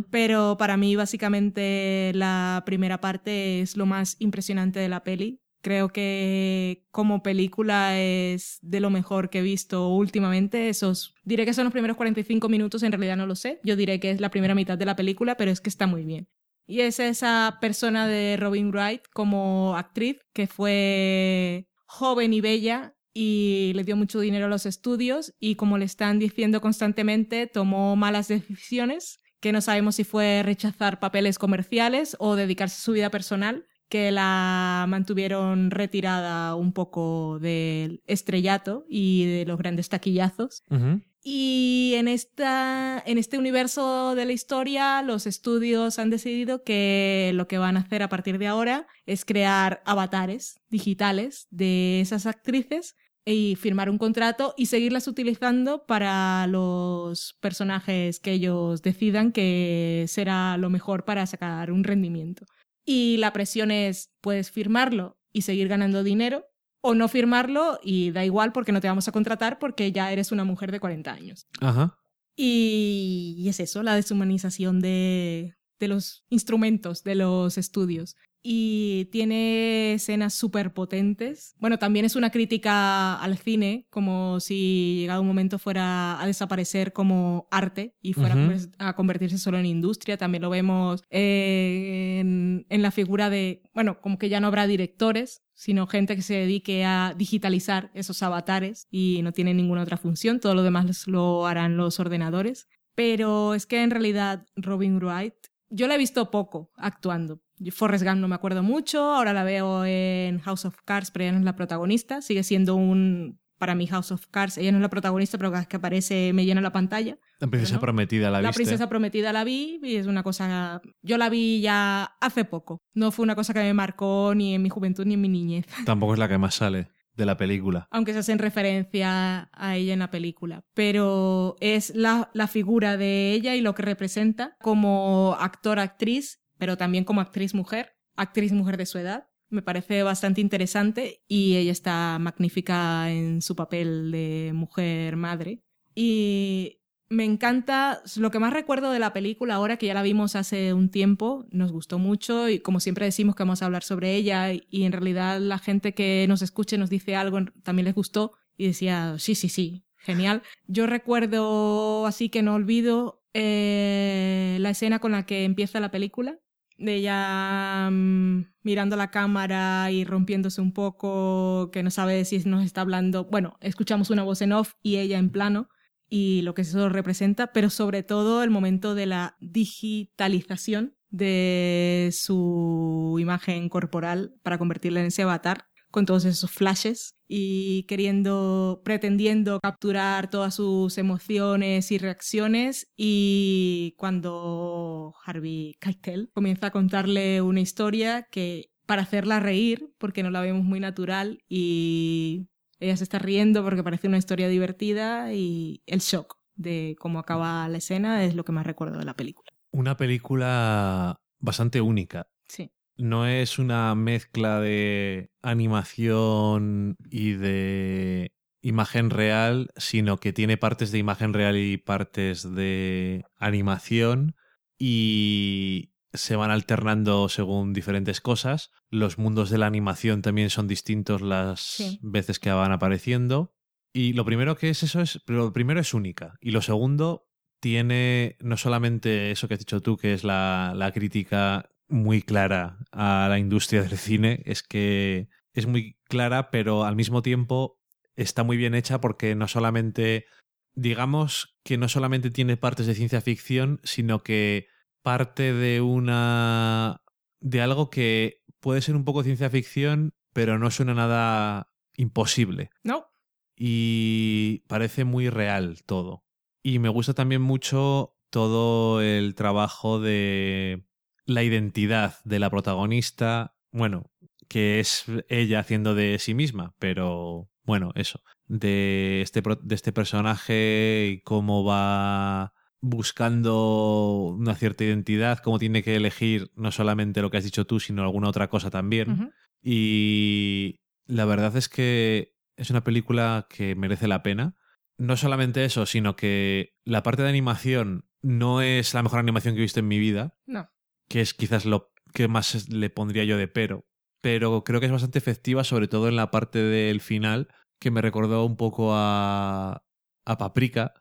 Pero para mí, básicamente, la primera parte es lo más impresionante de la peli. Creo que como película es de lo mejor que he visto últimamente. Esos, diré que son los primeros 45 minutos, en realidad no lo sé. Yo diré que es la primera mitad de la película, pero es que está muy bien. Y es esa persona de Robin Wright como actriz que fue joven y bella y le dio mucho dinero a los estudios y como le están diciendo constantemente, tomó malas decisiones que no sabemos si fue rechazar papeles comerciales o dedicarse a su vida personal, que la mantuvieron retirada un poco del estrellato y de los grandes taquillazos. Ujú. Y en, esta, en este universo de la historia, los estudios han decidido que lo que van a hacer a partir de ahora es crear avatares digitales de esas actrices y firmar un contrato y seguirlas utilizando para los personajes que ellos decidan que será lo mejor para sacar un rendimiento. Y la presión es, puedes firmarlo y seguir ganando dinero, o no firmarlo y da igual porque no te vamos a contratar porque ya eres una mujer de 40 años. Ajá. Y, y es eso, la deshumanización de, de los instrumentos, de los estudios. Y tiene escenas súper potentes. Bueno, también es una crítica al cine, como si llegado un momento fuera a desaparecer como arte y fuera a convertirse solo en industria. También lo vemos eh, en, en la figura de, bueno, como que ya no habrá directores, sino gente que se dedique a digitalizar esos avatares y no tiene ninguna otra función. Todo lo demás lo harán los ordenadores. Pero es que en realidad Robin Wright, yo la he visto poco actuando. Forrest Gump no me acuerdo mucho, ahora la veo en House of Cards, pero ella no es la protagonista. Sigue siendo un, para mí, House of Cards. Ella no es la protagonista, pero cada vez que aparece me llena la pantalla. La princesa prometida la, La viste. princesa prometida la vi y es una cosa... Yo la vi ya hace poco. No fue una cosa que me marcó ni en mi juventud ni en mi niñez. Tampoco es la que más sale de la película. Aunque se hacen referencia a ella en la película. Pero es la, la figura de ella y lo que representa como actor-actriz, pero también como actriz-mujer, actriz-mujer de su edad. Me parece bastante interesante y ella está magnífica en su papel de mujer-madre. Y me encanta, lo que más recuerdo de la película ahora que ya la vimos hace un tiempo, nos gustó mucho y como siempre decimos que vamos a hablar sobre ella y en realidad la gente que nos escuche nos dice algo, también les gustó y decía, sí, sí, sí, genial. Yo recuerdo así que no olvido eh, la escena con la que empieza la película, ella mm, mirando la cámara y rompiéndose un poco, que no sabe si nos está hablando, bueno, escuchamos una voz en off y ella en plano y lo que eso representa, pero sobre todo el momento de la digitalización de su imagen corporal para convertirla en ese avatar con todos esos flashes y queriendo, pretendiendo capturar todas sus emociones y reacciones y cuando Harvey Keitel comienza a contarle una historia que para hacerla reír, porque no la vemos muy natural y ella se está riendo porque parece una historia divertida y el shock de cómo acaba la escena es lo que más recuerdo de la película. Una película bastante única. Sí. No es una mezcla de animación y de imagen real, sino que tiene partes de imagen real y partes de animación y se van alternando según diferentes cosas. Los mundos de la animación también son distintos las Sí. veces que van apareciendo. Y lo primero que es eso es, pero lo primero es única. Y lo segundo tiene no solamente eso que has dicho tú, que es la, la crítica muy clara a la industria del cine es que es muy clara, pero al mismo tiempo está muy bien hecha porque no solamente, digamos que no solamente tiene partes de ciencia ficción, sino que parte de una... de algo que puede ser un poco ciencia ficción, pero no suena nada imposible. No, y parece muy real todo. Y me gusta también mucho todo el trabajo de la identidad de la protagonista, bueno, que es ella haciendo de sí misma, pero bueno, eso, de este, de este personaje y cómo va buscando una cierta identidad, cómo tiene que elegir no solamente lo que has dicho tú, sino alguna otra cosa también. Y la verdad es que es una película que merece la pena. No solamente eso, sino que la parte de animación no es la mejor animación que he visto en mi vida, no. Que es quizás lo que más le pondría yo de pero. Pero creo que es bastante efectiva, sobre todo en la parte del final, que me recordó un poco a, a Paprika,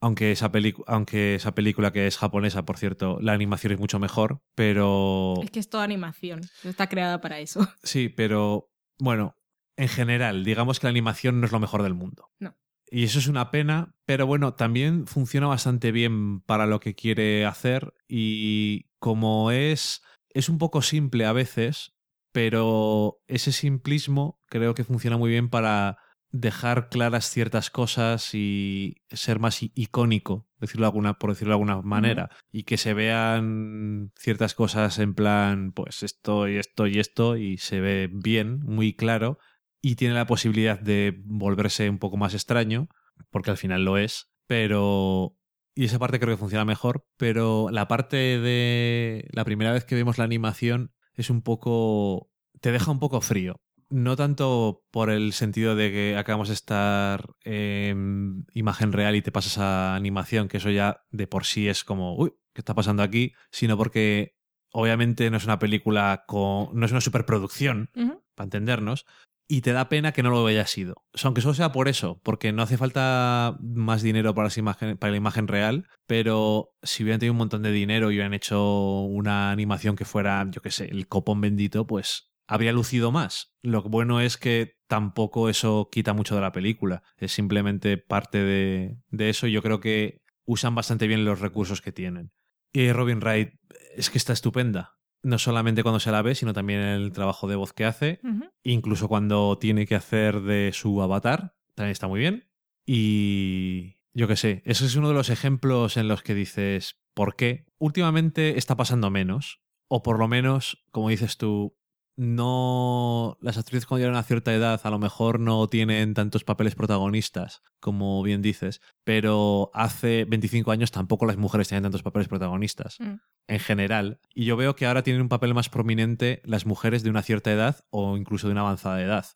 aunque esa, aunque esa película que es japonesa, por cierto, la animación es mucho mejor, pero... Es que es toda animación. Está creada para eso. Sí, pero bueno, en general, digamos que la animación no es lo mejor del mundo. No. Y eso es una pena, pero bueno, también funciona bastante bien para lo que quiere hacer y como es es un poco simple a veces, pero ese simplismo creo que funciona muy bien para dejar claras ciertas cosas y ser más icónico, decirlo alguna, por decirlo de alguna manera, y que se vean ciertas cosas en plan, pues esto y esto y esto, y se ve bien, muy claro, y tiene la posibilidad de volverse un poco más extraño, porque al final lo es, pero... Y esa parte creo que funciona mejor, pero la parte de la primera vez que vemos la animación es un poco... te deja un poco frío. No tanto por el sentido de que acabamos de estar en imagen real y te pasas a animación, que eso ya de por sí es como, uy, ¿qué está pasando aquí? Sino porque obviamente no es una película con... no es una superproducción, para entendernos, y te da pena que no lo haya sido. Aunque solo sea por eso, porque no hace falta más dinero para la imagen real, pero si hubieran tenido un montón de dinero y hubieran hecho una animación que fuera, yo qué sé, el copón bendito, pues habría lucido más. Lo bueno es que tampoco eso quita mucho de la película, es simplemente parte de, de eso y yo creo que usan bastante bien los recursos que tienen. Y Robin Wright es que está estupenda. No solamente cuando se la ve, sino también el trabajo de voz que hace incluso cuando tiene que hacer de su avatar, también está muy bien. Y yo qué sé, ese es uno de los ejemplos en los que dices, ¿por qué? Últimamente está pasando menos, o por lo menos, como dices tú, no las actrices cuando llegan a cierta edad a lo mejor no tienen tantos papeles protagonistas como bien dices, pero hace 25 años tampoco las mujeres tenían tantos papeles protagonistas Mm. en general. Y yo veo que ahora tienen un papel más prominente las mujeres de una cierta edad o incluso de una avanzada edad.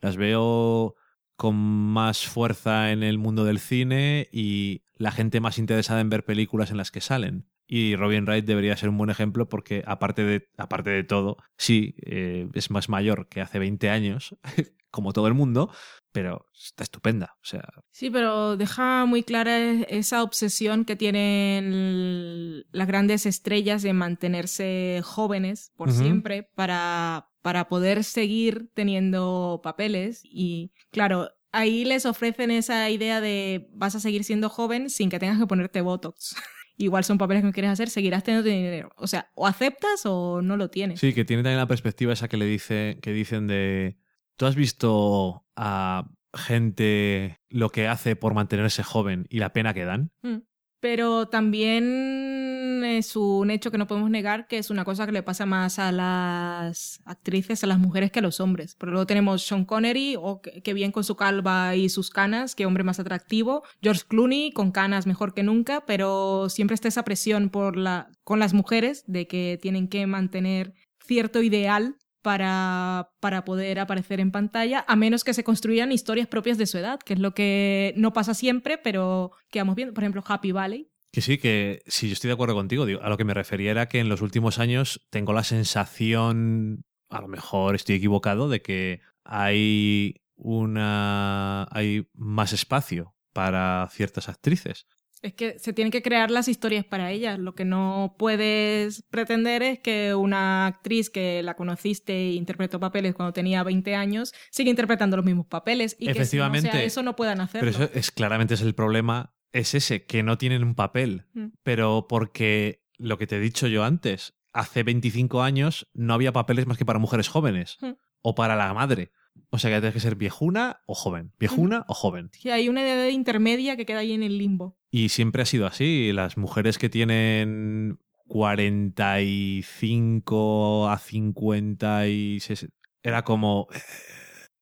Las veo con más fuerza en el mundo del cine y la gente más interesada en ver películas en las que salen. Y Robin Wright debería ser un buen ejemplo porque aparte de, aparte de todo, sí, eh, es más mayor que hace 20 años, como todo el mundo, pero está estupenda. O sea, Sí, pero deja muy clara e- esa obsesión que tienen las grandes estrellas de mantenerse jóvenes por siempre para, para poder seguir teniendo papeles. Y claro, ahí les ofrecen esa idea de vas a seguir siendo joven sin que tengas que ponerte Botox. Igual son papeles que no quieres hacer, seguirás teniendo dinero. O sea, o aceptas o no lo tienes. Sí, que tiene también la perspectiva esa que le dice, que dicen de. ¿Tú has visto a gente lo que hace por mantenerse joven y la pena que dan? Mm. Pero también es un hecho que no podemos negar que es una cosa que le pasa más a las actrices, a las mujeres que a los hombres. Pero luego tenemos Sean Connery, o que, bien con su calva y sus canas, que hombre más atractivo. George Clooney, con canas mejor que nunca, pero siempre está esa presión por la, con las mujeres de que tienen que mantener cierto ideal para, para poder aparecer en pantalla, a menos que se construyan historias propias de su edad, que es lo que no pasa siempre, pero que vamos viendo. Por ejemplo, Happy Valley. Que sí, que sí, yo estoy de acuerdo contigo. A lo que me refería era que en los últimos años tengo la sensación, a lo mejor estoy equivocado, de que hay una. hay más espacio para ciertas actrices. Es que se tienen que crear las historias para ellas. Lo que no puedes pretender es que una actriz que la conociste e interpretó papeles cuando tenía 20 años siga interpretando los mismos papeles. Y Efectivamente. que si no sea eso no puedan hacerlo. Pero eso es claramente es el problema, es ese, que no tienen un papel. Mm. Pero porque lo que te he dicho yo antes, hace 25 años no había papeles más que para mujeres jóvenes Mm. o para la madre. O sea que tienes que ser viejuna o joven. Viejuna o joven. Sí, hay una edad intermedia que queda ahí en el limbo. Y siempre ha sido así. Las mujeres que tienen 45 a 50 y ses- era como...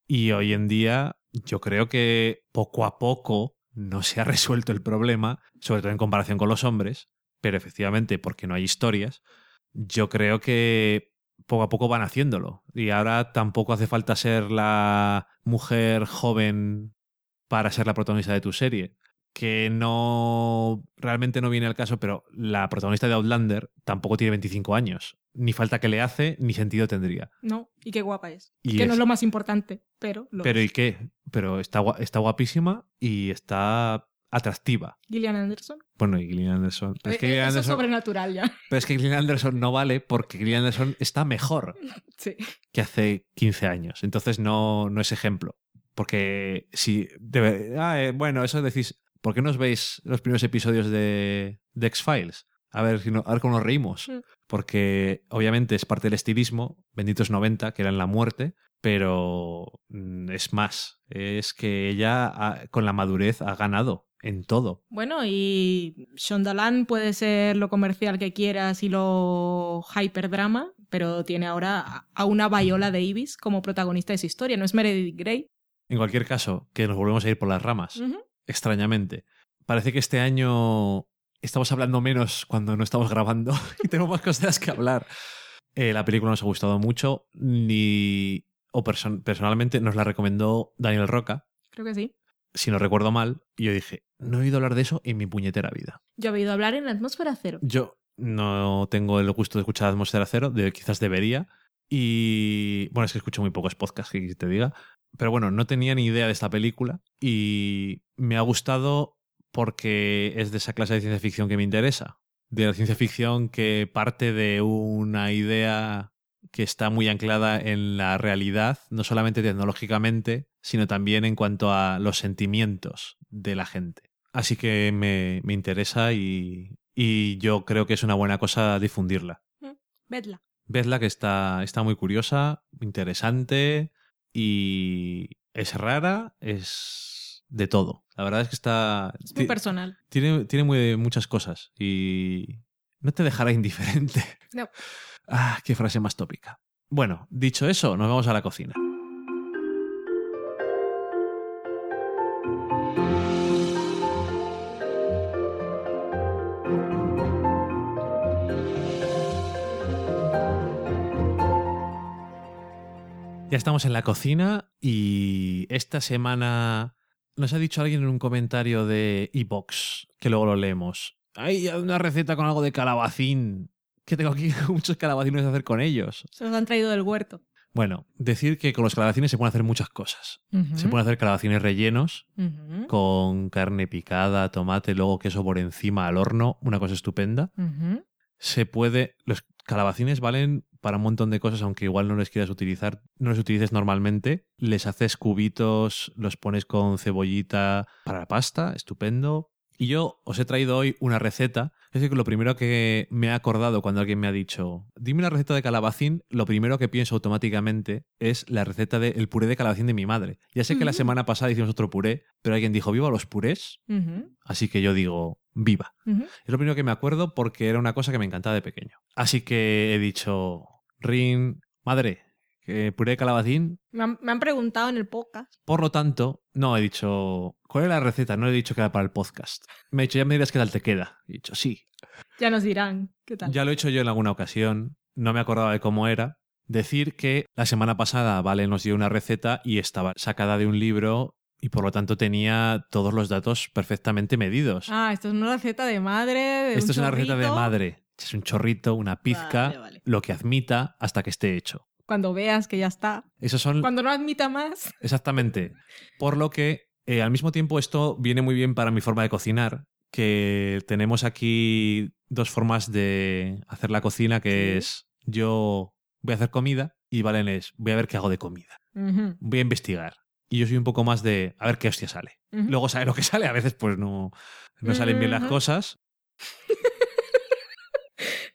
Y hoy en día yo creo que poco a poco no se ha resuelto el problema, sobre todo en comparación con los hombres, pero efectivamente porque no hay historias, yo creo que poco a poco van haciéndolo. Y ahora tampoco hace falta ser la mujer joven para ser la protagonista de tu serie. Que no. Realmente no viene al caso, pero la protagonista de Outlander tampoco tiene 25 años. Ni falta que le hace, ni sentido tendría. ¿No? Y qué guapa es. Y que es- no es lo más importante, pero lo Pero es. ¿y qué? Pero está, está guapísima y está atractiva. Gillian Anderson. Bueno, y Gillian Anderson. Pero es que Eh, Gillian es Anderson, sobrenatural ya. pero es que Gillian Anderson no vale porque Gillian Anderson está mejor Sí. que hace 15 años. Entonces no, no es ejemplo. Porque si. debe- ah, eh, bueno, eso decís. ¿Por qué no os veis los primeros episodios de, de X-Files? A ver, si no- a ver cómo nos reímos. Mm. Porque obviamente es parte del estilismo, benditos 90, que eran la muerte, pero mm, es más. Es que ella ha- con la madurez ha ganado en todo. Bueno, y Shondaland puede ser lo comercial que quieras y lo hyperdrama, pero tiene ahora a- una Viola Davis como protagonista de su historia, no es Meredith Grey. En cualquier caso, que nos volvemos a ir por las ramas. Extrañamente. Parece que este año estamos hablando menos cuando no estamos grabando y tenemos más cosas que hablar. Eh, la película nos ha gustado mucho ni, o person- personalmente nos la recomendó Daniel Roca, Creo que sí. Si no recuerdo mal, y yo dije, no he oído hablar de eso en mi puñetera vida. Yo he oído hablar en la atmósfera cero. Yo no tengo el gusto de escuchar Atmósfera Cero, de, quizás debería. Y bueno, es que escucho muy pocos podcasts, que te diga. Pero bueno, no tenía ni idea de esta película y me ha gustado porque es de esa clase de ciencia ficción que me interesa. De la ciencia ficción que parte de una idea que está muy anclada en la realidad, no solamente tecnológicamente, sino también en cuanto a los sentimientos de la gente. Así que me, me interesa y, y yo creo que es una buena cosa difundirla. Vedla. Vedla que está, está muy curiosa, interesante y es rara, es de todo. La verdad es que está... Es muy personal. tiene, tiene muy- muchas cosas y no te dejará indiferente. No. Ah, qué frase más tópica. Bueno, dicho eso, nos vamos a la cocina. Ya estamos en la cocina y esta semana nos ha dicho alguien en un comentario de iBox, que luego lo leemos. Hay una receta con algo de calabacín. Que tengo aquí muchos calabacines de hacer con ellos. Se los han traído del huerto. Bueno, decir que con los calabacines se pueden hacer muchas cosas. Se pueden hacer calabacines rellenos con carne picada, tomate, luego queso por encima al horno, una cosa estupenda. Se puede. Los calabacines valen para un montón de cosas, aunque igual no les quieras utilizar, no los utilices normalmente. Les haces cubitos, los pones con cebollita para la pasta, estupendo. Y yo os he traído hoy una receta. Es decir, que lo primero que me he acordado cuando alguien me ha dicho, dime una receta de calabacín, lo primero que pienso automáticamente es la receta del puré de calabacín de mi madre. Ya sé que la semana pasada hicimos otro puré, pero alguien dijo, viva los purés. Así que yo digo, viva. Es lo primero que me acuerdo porque era una cosa que me encantaba de pequeño. Así que he dicho, Rin, madre, que puré de calabacín. Me han, me han preguntado en el podcast. Por lo tanto, no, he dicho, ¿cuál es la receta? No he dicho que era para el podcast. Me he dicho, ya me dirás qué tal te queda. He dicho, sí. Ya nos dirán qué tal. Ya lo he hecho yo en alguna ocasión, no me acordaba de cómo era. Decir que la semana pasada Vale nos dio una receta y estaba sacada de un libro y por lo tanto tenía todos los datos perfectamente medidos. Ah, esto es una receta de madre. De Esto un es una receta de madre. Es un chorrito, una pizca, Vale, vale. lo que admita hasta que esté hecho. Cuando veas que ya está. Esos son Cuando no admita más. exactamente. Por lo que eh, al mismo tiempo esto viene muy bien para mi forma de cocinar, que tenemos aquí dos formas de hacer la cocina, que Sí. es yo voy a hacer comida y Valen es voy a ver qué hago de comida. Voy a investigar. Y yo soy un poco más de a ver qué hostia sale. Luego sale lo que sale, a veces pues no, no salen bien las cosas.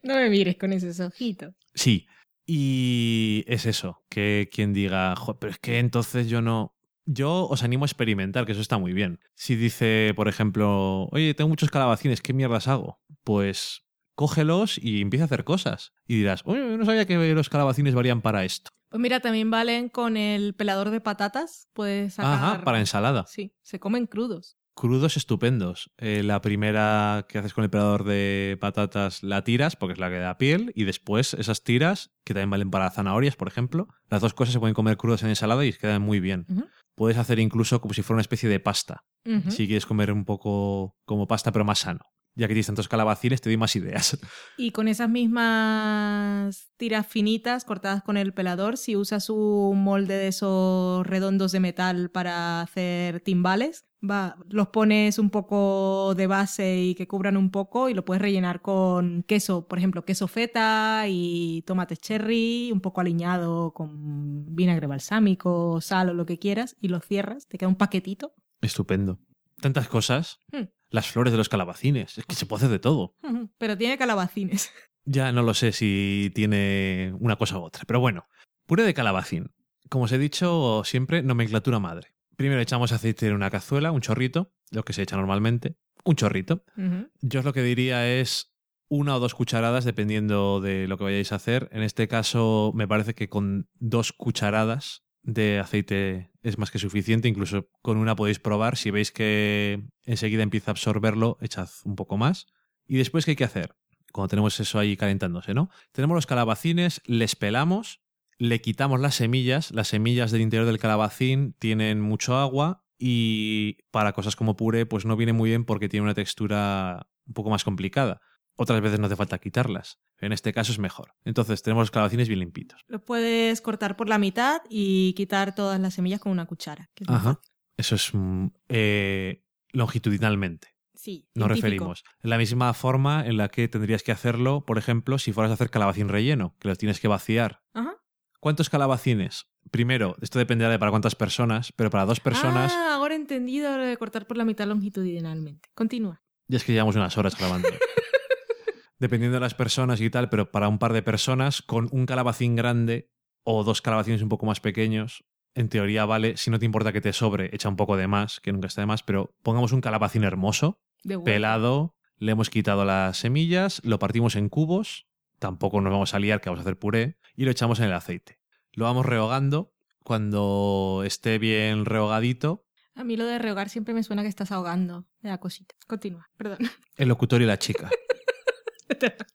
No me mires con esos ojitos. Sí. Y es eso, que quien diga, "Jo, pero es que entonces yo no... Yo os animo a experimentar, que eso está muy bien. Si dice, por ejemplo, oye, tengo muchos calabacines, ¿qué mierdas hago? Pues cógelos y empieza a hacer cosas. Y dirás, oye, yo no sabía que los calabacines varían para esto. Pues mira, también valen con el pelador de patatas. Puedes sacar... Ajá, para ensalada. Sí, se comen crudos. Crudos estupendos. Eh, la primera que haces con el pelador de patatas la tiras, porque es la que da piel, y después esas tiras, que también valen para zanahorias, por ejemplo, las dos cosas se pueden comer crudas en ensalada y quedan muy bien. Puedes hacer incluso como si fuera una especie de pasta. Si quieres comer un poco como pasta, pero más sano. Ya que tienes tantos calabacines, te doy más ideas. Y con esas mismas tiras finitas cortadas con el pelador, si usas un molde de esos redondos de metal para hacer timbales, va, los pones un poco de base y que cubran un poco y lo puedes rellenar con queso, por ejemplo, queso feta y tomate cherry, un poco aliñado con vinagre balsámico, sal o lo que quieras y lo cierras, te queda un paquetito. Estupendo. Tantas cosas. Hmm. Las flores de los calabacines. Es que se puede hacer de todo. Pero tiene calabacines. Ya no lo sé si tiene una cosa u otra. Pero bueno, puré de calabacín. Como os he dicho, siempre nomenclatura madre. Primero echamos aceite en una cazuela, un chorrito, lo que se echa normalmente. Un chorrito. Yo os lo que diría es una o dos cucharadas, dependiendo de lo que vayáis a hacer. En este caso, me parece que con dos cucharadas de aceite es más que suficiente. Incluso con una podéis probar. Si veis que enseguida empieza a absorberlo, echad un poco más. Y después, ¿qué hay que hacer? Cuando tenemos eso ahí calentándose, ¿no? Tenemos los calabacines, les pelamos, le quitamos las semillas. Las semillas del interior del calabacín tienen mucho agua y para cosas como puré, pues no viene muy bien porque tiene una textura un poco más complicada. Otras veces no hace falta quitarlas. En este caso es mejor. Entonces tenemos los calabacines bien limpitos. Lo puedes cortar por la mitad y quitar todas las semillas con una cuchara. que es muy Ajá. Eso es mm, eh, longitudinalmente. Sí, Nos científico. referimos. En la misma forma en la que tendrías que hacerlo, por ejemplo, si fueras a hacer calabacín relleno, que los tienes que vaciar. Ajá. ¿Cuántos calabacines? Primero, esto dependerá de para cuántas personas, pero para dos personas, Ah, ahora he entendido lo de cortar por la mitad longitudinalmente. Continúa. ya es que llevamos unas horas grabando. Dependiendo de las personas y tal, pero para un par de personas, con un calabacín grande o dos calabacines un poco más pequeños, en teoría vale, si no te importa que te sobre, echa un poco de más, que nunca está de más, pero pongamos un calabacín hermoso, De pelado, le hemos quitado las semillas, lo partimos en cubos, tampoco nos vamos a liar que vamos a hacer puré, y lo echamos en el aceite. Lo vamos rehogando, cuando esté bien rehogadito, A mí lo de rehogar siempre me suena que estás ahogando. Me da cosita. Continúa, perdón. el locutorio y la chica.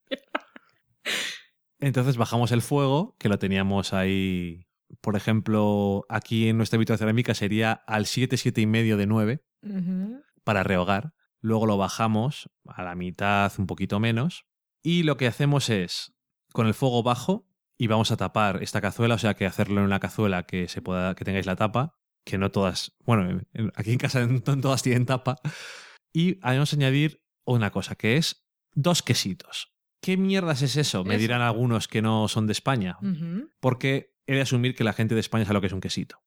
Entonces bajamos el fuego, que lo teníamos ahí, por ejemplo, aquí en nuestra habitación cerámica sería al 7, 7 y medio de 9 Ujú. para rehogar. Luego lo bajamos a la mitad, un poquito menos. Y lo que hacemos es, con el fuego bajo, y vamos a tapar esta cazuela, o sea que hacerlo en una cazuela que se pueda, que tengáis la tapa, que no todas, bueno, en- aquí en casa no todas tienen tapa. Y vamos a añadir una cosa, que es dos quesitos. ¿Qué mierdas es eso? Me dirán algunos que no son de España. Ujú. Porque he de asumir que la gente de España sabe lo que es un quesito.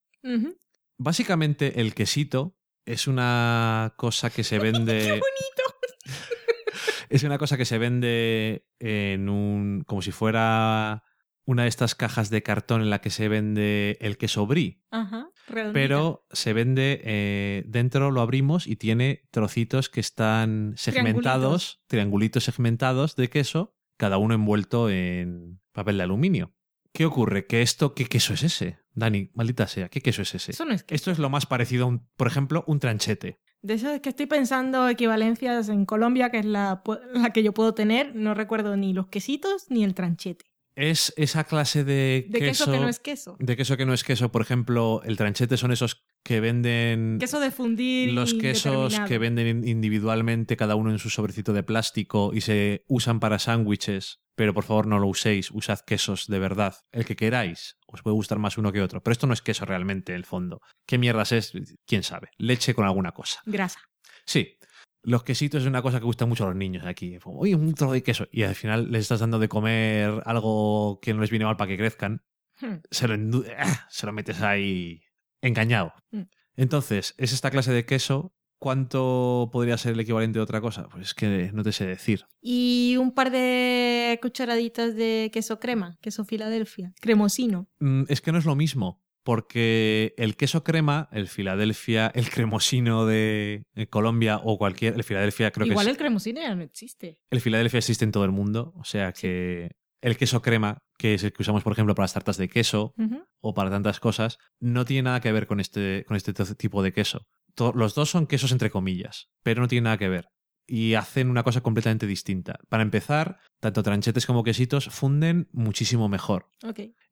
Básicamente, el quesito es una cosa que se vende. ¡Qué bonito! Es una cosa que se vende en un. como si fuera una de estas cajas de cartón en la que se vende el queso brie. Ajá. redondita. Pero se vende. eh, dentro lo abrimos y tiene trocitos que están segmentados, triangulitos segmentados de queso, cada uno envuelto en papel de aluminio. ¿Qué ocurre? ¿Que esto, qué queso es ese? Dani, maldita sea, ¿qué queso es ese? Eso no es que. Esto es lo más parecido a un, por ejemplo, un tranchete. De eso es que estoy pensando equivalencias en Colombia, que es la, la que yo puedo tener. No recuerdo ni los quesitos ni el tranchete. Es esa clase de, De queso, que no es queso. De queso que no es queso. Por ejemplo, el tranchete son esos que venden. Queso de fundir. los quesos que venden in- individualmente, cada uno en su sobrecito de plástico y se usan para sándwiches. Pero por favor no lo uséis, usad quesos de verdad. El que queráis. Os puede gustar más uno que otro. Pero esto no es queso realmente, en el fondo. ¿Qué mierdas es? ¿Quién sabe? Leche con alguna cosa. Grasa. Sí. Los quesitos es una cosa que gusta mucho a los niños aquí. Oye, un trozo de queso. Y al final les estás dando de comer algo que no les viene mal para que crezcan. Hmm. Se lo, endu- ¡ah! se lo metes ahí engañado. Mm. Entonces, es esta clase de queso. ¿Cuánto podría ser el equivalente de otra cosa? Pues es que no te sé decir. Y un par de cucharaditas de queso crema, queso Filadelfia, cremosino. Mm, Es que no es lo mismo, porque el queso crema, el Filadelfia, el cremosino de Colombia o cualquier, el Filadelfia creo Igual que el cremosino ya no existe. el Filadelfia existe en todo el mundo, o sea que el queso crema, que es el que usamos por ejemplo para las tartas de queso o para tantas cosas, no tiene nada que ver con este, con este tipo de queso. Los dos son quesos entre comillas, pero no tienen nada que ver. Y hacen una cosa completamente distinta. Para empezar, tanto tranchetes como quesitos funden muchísimo mejor.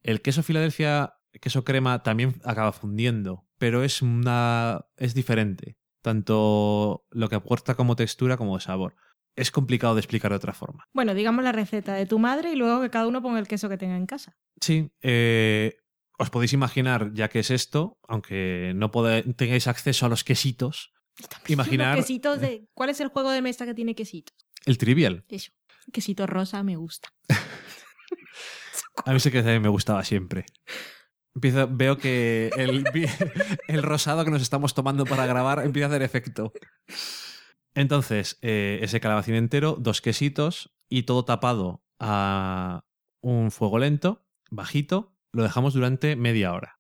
El queso Filadelfia, queso crema, también acaba fundiendo, pero es una. es diferente. Tanto lo que aporta como textura como de sabor. Es complicado de explicar de otra forma. Bueno, digamos la receta de tu madre y luego que cada uno ponga el queso que tenga en casa. Sí, eh, os podéis imaginar, ya que es esto, aunque no tengáis acceso a los quesitos, imaginar Los quesitos de... ¿Cuál es el juego de mesa que tiene quesitos? el trivial. Eso. Quesito rosa me gusta. A mí sí que me gustaba siempre. Empiezo, veo que el, rosado que nos estamos tomando para grabar empieza a hacer efecto. Entonces, eh, ese calabacín entero, dos quesitos y todo tapado a un fuego lento, bajito, lo dejamos durante media hora,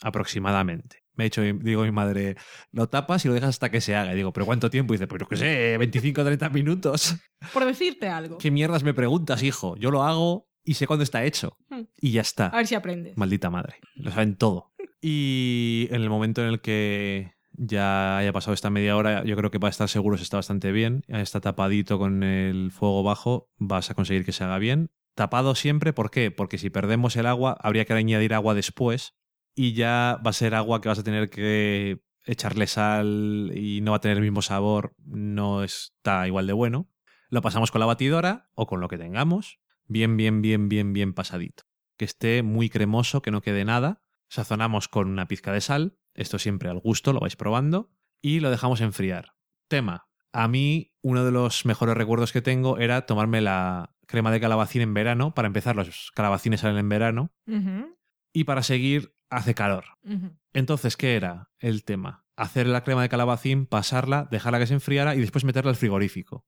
aproximadamente. Me ha dicho, digo mi madre, lo tapas y lo dejas hasta que se haga. Y digo, ¿pero cuánto tiempo? Y dice, pues yo qué sé, 25 o 30 minutos. Por decirte algo. ¿Qué mierdas me preguntas, hijo? Yo lo hago y sé cuándo está hecho. Hmm. Y ya está. A ver si aprendes. Maldita madre. Lo saben todo. Y en el momento en el que ya haya pasado esta media hora, yo creo que para estar seguros está bastante bien. Está tapadito con el fuego bajo, vas a conseguir que se haga bien. Tapado siempre, ¿por qué? Porque si perdemos el agua, habría que añadir agua después y ya va a ser agua que vas a tener que echarle sal y no va a tener el mismo sabor, no está igual de bueno. Lo pasamos con la batidora o con lo que tengamos, bien, bien, bien, bien, bien pasadito que esté muy cremoso, que no quede nada. Sazonamos con una pizca de sal, esto siempre al gusto, lo vais probando, y lo dejamos enfriar. Tema. A mí, uno de los mejores recuerdos que tengo era tomarme la crema de calabacín en verano. Para empezar, los calabacines salen en verano. Y para seguir, hace calor. Entonces, ¿qué era el tema? Hacer la crema de calabacín, pasarla, dejarla que se enfriara y después meterla al frigorífico.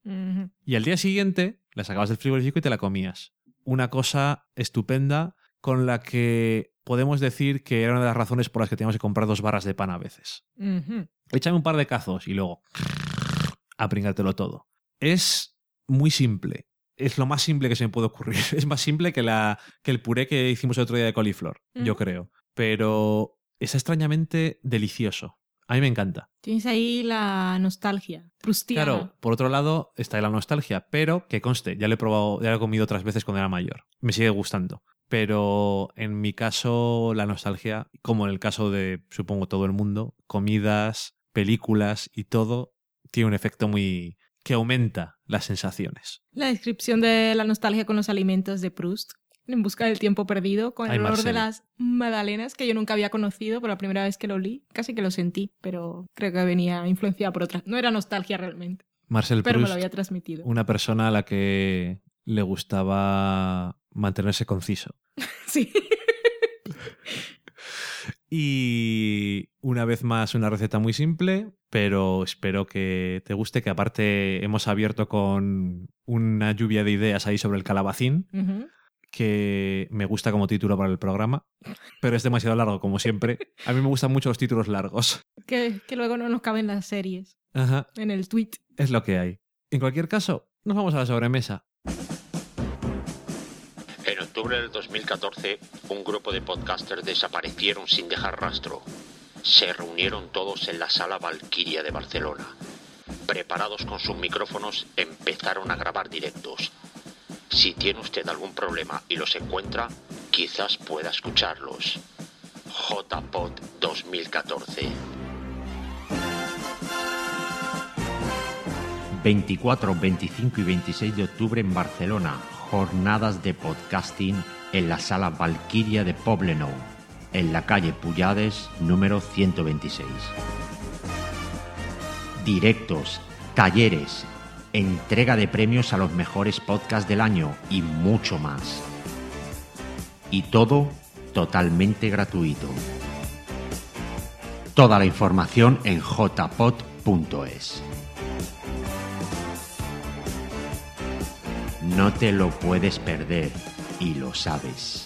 Y al día siguiente la sacabas del frigorífico y te la comías. Una cosa estupenda con la que podemos decir que era una de las razones por las que teníamos que comprar dos barras de pan a veces. Ujú. Échame un par de cazos y luego a pringártelo todo. Es muy simple. Es lo más simple que se me puede ocurrir. Es más simple que, la, que el puré que hicimos el otro día de coliflor, yo creo. Pero es extrañamente delicioso. A mí me encanta. Tienes ahí la nostalgia. Prustiana. Claro, por otro lado está la nostalgia, pero que conste, ya lo he probado, ya lo he comido otras veces cuando era mayor. Me sigue gustando. Pero en mi caso, la nostalgia, como en el caso de, supongo, todo el mundo, comidas, películas y todo, tiene un efecto muy. que aumenta las sensaciones. La descripción de la nostalgia con los alimentos de Proust. En busca del tiempo perdido, con Ay, el olor Marcel. de las magdalenas que yo nunca había conocido, por la primera vez que lo olí, casi que lo sentí, pero creo que venía influenciada por otra. No era nostalgia realmente, Marcel pero me lo había transmitido. una persona a la que le gustaba mantenerse conciso. Sí. Y una vez más una receta muy simple, pero espero que te guste, que aparte hemos abierto con una lluvia de ideas ahí sobre el calabacín. Que me gusta como título para el programa, pero es demasiado largo como siempre. A mí me gustan mucho los títulos largos. que, que luego no nos caben las series Ajá, en el tweet. es lo que hay. En cualquier caso, nos vamos a la sobremesa. En octubre del 2014, un grupo de podcasters desaparecieron sin dejar rastro. Se reunieron todos en la sala Valkyria de Barcelona. Preparados con sus micrófonos, empezaron a grabar directos. Si tiene usted algún problema y los encuentra, quizás pueda escucharlos. JPod 2014. 24, 25 y 26 de octubre en Barcelona. Jornadas de podcasting en la sala Valkyria de Poblenou, en la calle Puyades, número 126. Directos talleres, entrega de premios a los mejores podcasts del año y mucho más. Y todo totalmente gratuito. Toda la información en jpod.es. No te lo puedes perder y lo sabes.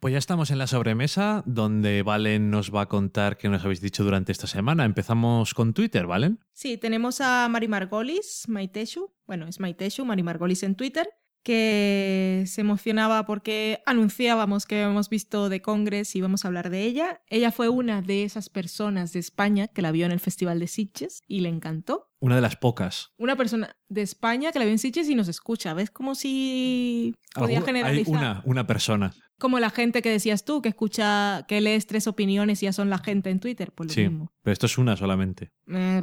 Pues ya estamos en la sobremesa, donde Valen nos va a contar qué nos habéis dicho durante esta semana. Empezamos con Twitter, ¿Valen? Sí, tenemos a Mari Margolis, Maiteshu, bueno, es Maiteshu, Mari Margolis en Twitter, que se emocionaba porque anunciábamos que habíamos visto The Congress y íbamos a hablar de ella. Ella fue una de esas personas de España que la vio en el Festival de Sitges y le encantó. Una de las pocas. Una persona de España que la vio en Sitges y nos escucha. ¿Ves? Como si podía Algu- Hay generalizar. una, una persona. Como la gente que decías tú, que escucha, que lees tres opiniones y ya son la gente en Twitter. Pues lo Sí, mismo. pero esto es una solamente. Eh.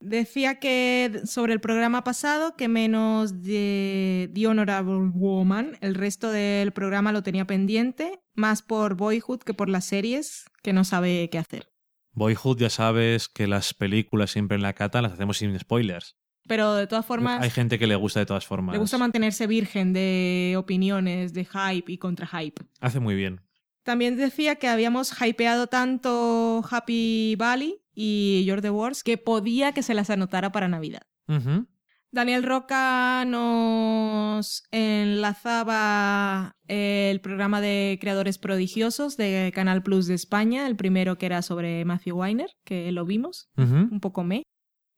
Decía que sobre el programa pasado que menos de The Honorable Woman, el resto del programa lo tenía pendiente, más por Boyhood que por las series, que no sabe qué hacer. Boyhood ya sabes que las películas siempre en la cata las hacemos sin spoilers. Pero de todas formas, Hay gente que le gusta de todas formas. le gusta mantenerse virgen de opiniones, de hype y contra hype. Hace muy bien. También decía que habíamos hypeado tanto Happy Valley y You're the Wars que podía que se las anotara para Navidad. Daniel Roca nos enlazaba el programa de creadores prodigiosos de Canal Plus de España, el primero que era sobre Matthew Weiner, que lo vimos, un poco me.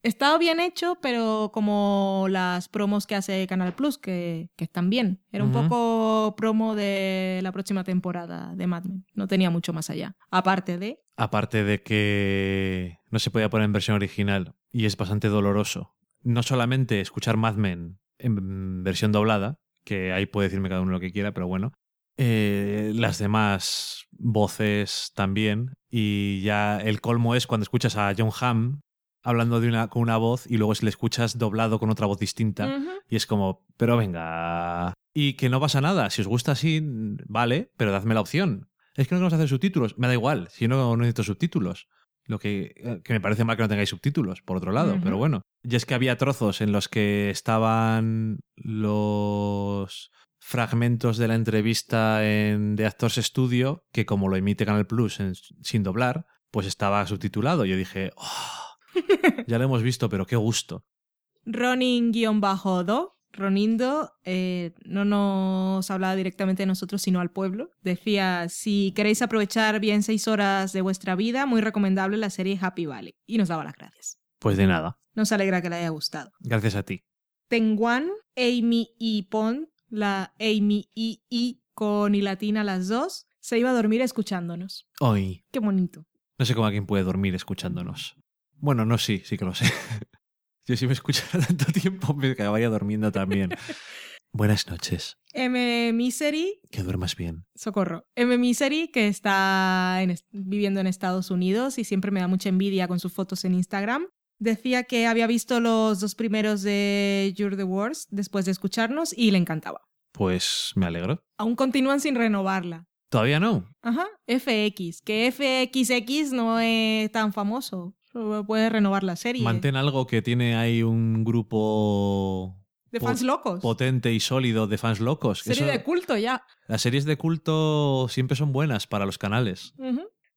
Estaba bien hecho, pero como las promos que hace Canal Plus, que, que están bien. Era un poco promo de la próxima temporada de Mad Men. No tenía mucho más allá. Aparte de... Aparte de que no se podía poner en versión original y es bastante doloroso. No solamente escuchar Mad Men en versión doblada, que ahí puede decirme cada uno lo que quiera, pero bueno. eh, las demás voces también. Y ya el colmo es cuando escuchas a John Hamm hablando de una, con una voz y luego si le escuchas doblado con otra voz distinta. Y es como, pero venga. Y que no pasa nada. Si os gusta así, vale, pero dadme la opción. Es que no queremos hacer subtítulos. Me da igual, si no, no necesito subtítulos. Lo que, eh, que me parece mal que no tengáis subtítulos, por otro lado, pero bueno. Y es que había trozos en los que estaban los fragmentos de la entrevista en The Actors Studio, que como lo emite Canal Plus en- sin doblar, pues estaba subtitulado. Yo dije, "Oh, ya lo hemos visto, pero qué gusto. Ronin-Do, Ronindo, eh, no nos hablaba directamente de nosotros, sino al pueblo. Decía, si queréis aprovechar bien seis horas de vuestra vida, muy recomendable la serie Happy Valley. Y nos daba las gracias. Pues de nada. Nos alegra que le haya gustado. Gracias a ti. Tenguan, Amy y Pon, la Amy y I con y latina las dos, se iba a dormir escuchándonos. Hoy. Qué bonito. No sé cómo alguien puede dormir escuchándonos. Bueno, no, sí, sí que lo sé. Yo si me escuchara tanto tiempo me acabaría durmiendo también. Buenas noches. M. Misery, Que duermas bien. socorro. M. Misery, que está en est- viviendo en Estados Unidos y siempre me da mucha envidia con sus fotos en Instagram. Decía que había visto los dos primeros de You're the Worst después de escucharnos y le encantaba. Pues me alegro. Aún continúan sin renovarla. Todavía no. Ajá, FX, que FXX no es tan famoso. Puede renovar la serie. Mantén algo que tiene ahí un grupo de fans locos. potente y sólido de fans locos. Serie Eso- de culto ya. Las series de culto siempre son buenas para los canales.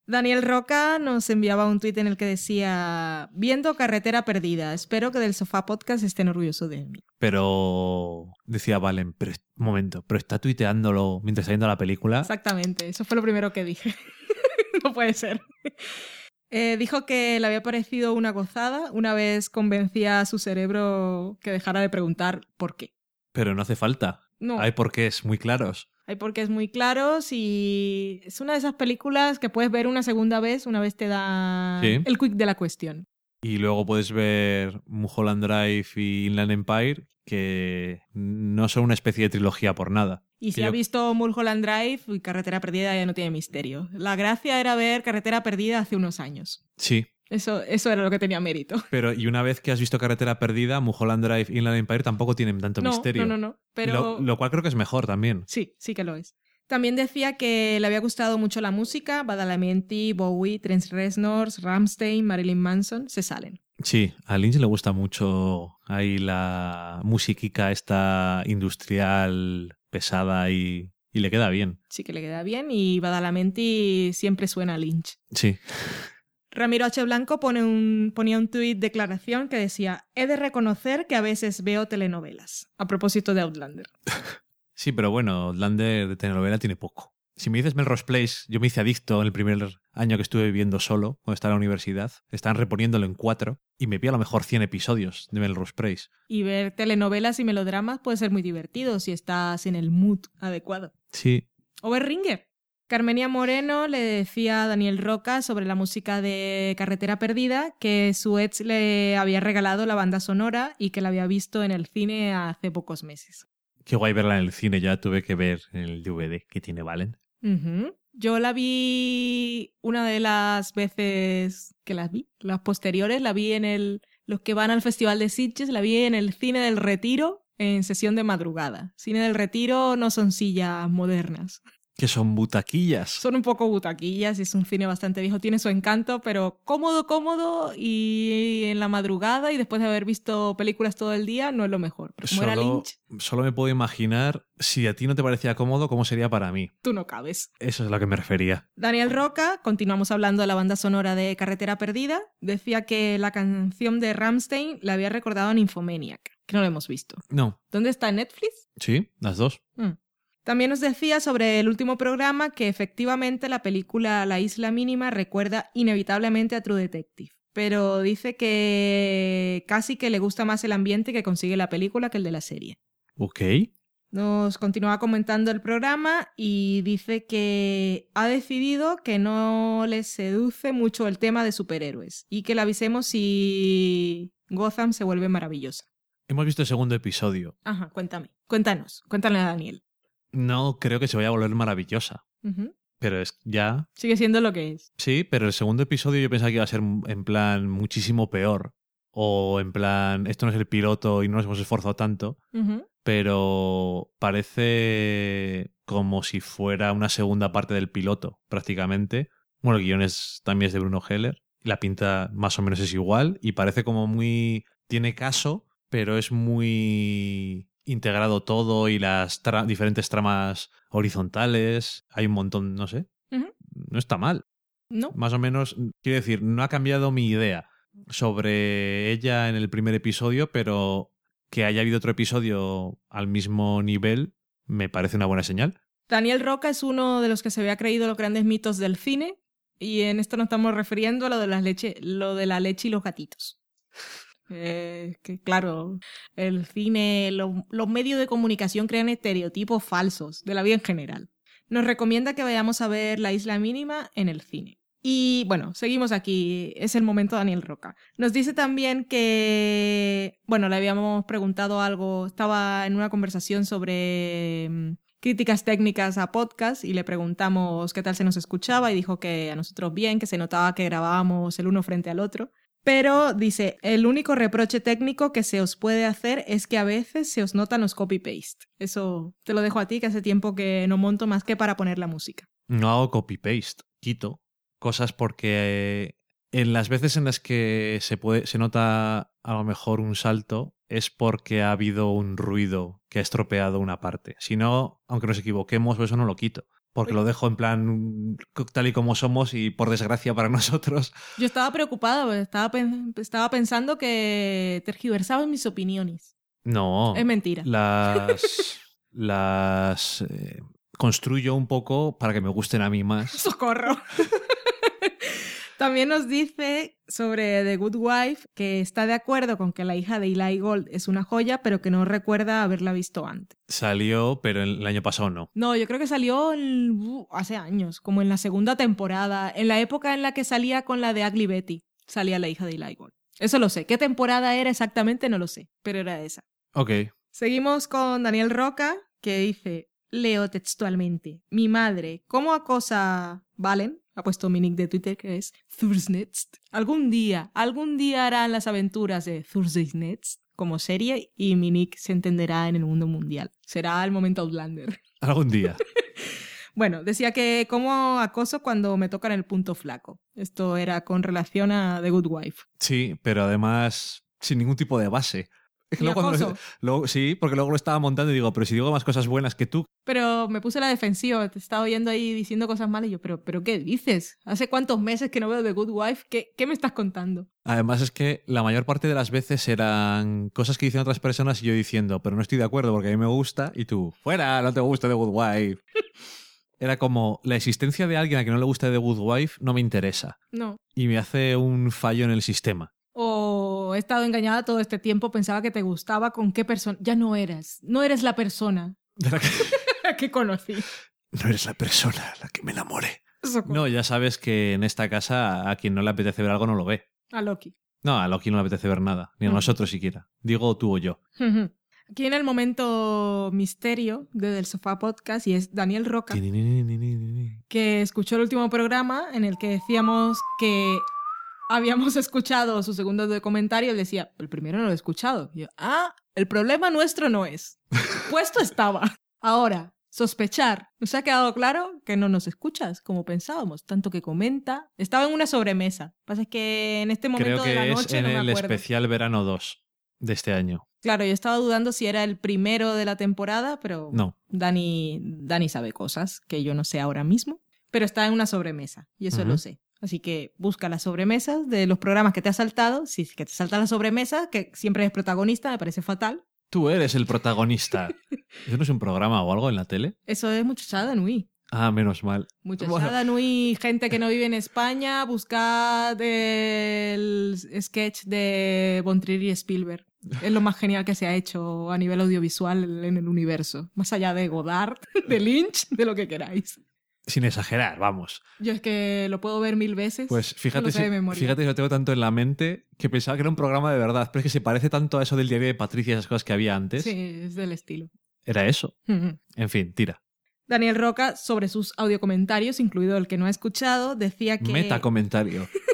Daniel Roca nos enviaba un tuit en el que decía, viendo Carretera Perdida, espero que del Sofá Podcast estén orgullosos de mí. Pero decía Valen, pero un momento, pero está tuiteándolo mientras está viendo la película. Exactamente, eso fue lo primero que dije. no puede ser. Eh, dijo que le había parecido una gozada una vez convencía a su cerebro que dejara de preguntar por qué. Pero no hace falta. No, Hay porqués muy claros. hay porque es muy claros y es una de esas películas que puedes ver una segunda vez una vez te da Sí. el quick de la cuestión. Y luego puedes ver Mulholland Drive y Inland Empire, que no son una especie de trilogía por nada. Y si Que ha yo- visto Mulholland Drive y Carretera Perdida ya no tiene misterio. La gracia era ver Carretera Perdida hace unos años. Sí, Eso, eso era lo que tenía mérito. pero y una vez que has visto Carretera Perdida, Mulholland Drive y Inland Empire tampoco tienen tanto No, misterio. no, no, no. Pero Lo, lo cual creo que es mejor también. sí, sí que lo es. También decía que le había gustado mucho la música. Badalamenti, Bowie, Trent Reznor, Rammstein, Marilyn Manson se salen. Sí, a Lynch le gusta mucho ahí la musiquica esta industrial pesada y, y le queda bien. Sí que le queda bien y Badalamenti siempre suena a Lynch. Sí. Ramiro H. Blanco pone un, ponía un tuit declaración que decía: He de reconocer que a veces veo telenovelas. A propósito de Outlander. Sí, pero bueno, Outlander de telenovela tiene poco. Si me dices Melrose Place, yo me hice adicto en el primer año que estuve viviendo solo, cuando estaba en la universidad. Estaban reponiéndolo en cuatro y me vi a lo mejor 100 episodios de Melrose Place. Y ver telenovelas y melodramas puede ser muy divertido si estás en el mood adecuado. Sí, O ver Ringer. Carmenia Moreno le decía a Daniel Roca sobre la música de Carretera Perdida que su ex le había regalado la banda sonora y que la había visto en el cine hace pocos meses. qué guay verla en el cine. Ya tuve que ver en el DVD que tiene Valen. Ujú. Yo la vi una de las veces que las vi, las posteriores, la vi en el. Los que van al Festival de Sitges, la vi en el Cine del Retiro en sesión de madrugada. Cine del Retiro no son sillas modernas. Que son butaquillas. Son un poco butaquillas y es un cine bastante viejo. Tiene su encanto, pero cómodo, cómodo y en la madrugada y después de haber visto películas todo el día no es lo mejor. Pero como era Solo, Lynch, solo me puedo imaginar si a ti no te parecía cómodo, cómo sería para mí. tú no cabes. Eso es a lo que me refería. Daniel Roca, continuamos hablando de la banda sonora de Carretera Perdida, decía que la canción de Ramstein le había recordado a Nymphomaniac, que no lo hemos visto. No. ¿Dónde está Netflix? Sí, las dos. Mm. También nos decía sobre el último programa que efectivamente la película La Isla Mínima recuerda inevitablemente a True Detective, pero dice que casi que le gusta más el ambiente que consigue la película que el de la serie. Ok. Nos continúa comentando el programa y dice que ha decidido que no le seduce mucho el tema de superhéroes y que le avisemos si Gotham se vuelve maravillosa. Hemos visto el segundo episodio. Ajá, cuéntame. Cuéntanos. Cuéntale a Daniel. No creo que se vaya a volver maravillosa. Pero es ya. Sigue siendo lo que es. Sí, pero el segundo episodio yo pensaba que iba a ser en plan muchísimo peor. O en plan, esto no es el piloto y no nos hemos esforzado tanto. Pero parece como si fuera una segunda parte del piloto, prácticamente. Bueno, el es, también es de Bruno Heller. La pinta más o menos es igual. Y parece como muy. Tiene caso, pero es muy integrado todo y las tra- diferentes tramas horizontales. Hay un montón, no sé. No está mal. ¿No? Más o menos, quiero decir, no ha cambiado mi idea sobre ella en el primer episodio, pero que haya habido otro episodio al mismo nivel me parece una buena señal. Daniel Roca es uno de los que se había creído los grandes mitos del cine y en esto nos estamos refiriendo a lo de, las leche, lo de la leche y los gatitos. Eh, que claro, el cine, lo- los medios de comunicación crean estereotipos falsos de la vida en general. Nos recomienda que vayamos a ver La Isla Mínima en el cine. Y bueno, seguimos aquí. Es el momento Daniel Roca. Nos dice también que, bueno, le habíamos preguntado algo, estaba en una conversación sobre mm, críticas técnicas a podcast y le preguntamos qué tal se nos escuchaba y dijo que a nosotros bien, que se notaba que grabábamos el uno frente al otro. Pero dice, el único reproche técnico que se os puede hacer es que a veces se os notan los copy-paste. Eso te lo dejo a ti, que hace tiempo que no monto más que para poner la música. No hago copy-paste, quito cosas porque en las veces en las que se, puede, se nota a lo mejor un salto es porque ha habido un ruido que ha estropeado una parte. Si no, aunque nos equivoquemos, eso no lo quito. Porque lo dejo en plan tal y como somos y por desgracia para nosotros. Yo estaba preocupada, porque estaba, pen- estaba pensando que tergiversabas mis opiniones. No. Es mentira. Las. las. eh, construyo un poco para que me gusten a mí más. ¡Socorro! También nos dice sobre The Good Wife que está de acuerdo con que la hija de Eli Gold es una joya, pero que no recuerda haberla visto antes. Salió, pero el año pasado no. No, yo creo que salió uh, hace años, como en la segunda temporada, en la época en la que salía con la de Ugly Betty, salía la hija de Eli Gold. Eso lo sé. ¿Qué temporada era exactamente? No lo sé, pero era esa. Ok. Seguimos con Daniel Roca, que dice, leo textualmente, mi madre, ¿cómo acosa Valen? Ha puesto mi nick de Twitter, que es Thursnext. Algún día, algún día harán las aventuras de Thursday's Next como serie y mi nick se entenderá en el mundo mundial. Será el momento Outlander. Algún día. Bueno, decía que como acoso cuando me tocan el punto flaco. Esto era con relación a The Good Wife. Sí, pero además sin ningún tipo de base. Sí, porque luego lo estaba montando y digo, pero si digo más cosas buenas que tú, Pero me puse a la defensiva, te estaba oyendo ahí diciendo cosas malas y yo, pero, pero ¿qué dices? ¿Hace cuántos meses que no veo The Good Wife? ¿Qué, qué me estás contando? Además es que la mayor parte de las veces eran cosas que dicen otras personas y yo diciendo, pero no estoy de acuerdo porque a mí me gusta y tú, fuera, no te gusta The Good Wife. Era como, la existencia de alguien a que no le gusta The Good Wife no me interesa No. y me hace un fallo en el sistema. O he estado engañada todo este tiempo, pensaba que te gustaba, ¿con qué persona? Ya no eras, no eres la persona De la que- que conocí. no eres la persona a la que me enamoré. Socorro. No, ya sabes que en esta casa a quien no le apetece ver algo no lo ve. A Loki. No, a Loki no le apetece ver nada, ni a Mm. nosotros siquiera. Digo tú o yo. Aquí en el momento misterio de Del Sofá Podcast y es Daniel Roca. que escuchó el último programa en el que decíamos que habíamos escuchado su segundo de comentario. Él decía, el primero no lo he escuchado. Y yo, ah, el problema nuestro no es. Puesto estaba. Ahora, sospechar. Nos ha quedado claro que no nos escuchas como pensábamos. Tanto que comenta. Estaba en una sobremesa. Lo que pasa es que en este momento Creo de la que es noche en no me el acuerdo. especial verano 2 de este año. Claro, yo estaba dudando si era el primero de la temporada, pero No. Dani, Dani sabe cosas que yo no sé ahora mismo, pero está en una sobremesa y eso lo sé. Así que busca las sobremesas de los programas que te has saltado. Si es que te salta la sobremesa, que siempre eres protagonista, me parece fatal. Tú eres el protagonista. ¿Eso no es un programa o algo en la tele? Eso es muchachada Nui. Ah, menos mal. Muchachada Nui, gente que no vive en España, buscad el sketch de Bontrier y Spielberg. Es lo más genial que se ha hecho a nivel audiovisual en el universo. Más allá de Godard, de Lynch, de lo que queráis. Sin exagerar, vamos. Yo es que lo puedo ver mil veces. Pues fíjate, si, fíjate lo tengo tanto en la mente que pensaba que era un programa de verdad, pero es que se parece tanto a eso del diario de Patricia y esas cosas que había antes. Sí, es del estilo. Era eso. En fin, tira. Daniel Roca, sobre sus audiocomentarios, incluido el que no ha escuchado, decía que. Meta comentario.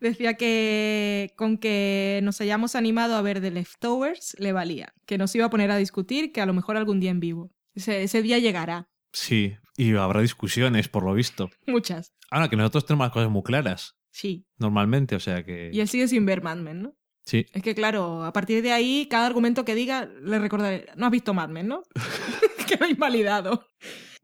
Decía que con que nos hayamos animado a ver The Leftovers le valía, que nos iba a poner a discutir, que a lo mejor algún día en vivo. Ese, ese día llegará. Sí, y habrá discusiones, por lo visto. Muchas. Ahora que nosotros tenemos las cosas muy claras, Sí. normalmente, o sea que... Y él sigue sin ver Mad Men, ¿no? Sí, Es que claro, a partir de ahí, cada argumento que diga, le recordaré, no has visto Mad Men, ¿no? Quedó invalidado.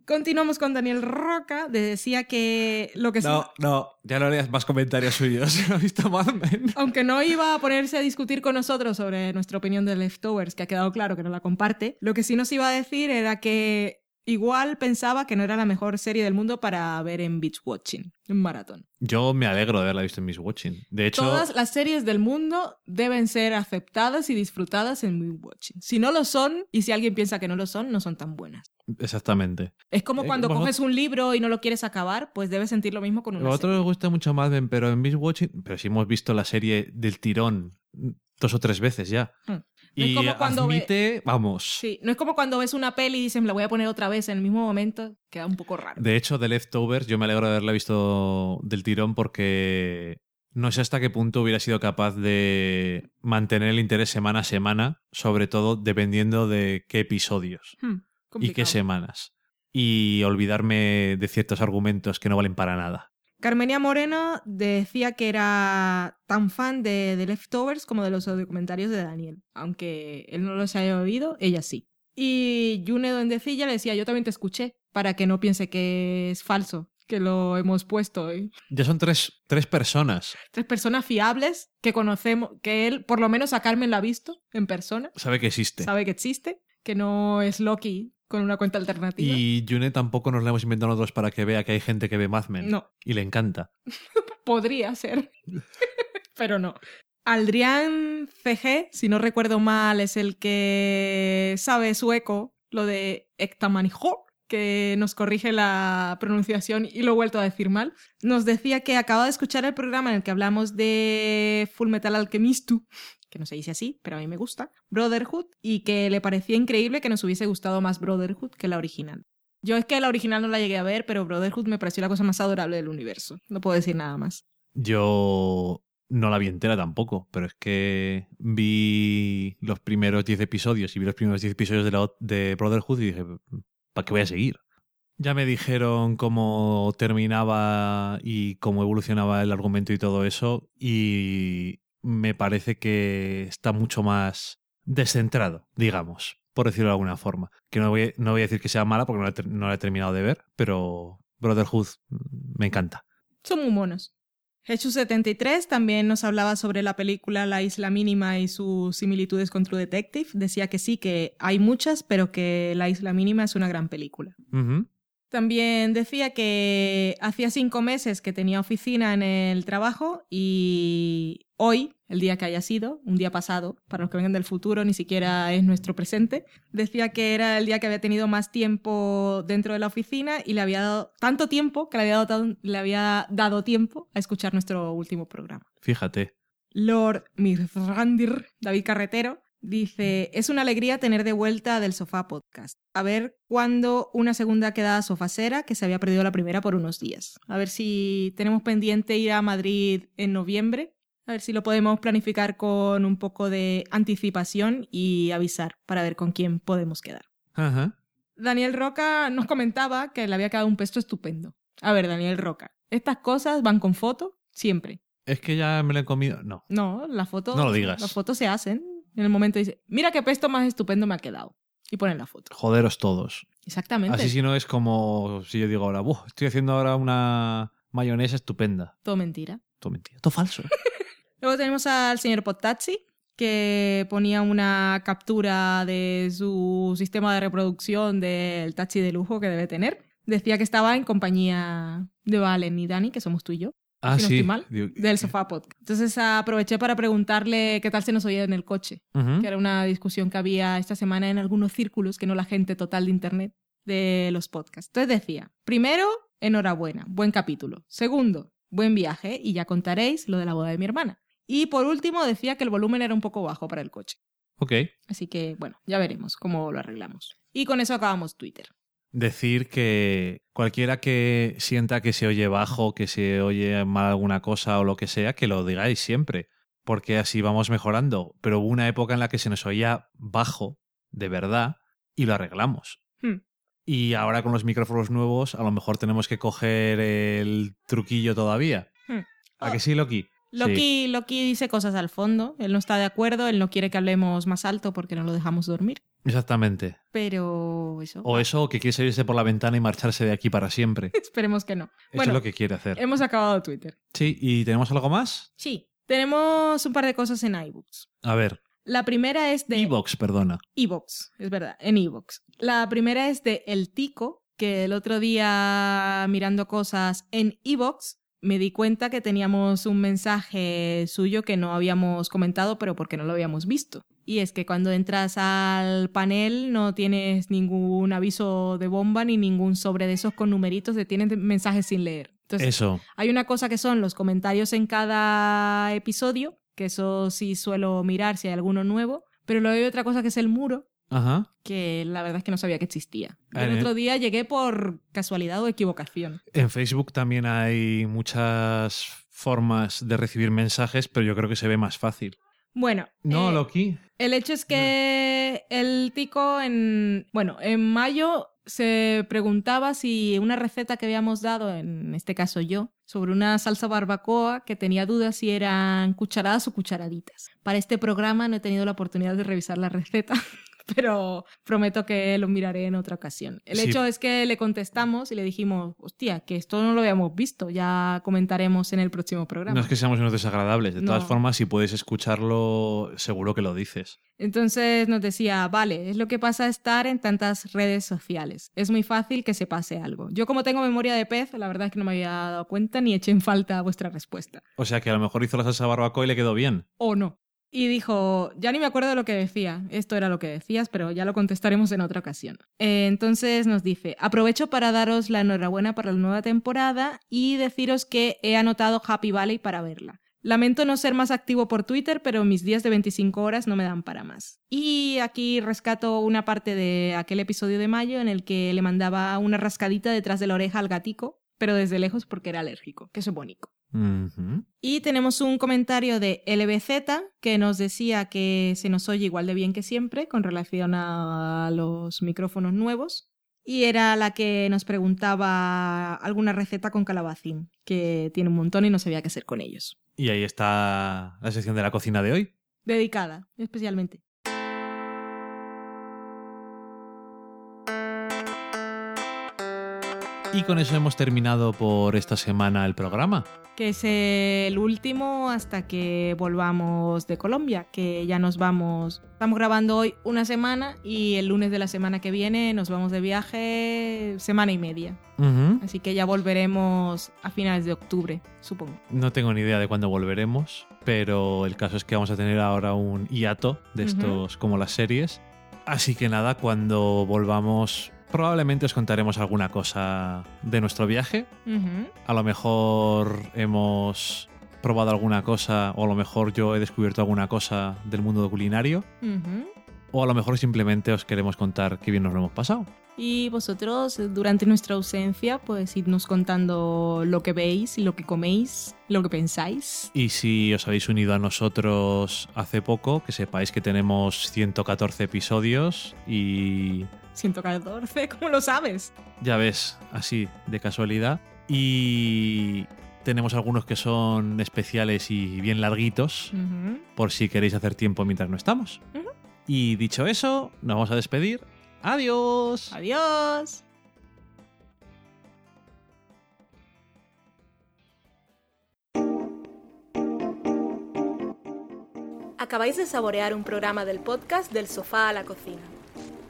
Continuamos con Daniel Roca. Decía que lo que No, no, ya no leas más comentarios suyos. ¿No has visto Mad Men? Aunque no iba a ponerse a discutir con nosotros sobre nuestra opinión de Leftovers, que ha quedado claro que no la comparte, lo que sí nos iba a decir era que igual pensaba que no era la mejor serie del mundo para ver en beach watching, en maratón. Yo me alegro de haberla visto en Miss Watching. De hecho, Todas las series del mundo deben ser aceptadas y disfrutadas en beach watching. Si no lo son, y si alguien piensa que no lo son, no son tan buenas. exactamente. Es como Eh, cuando series un libro y no lo quieres acabar, pues debes sentir lo mismo con A una vosotros serie. os gusta mucho Men, pero en Miss Watching... Pero si hemos visto la serie del tirón dos o tres veces ya. Hmm. No es Y como cuando ve- vamos... Sí, no es como cuando ves una peli y dices, me la voy a poner otra vez en el mismo momento, queda un poco raro. De hecho, The Leftovers, yo me alegro de haberla visto del tirón porque no sé hasta qué punto hubiera sido capaz de mantener el interés semana a semana, sobre todo dependiendo de qué episodios Hmm, y qué semanas. Y olvidarme de ciertos argumentos que no valen para nada. Carmenia Moreno decía que era tan fan de The Leftovers como de los documentarios de Daniel. Aunque él no los haya oído, ella sí. Y Yune Duendecilla le decía, yo también te escuché, para que no piense que es falso, que lo hemos puesto. ¿eh? Ya son tres, tres personas. Tres personas fiables que conocemos, que él, por lo menos a Carmen la ha visto en persona, Sabe que existe. sabe que existe, que no es Loki con una cuenta alternativa. Y June tampoco nos la hemos inventado nosotros para que vea que hay gente que ve Mad Men. No. Y le encanta. Podría ser, pero no. Aldrián CG, si no recuerdo mal, es el que sabe sueco, lo de Ektamanijo, que que nos corrige la pronunciación y lo he vuelto a decir mal, nos decía que acaba de escuchar el programa en el que hablamos de Full Metal Alchemist, que no se dice así, pero a mí me gusta, Brotherhood, y que le parecía increíble que nos hubiese gustado más Brotherhood que la original. Yo es que la original no la llegué a ver, pero Brotherhood me pareció la cosa más adorable del universo. No puedo decir nada más. Yo no la vi entera tampoco, pero es que vi los primeros 10 episodios y vi los primeros 10 episodios de, la, de Brotherhood y dije, ¿para qué voy a seguir? Ya me dijeron cómo terminaba y cómo evolucionaba el argumento y todo eso y me parece que está mucho más descentrado, digamos, por decirlo de alguna forma. Que no voy, no voy a decir que sea mala porque no la, he ter- no la he terminado de ver, pero Brotherhood me encanta. Son muy monos. Jesús73 también nos hablaba sobre la película La Isla Mínima y sus similitudes con True Detective. Decía que sí, que hay muchas, pero que La Isla Mínima es una gran película. También decía que hacía cinco meses que tenía oficina en el trabajo y hoy, el día que haya sido, un día pasado, para los que vengan del futuro, ni siquiera es nuestro presente, decía que era el día que había tenido más tiempo dentro de la oficina y le había dado tanto tiempo que le había dado, le había dado tiempo a escuchar nuestro último programa. Fíjate. Lord Mirrandir, David Carretero, dice, es una alegría tener de vuelta del sofá podcast. A ver cuándo una segunda quedada sofacera que se había perdido la primera por unos días. A ver si tenemos pendiente ir a Madrid en noviembre. A ver si lo podemos planificar con un poco de anticipación y avisar para ver con quién podemos quedar. Ajá. Daniel Roca nos comentaba que le había quedado un pesto estupendo. A ver, Daniel Roca, estas cosas van con foto siempre. Es que ya me lo he comido. No. No, las fotos. No lo digas. Las fotos se hacen. En el momento dice, mira qué pesto más estupendo me ha quedado. Y ponen la foto. Joderos todos. Exactamente. Así si no es como si yo digo ahora, "Buah, estoy haciendo ahora una mayonesa estupenda. Todo mentira. Todo mentira. Todo falso. Luego tenemos al señor Potazzi, que ponía una captura de su sistema de reproducción del taxi de lujo que debe tener. Decía que estaba en compañía de Valen y Dani, que somos tú y yo, Ah, Si no sí. estoy mal, Digo, del sofá podcast. Entonces aproveché para preguntarle qué tal se nos oía en el coche. Que era una discusión que había esta semana en algunos círculos, que no la gente total de Internet, de los podcasts. Entonces decía, primero, enhorabuena, buen capítulo. Segundo, buen viaje y ya contaréis lo de la boda de mi hermana. Y por último, decía que el volumen era un poco bajo para el coche. Ok. Así que, bueno, ya veremos cómo lo arreglamos. Y con eso acabamos Twitter. Decir que cualquiera que sienta que se oye bajo, que se oye mal alguna cosa o lo que sea, que lo digáis siempre. Porque así vamos mejorando. Pero hubo una época en la que se nos oía bajo, de verdad, y lo arreglamos. Hmm. Y ahora con los micrófonos nuevos, a lo mejor tenemos que coger el truquillo todavía. Hmm. ¿A que sí, Loki? Loki, Sí. Loki dice cosas al fondo. Él no está de acuerdo, él no quiere que hablemos más alto porque no lo dejamos dormir. Exactamente. Pero eso. O eso, o que quiere salirse por la ventana y marcharse de aquí para siempre. Esperemos que no. Eso bueno, es lo que quiere hacer. hemos acabado Twitter. Sí, ¿y tenemos algo más? Sí, tenemos un par de cosas en iBooks. A ver, La primera es de Evox, perdona. Evox, es verdad, en Evox. La primera es de El Tico, que el otro día mirando cosas en Evox me di cuenta que teníamos un mensaje suyo que no habíamos comentado, pero porque no lo habíamos visto. Y es que cuando entras al panel no tienes ningún aviso de bomba ni ningún sobre de esos con numeritos de tienen mensajes sin leer. Entonces, Eso. hay una cosa que son los comentarios en cada episodio, que eso sí suelo mirar si hay alguno nuevo, pero luego hay otra cosa que es el muro, Ajá. que la verdad es que no sabía que existía. Yo Ah, el otro día llegué por casualidad o equivocación. En Facebook también hay muchas formas de recibir mensajes, pero yo creo que se ve más fácil. Bueno, No, eh, Loki. el hecho es que el tico en, bueno, en mayo se preguntaba si una receta que habíamos dado, en este caso yo, sobre una salsa barbacoa, que tenía dudas si eran cucharadas o cucharaditas. Para este programa no he tenido la oportunidad de revisar la receta, pero prometo que lo miraré en otra ocasión. El Sí. hecho es que le contestamos y le dijimos, hostia, que esto no lo habíamos visto, ya comentaremos en el próximo programa. No es que seamos unos desagradables. De todas formas, si puedes escucharlo, seguro que lo dices. Entonces nos decía, vale, es lo que pasa estar en tantas redes sociales. Es muy fácil que se pase algo. Yo como tengo memoria de pez, la verdad es que no me había dado cuenta ni eché en falta vuestra respuesta. O sea que a lo mejor hizo la salsa barbacoa y le quedó bien. O no. Y dijo, ya ni me acuerdo de lo que decía, esto era lo que decías, pero ya lo contestaremos en otra ocasión. Eh, entonces nos dice, aprovecho para daros la enhorabuena para la nueva temporada y deciros que he anotado Happy Valley para verla. Lamento no ser más activo por Twitter, pero mis días de 25 horas no me dan para más. Y aquí rescato una parte de aquel episodio de mayo en el que le mandaba una rascadita detrás de la oreja al gatico, pero desde lejos porque era alérgico, que es bonito. Y tenemos un comentario de LBZ que nos decía que se nos oye igual de bien que siempre con relación a los micrófonos nuevos. Y era la que nos preguntaba alguna receta con calabacín, que tiene un montón y no sabía qué hacer con ellos. Y ahí está la sección de la cocina de hoy. Dedicada, especialmente. Y con eso hemos terminado por esta semana el programa. Que es el último hasta que volvamos de Colombia, que ya nos vamos. Estamos grabando hoy una semana y el lunes de la semana que viene nos vamos de viaje semana y media. Así que ya volveremos a finales de octubre, supongo. No tengo ni idea de cuándo volveremos, pero el caso es que vamos a tener ahora un hiato de estos como las series. Así que nada, cuando volvamos probablemente os contaremos alguna cosa de nuestro viaje. A lo mejor hemos probado alguna cosa o a lo mejor yo he descubierto alguna cosa del mundo culinario o a lo mejor simplemente os queremos contar qué bien nos lo hemos pasado. Y vosotros, durante nuestra ausencia, pues irnos contando lo que veis, lo que coméis, lo que pensáis. Y si os habéis unido a nosotros hace poco, que sepáis que tenemos 114 episodios y 114, ¿cómo lo sabes? ya ves, así de casualidad. Y tenemos algunos que son especiales y bien larguitos, por si queréis hacer tiempo mientras no estamos. Y dicho eso, nos vamos a despedir. Adiós. Adiós. Acabáis de saborear un programa del podcast Del sofá a la cocina.